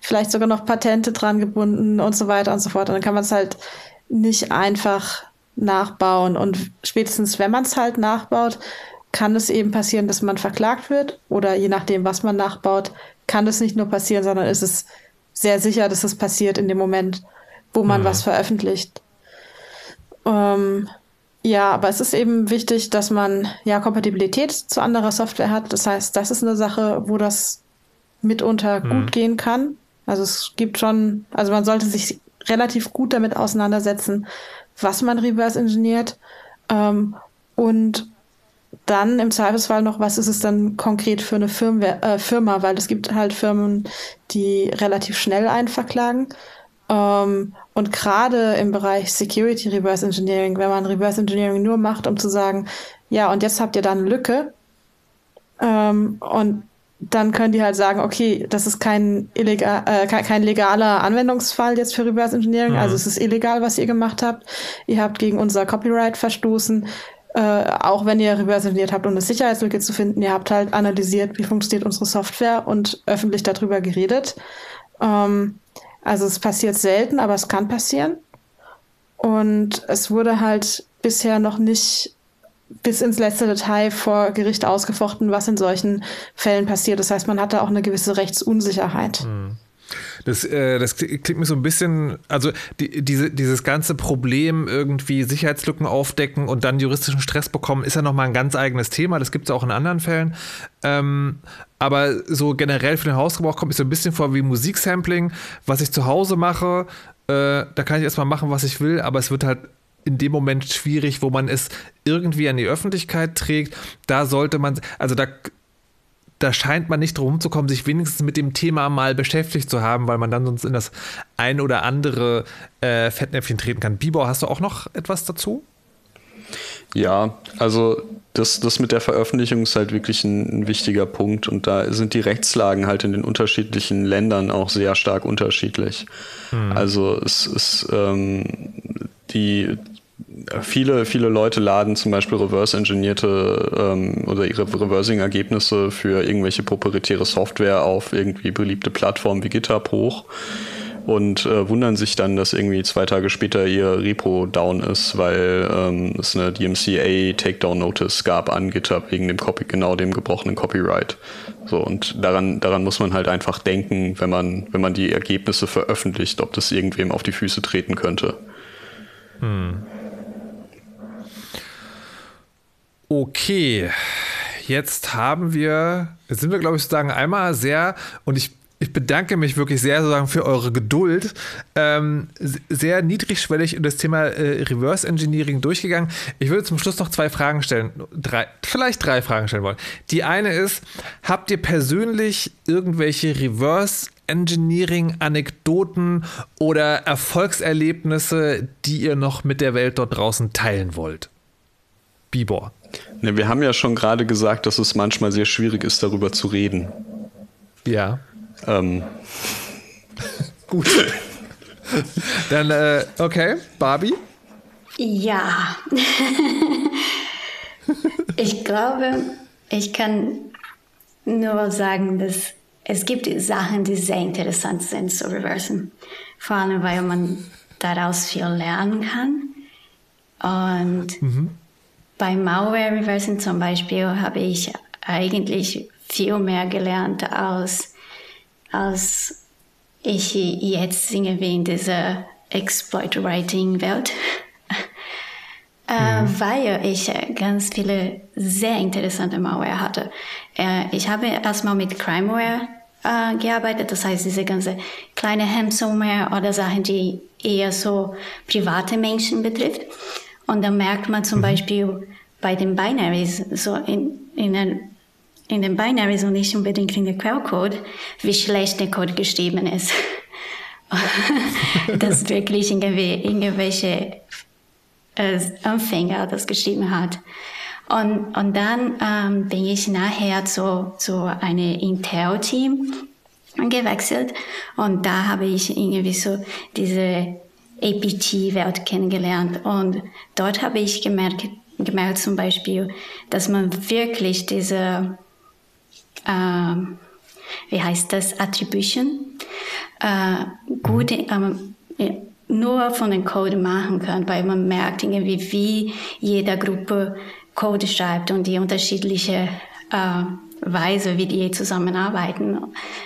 [SPEAKER 2] vielleicht sogar noch Patente dran gebunden und so weiter und so fort. Und dann kann man es halt nicht einfach nachbauen. Und spätestens, wenn man es halt nachbaut, kann es eben passieren, dass man verklagt wird oder je nachdem, was man nachbaut, kann es nicht nur passieren, sondern ist es sehr sicher, dass es passiert in dem Moment, wo man mhm. was veröffentlicht. Ähm, ja, aber es ist eben wichtig, dass man ja Kompatibilität zu anderer Software hat. Das heißt, das ist eine Sache, wo das mitunter mhm. gut gehen kann. Also es gibt schon, also man sollte sich relativ gut damit auseinandersetzen, was man reverse engineert. Ähm, und dann im Zweifelsfall noch, was ist es dann konkret für eine Firmware, äh, Firma, weil es gibt halt Firmen, die relativ schnell einen verklagen. Ähm, und gerade im Bereich Security Reverse Engineering, wenn man Reverse Engineering nur macht, um zu sagen, ja, und jetzt habt ihr dann eine Lücke, ähm, und dann können die halt sagen, okay, das ist kein, illegal, äh, kein legaler Anwendungsfall jetzt für Reverse Engineering, also mhm. also es ist illegal, was ihr gemacht habt. Ihr habt gegen unser Copyright verstoßen. Äh, auch wenn ihr reverse engineert habt, um eine Sicherheitslücke zu finden, ihr habt halt analysiert, wie funktioniert unsere Software und öffentlich darüber geredet. Ähm, also es passiert selten, aber es kann passieren. Und es wurde halt bisher noch nicht bis ins letzte Detail vor Gericht ausgefochten, was in solchen Fällen passiert. Das heißt, man hatte auch eine gewisse Rechtsunsicherheit. Hm.
[SPEAKER 1] Das, äh, das klingt mir so ein bisschen, also die, diese, dieses ganze Problem irgendwie Sicherheitslücken aufdecken und dann juristischen Stress bekommen, ist ja nochmal ein ganz eigenes Thema. Das gibt es auch in anderen Fällen. Ähm, aber so generell für den Hausgebrauch kommt mir so ein bisschen vor wie Musiksampling, was ich zu Hause mache. Äh, da kann ich erstmal machen, was ich will, aber es wird halt in dem Moment schwierig, wo man es irgendwie an die Öffentlichkeit trägt. Da sollte man, also da da scheint man nicht drum zu kommen, sich wenigstens mit dem Thema mal beschäftigt zu haben, weil man dann sonst in das ein oder andere äh, Fettnäpfchen treten kann. Bibor, hast du auch noch etwas dazu?
[SPEAKER 4] Ja, also das, das mit der Veröffentlichung ist halt wirklich ein, ein, wichtiger Punkt und da sind die Rechtslagen halt in den unterschiedlichen Ländern auch sehr stark unterschiedlich. Hm. Also es ist ähm, die viele, viele Leute laden zum Beispiel reverse-engineerte ähm, oder ihre Reversing-Ergebnisse für irgendwelche proprietäre Software auf irgendwie beliebte Plattformen wie GitHub hoch und äh, wundern sich dann, dass irgendwie zwei Tage später ihr Repo down ist, weil ähm, es eine DMCA Takedown Notice gab an GitHub wegen dem Copy, genau dem gebrochenen Copyright. So und daran, daran muss man halt einfach denken, wenn man, wenn man die Ergebnisse veröffentlicht, ob das irgendwem auf die Füße treten könnte. Hm.
[SPEAKER 1] Okay, jetzt haben wir, jetzt sind wir, glaube ich, sozusagen einmal sehr, und ich, ich bedanke mich wirklich sehr sozusagen für eure Geduld, ähm, sehr niedrigschwellig in das Thema äh, Reverse Engineering durchgegangen. Ich würde zum Schluss noch zwei Fragen stellen, drei, vielleicht drei Fragen stellen wollen. Die eine ist, habt ihr persönlich irgendwelche Reverse Engineering-Anekdoten oder Erfolgserlebnisse, die ihr noch mit der Welt dort draußen teilen wollt? Bibor.
[SPEAKER 4] Ne, wir haben ja schon gerade gesagt, dass es manchmal sehr schwierig ist, darüber zu reden.
[SPEAKER 1] Ja. Ähm. [LAUGHS] Gut. Dann, äh, okay, Barbie?
[SPEAKER 3] Ja. [LAUGHS] ich glaube, ich kann nur sagen, dass es gibt Sachen, die sehr interessant sind zu reversen. Vor allem, weil man daraus viel lernen kann. Und mhm. Bei Malware Reversing zum Beispiel habe ich eigentlich viel mehr gelernt als, als ich jetzt singe wie in dieser Exploit Writing Welt. [LAUGHS] Äh, mhm. weil ich ganz viele sehr interessante Malware hatte. Äh, ich habe erstmal mit Crimeware äh, gearbeitet, das heißt diese ganze kleine Ransomware oder Sachen, die eher so private Menschen betrifft. Und dann merkt man zum mhm. Beispiel bei den Binaries, so in, in, den, in den Binaries und nicht unbedingt in der Quellcode, wie schlecht der Code geschrieben ist. [LAUGHS] dass wirklich irgendwie irgendwelche äh, Anfänger das geschrieben hat. Und, und dann ähm, bin ich nachher zu, zu einem Intel-Team gewechselt und da habe ich irgendwie so diese APT-Welt kennengelernt. Und dort habe ich gemerkt, gemerkt zum Beispiel, dass man wirklich diese, äh, wie heißt das, Attribution, äh, gut ähm, nur von dem Code machen kann, weil man merkt irgendwie, wie jede Gruppe Code schreibt und die unterschiedliche äh, Weise, wie die zusammenarbeiten,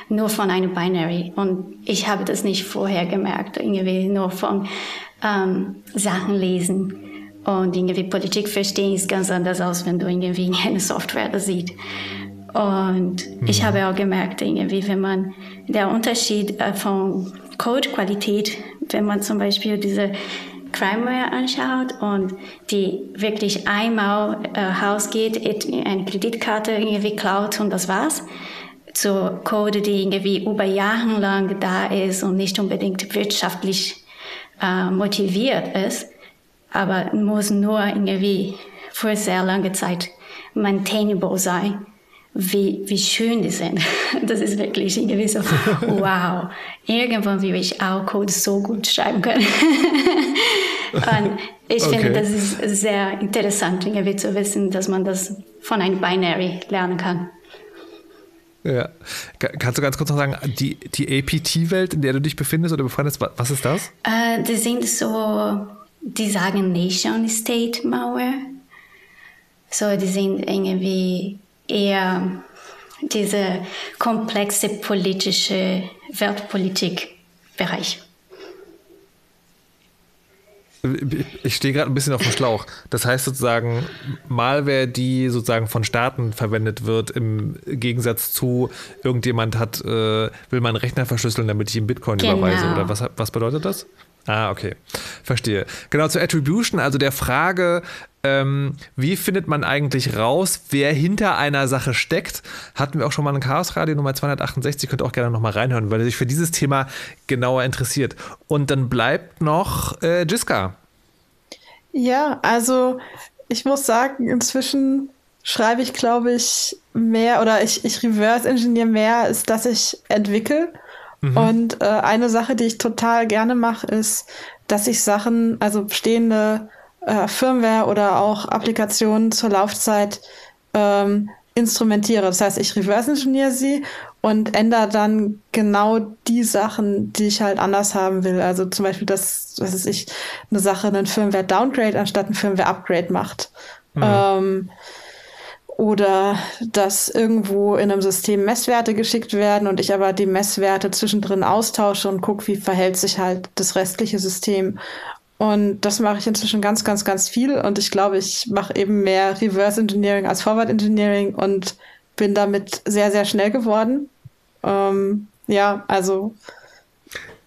[SPEAKER 3] nur von einem Binary. Und ich habe das nicht vorher gemerkt, irgendwie nur von ähm, Sachen lesen. Und irgendwie Politik verstehen ist ganz anders aus, wenn du irgendwie [LAUGHS] eine Software das sieht. Und mhm. ich habe auch gemerkt, irgendwie, wenn man der Unterschied äh, von Codequalität, wenn man zum Beispiel diese Crimeware anschaut und die wirklich einmal äh, rausgeht, eine Kreditkarte irgendwie klaut und das war's, zu Code, die irgendwie über Jahre lang da ist und nicht unbedingt wirtschaftlich äh, motiviert ist, aber muss nur irgendwie für sehr lange Zeit maintainable sein wie, wie schön die sind. [LAUGHS] Das ist wirklich irgendwie so, [LAUGHS] wow, irgendwann will ich auch Code so gut schreiben können. [LAUGHS] Und ich okay. finde, das ist sehr interessant, irgendwie zu wissen, dass man das von einem Binary lernen kann.
[SPEAKER 1] Ja. Kannst du ganz kurz noch sagen, die, die APT-Welt, in der du dich befindest oder befreundest, was ist das?
[SPEAKER 3] Uh, die sind so, die sagen Nation-State-Malware. So, die sind irgendwie eher diese komplexe politische Weltpolitikbereich.
[SPEAKER 1] Ich stehe gerade ein bisschen auf dem Schlauch. Das heißt sozusagen, Malware, die sozusagen von Staaten verwendet wird, im Gegensatz zu irgendjemand hat, äh, will meinen Rechner verschlüsseln, damit ich ihm Bitcoin genau. überweise. Oder was, was bedeutet das? Ah, okay. Verstehe. Genau, zur Attribution, also der Frage, ähm, wie findet man eigentlich raus, wer hinter einer Sache steckt, hatten wir auch schon mal in Chaos Radio Nummer 268, könnt ihr auch gerne nochmal reinhören, weil er sich für dieses Thema genauer interessiert. Und dann bleibt noch äh, Jiska.
[SPEAKER 2] Ja, also ich muss sagen, inzwischen schreibe ich, glaube ich, mehr oder ich, ich reverse engineer mehr, als dass ich entwickle. Mhm. Und äh, eine Sache, die ich total gerne mache, ist, dass ich Sachen, also bestehende äh, Firmware oder auch Applikationen zur Laufzeit ähm, instrumentiere. Das heißt, ich reverse engineer sie und ändere dann genau die Sachen, die ich halt anders haben will. Also zum Beispiel, dass, was ist ich, eine Sache einen Firmware Downgrade anstatt ein Firmware Upgrade macht. Mhm. Ähm, oder dass irgendwo in einem System Messwerte geschickt werden und ich aber die Messwerte zwischendrin austausche und gucke, wie verhält sich halt das restliche System. Und das mache ich inzwischen ganz, ganz, ganz viel. Und ich glaube, ich mache eben mehr Reverse Engineering als Forward Engineering und bin damit sehr, sehr schnell geworden. Ähm, ja, also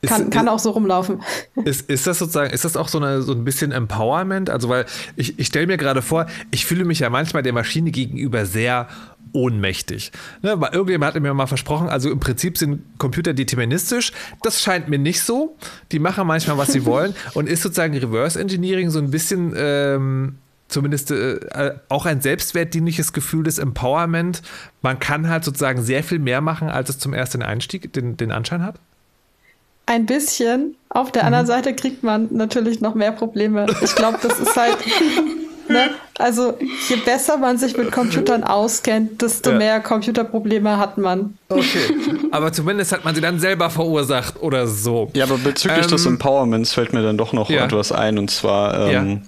[SPEAKER 2] kann, ist, kann auch so rumlaufen.
[SPEAKER 1] Ist, ist das sozusagen, ist das auch so, eine, so ein bisschen Empowerment? Also, weil ich, ich stelle mir gerade vor, ich fühle mich ja manchmal der Maschine gegenüber sehr ohnmächtig. Ne, weil irgendjemand hat mir mal versprochen, also im Prinzip sind Computer deterministisch. Das scheint mir nicht so. Die machen manchmal, was sie [LAUGHS] wollen. Und ist sozusagen Reverse Engineering so ein bisschen ähm, zumindest äh, auch ein selbstwertdienliches Gefühl des Empowerment. Man kann halt sozusagen sehr viel mehr machen, als es zum ersten Einstieg den, den Anschein hat?
[SPEAKER 2] Ein bisschen. Auf der anderen mhm. Seite kriegt man natürlich noch mehr Probleme. Ich glaube, das ist halt. [LAUGHS] ne? Also, je besser man sich mit Computern auskennt, desto ja. mehr Computerprobleme hat man.
[SPEAKER 1] Okay. Aber zumindest hat man sie dann selber verursacht oder so.
[SPEAKER 4] Ja, aber bezüglich ähm, des Empowerments fällt mir dann doch noch ja. etwas ein. Und zwar. Ähm, ja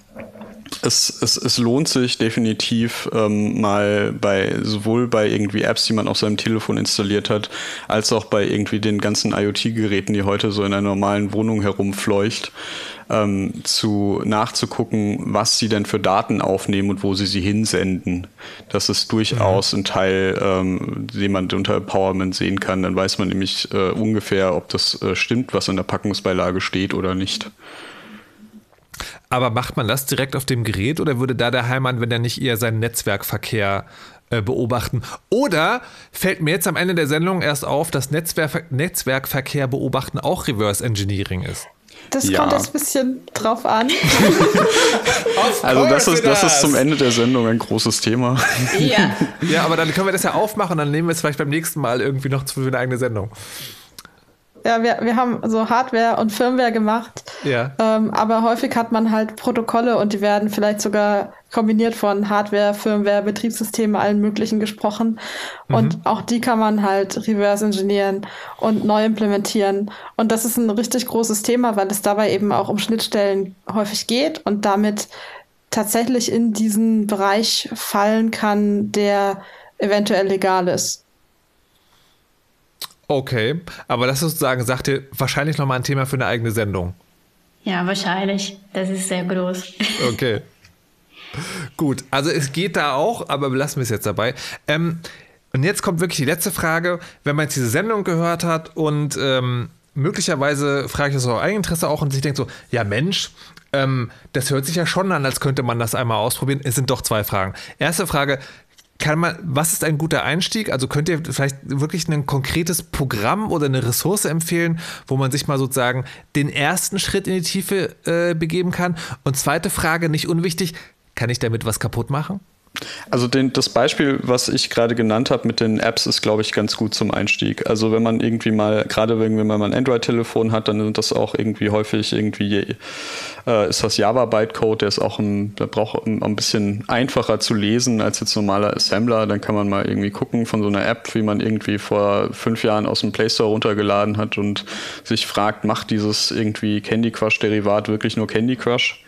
[SPEAKER 4] es, es, es lohnt sich definitiv ähm, mal bei sowohl bei irgendwie Apps, die man auf seinem Telefon installiert hat, als auch bei irgendwie den ganzen IoT-Geräten, die heute so in einer normalen Wohnung herumfleucht, ähm, zu nachzugucken, was sie denn für Daten aufnehmen und wo sie sie hinsenden. Das ist durchaus mhm. ein Teil, ähm, den man unter Empowerment sehen kann. Dann weiß man nämlich äh, ungefähr, ob das äh, stimmt, was in der Packungsbeilage steht oder nicht.
[SPEAKER 1] Aber macht man das direkt auf dem Gerät oder würde da der Heimann, wenn er nicht eher seinen Netzwerkverkehr äh, beobachten? Oder fällt mir jetzt am Ende der Sendung erst auf, dass Netzwerk, Netzwerkverkehr beobachten auch Reverse Engineering ist?
[SPEAKER 2] Das ja. kommt jetzt ein bisschen drauf an. [LAUGHS]
[SPEAKER 4] also das ist, das ist zum Ende der Sendung ein großes Thema.
[SPEAKER 1] Ja. [LAUGHS] ja, aber dann können wir das ja aufmachen, dann nehmen wir es vielleicht beim nächsten Mal irgendwie noch für eine eigene Sendung.
[SPEAKER 2] Ja, wir, wir haben so Hardware und Firmware gemacht. Ja. Ähm, aber häufig hat man halt Protokolle und die werden vielleicht sogar kombiniert von Hardware, Firmware, Betriebssystemen, allen möglichen gesprochen. Mhm. Und auch die kann man halt reverse engineeren und neu implementieren. Und das ist ein richtig großes Thema, weil es dabei eben auch um Schnittstellen häufig geht und damit tatsächlich in diesen Bereich fallen kann, der eventuell legal ist.
[SPEAKER 1] Okay, aber das sozusagen, sagt ihr, wahrscheinlich nochmal ein Thema für eine eigene Sendung.
[SPEAKER 3] Ja, wahrscheinlich. Das ist sehr groß.
[SPEAKER 1] Okay. Gut, also es geht da auch, aber belassen wir es jetzt dabei. Ähm, und jetzt kommt wirklich die letzte Frage. Wenn man jetzt diese Sendung gehört hat und ähm, möglicherweise frage ich das aus Eigeninteresse auch und sich denkt so, ja Mensch, ähm, das hört sich ja schon an, als könnte man das einmal ausprobieren. Es sind doch zwei Fragen. Erste Frage, kann man, was ist ein guter Einstieg? Also könnt ihr vielleicht wirklich ein konkretes Programm oder eine Ressource empfehlen, wo man sich mal sozusagen den ersten Schritt in die Tiefe äh, begeben kann? Und zweite Frage, nicht unwichtig, kann ich damit was kaputt machen?
[SPEAKER 4] Also den, das Beispiel, was ich gerade genannt habe mit den Apps, ist, glaube ich, ganz gut zum Einstieg. Also wenn man irgendwie mal, gerade wenn man ein Android-Telefon hat, dann sind das auch irgendwie häufig irgendwie, äh, ist das Java-Bytecode, der ist auch ein, der braucht ein, ein, bisschen einfacher zu lesen als jetzt normaler Assembler. Dann kann man mal irgendwie gucken von so einer App, wie man irgendwie vor fünf Jahren aus dem Play Store runtergeladen hat und sich fragt, macht dieses irgendwie Candy Crush-Derivat wirklich nur Candy Crush?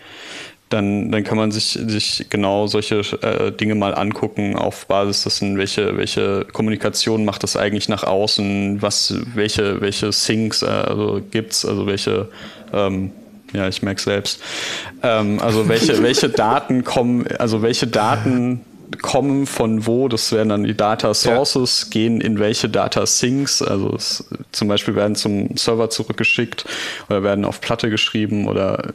[SPEAKER 4] Dann, dann kann man sich, sich genau solche äh, Dinge mal angucken auf Basis dessen, welche, welche Kommunikation macht das eigentlich nach außen, was, welche, welche Syncs äh, also gibt's, also welche ähm, ja, ich merke selbst. Ähm, also welche, [LAUGHS] welche Daten kommen, also welche Daten kommen von wo, das werden dann die Data Sources, ja. gehen in welche Data Sinks, also es, zum Beispiel werden zum Server zurückgeschickt oder werden auf Platte geschrieben oder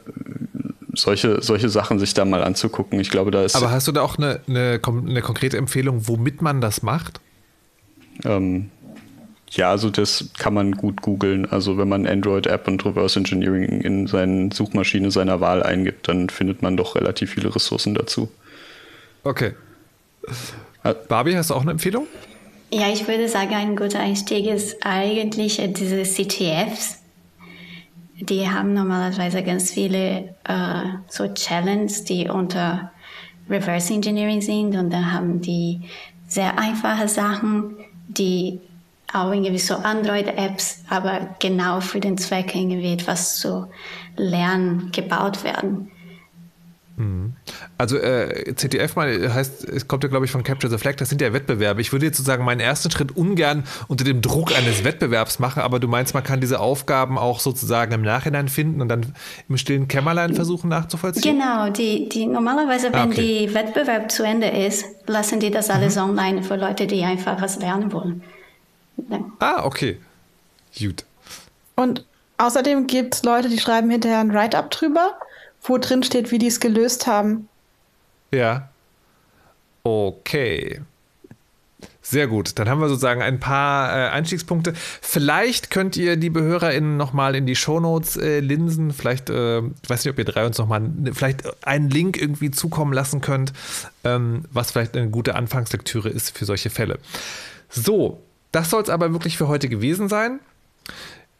[SPEAKER 4] solche, solche Sachen sich da mal anzugucken. Ich glaube, da ist.
[SPEAKER 1] Aber hast du da auch eine, eine, eine konkrete Empfehlung, womit man das macht?
[SPEAKER 4] Ähm, ja, also das kann man gut googeln. Also wenn man Android-App und Reverse Engineering in seine Suchmaschine seiner Wahl eingibt, dann findet man doch relativ viele Ressourcen dazu.
[SPEAKER 1] Okay. Barbie, hast du auch eine Empfehlung?
[SPEAKER 3] Ja, ich würde sagen, ein guter Einstieg ist eigentlich diese CTFs. Die haben normalerweise ganz viele äh, so Challenges, die unter Reverse Engineering sind und dann haben die sehr einfache Sachen, die auch irgendwie so Android-Apps, aber genau für den Zweck irgendwie etwas zu lernen gebaut werden.
[SPEAKER 1] Mhm. Also äh, CTF mal heißt, es kommt ja glaube ich von Capture the Flag, das sind ja Wettbewerbe. Ich würde jetzt sozusagen meinen ersten Schritt ungern unter dem Druck eines Wettbewerbs machen, aber du meinst, man kann diese Aufgaben auch sozusagen im Nachhinein finden und dann im stillen Kämmerlein versuchen nachzuvollziehen?
[SPEAKER 3] Genau, die, die normalerweise, wenn ah, okay. die Wettbewerb zu Ende ist, lassen die das alles mhm. online für Leute, die einfach was lernen wollen.
[SPEAKER 1] Ah, okay. Gut.
[SPEAKER 2] Und außerdem gibt es Leute, die schreiben hinterher ein Write-up drüber, wo drin steht, wie die es gelöst haben.
[SPEAKER 1] Ja. Okay. Sehr gut. Dann haben wir sozusagen ein paar äh, Einstiegspunkte. Vielleicht könnt ihr, liebe HörerInnen, nochmal in die Shownotes äh, linsen. Vielleicht, äh, ich weiß nicht, ob ihr drei uns nochmal vielleicht einen Link irgendwie zukommen lassen könnt, ähm, was vielleicht eine gute Anfangslektüre ist für solche Fälle. So, das soll es aber wirklich für heute gewesen sein.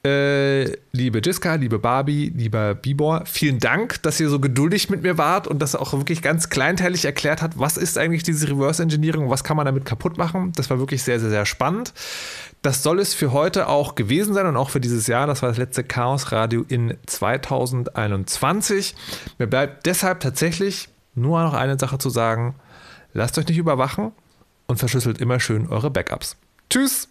[SPEAKER 1] Äh, liebe Jiska, liebe Barbie, lieber Bibor, vielen Dank, dass ihr so geduldig mit mir wart und das auch wirklich ganz kleinteilig erklärt hat, was ist eigentlich diese Reverse Engineering und was kann man damit kaputt machen. Das war wirklich sehr, sehr, sehr spannend. Das soll es für heute auch gewesen sein und auch für dieses Jahr. Das war das letzte Chaos Radio in 2021. Mir bleibt deshalb tatsächlich nur noch eine Sache zu sagen. Lasst euch nicht überwachen und verschlüsselt immer schön eure Backups. Tschüss!